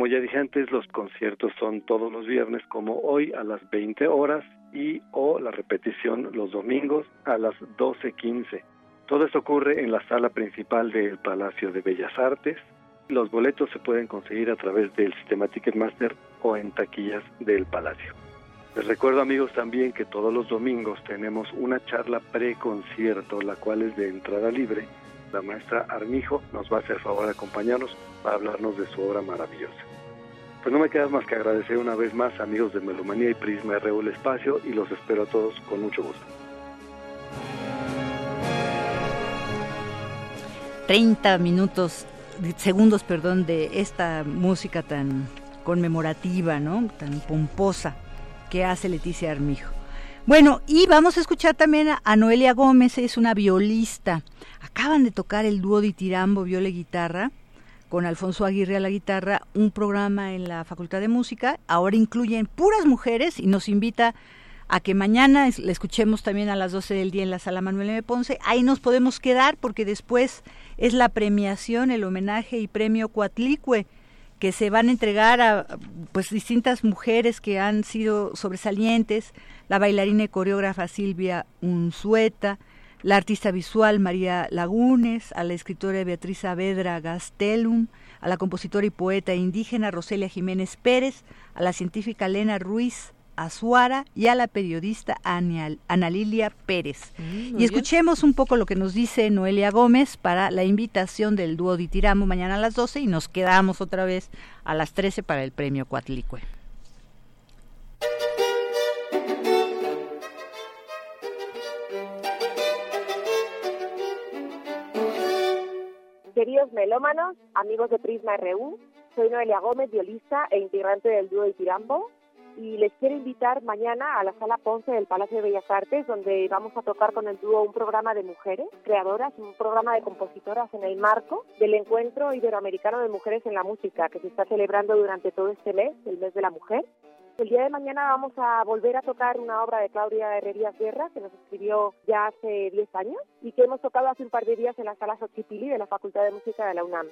Como ya dije antes, los conciertos son todos los viernes, como hoy a las 20 horas y o la repetición los domingos a las 12.15. Todo esto ocurre en la sala principal del Palacio de Bellas Artes. Los boletos se pueden conseguir a través del sistema Ticketmaster o en taquillas del Palacio. Les recuerdo amigos también que todos los domingos tenemos una charla pre-concierto, la cual es de entrada libre. La maestra Armijo nos va a hacer favor de acompañarnos para hablarnos de su obra maravillosa. Pues no me queda más que agradecer una vez más amigos de Melomanía y Prisma RU El Espacio y los espero a todos con mucho gusto. 30 minutos, segundos, perdón, de esta música tan conmemorativa, ¿no? Tan pomposa que hace Leticia Armijo. Bueno, y vamos a escuchar también a, Noelia Gómez, es una violista. Acaban de tocar el dúo de Tirambo, viola y guitarra, con Alfonso Aguirre a la guitarra, un programa en la Facultad de Música. Ahora incluyen puras mujeres y nos invita a que mañana le escuchemos también a las 12 del día en la sala Manuel M. Ponce. Ahí nos podemos quedar porque después es la premiación, el homenaje y premio Cuatlicue que se van a entregar a pues distintas mujeres que han sido sobresalientes, la bailarina y coreógrafa Silvia Unzueta, la artista visual María Lagunes, a la escritora Beatriz Saavedra Gastelum, a la compositora y poeta indígena Roselia Jiménez Pérez, a la científica Elena Ruiz Azuara y a la periodista Ana Lilia Pérez. Mm, y escuchemos un poco lo que nos dice Noelia Gómez para la invitación del dúo Ditiramo mañana a las 12 y nos quedamos otra vez a las 13 para el premio Cuatlicue. Queridos melómanos, amigos de Prisma RU, soy Noelia Gómez, violista e integrante del dúo Ditirambo y les quiero invitar mañana a la sala Ponce del Palacio de Bellas Artes, donde vamos a tocar con el dúo un programa de mujeres creadoras, un programa de compositoras en el marco del Encuentro Iberoamericano de Mujeres en la Música, que se está celebrando durante todo este mes, el mes de la mujer. El día de mañana vamos a volver a tocar una obra de Claudia Herrerías Guerra, que nos escribió ya hace 10 años y que hemos tocado hace un par de días en la sala Xochipilli de la Facultad de Música de la UNAM.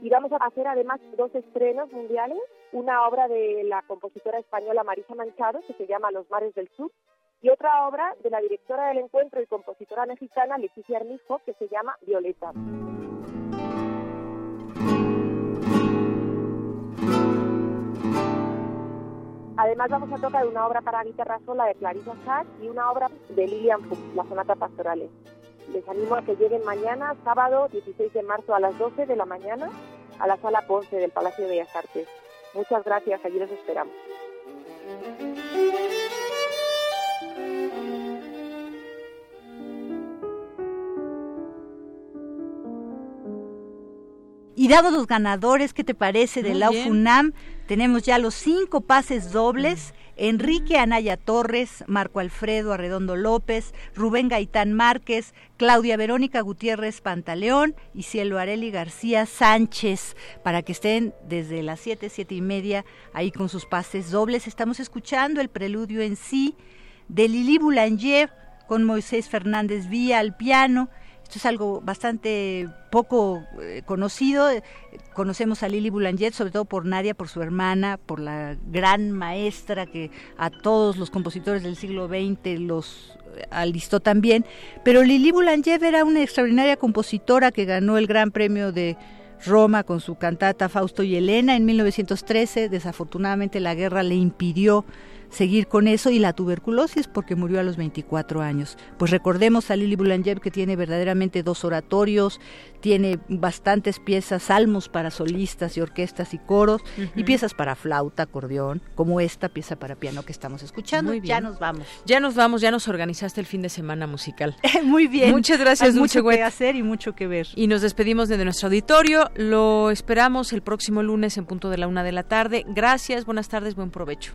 Y vamos a hacer además dos estrenos mundiales, una obra de la compositora española Marisa Manchado, que se llama Los mares del sur, y otra obra de la directora del encuentro y compositora mexicana Leticia Armijo, que se llama Violeta. Además vamos a tocar una obra para guitarra sola de Clarissa Sachs y una obra de Lilian Fuchs, La Sonata Pastorales. Les animo a que lleguen mañana, sábado 16 de marzo a las 12 de la mañana, a la sala Ponce del Palacio de Bellas Artes. Muchas gracias, allí los esperamos. Y dados los ganadores, ¿qué te parece de la UFUNAM? Tenemos ya los cinco pases dobles. Enrique Anaya Torres, Marco Alfredo Arredondo López, Rubén Gaitán Márquez, Claudia Verónica Gutiérrez Pantaleón y Cielo Areli García Sánchez, para que estén desde las siete, siete y media ahí con sus pases dobles. Estamos escuchando el preludio en sí de Lili Boulanger con Moisés Fernández Vía al piano esto es algo bastante poco eh, conocido. Conocemos a Lili Boulanger, sobre todo por Nadia, por su hermana, por la gran maestra que a todos los compositores del siglo XX los eh, alistó también. Pero Lili Boulanger era una extraordinaria compositora que ganó el Gran Premio de Roma con su cantata Fausto y Elena en 1913. Desafortunadamente la guerra le impidió seguir con eso y la tuberculosis porque murió a los 24 años. Pues recordemos a Lili Boulanger que tiene verdaderamente dos oratorios, tiene bastantes piezas, salmos para solistas y orquestas y coros y piezas para flauta, acordeón, como esta pieza para piano que estamos escuchando. Muy bien. Ya nos vamos. Ya nos vamos, ya nos organizaste el fin de semana musical. Muy bien. Muchas gracias, Hay mucho que hacer y mucho que ver. Y nos despedimos de nuestro auditorio. Lo esperamos el próximo lunes en punto de la una de la tarde. Gracias, buenas tardes, buen provecho.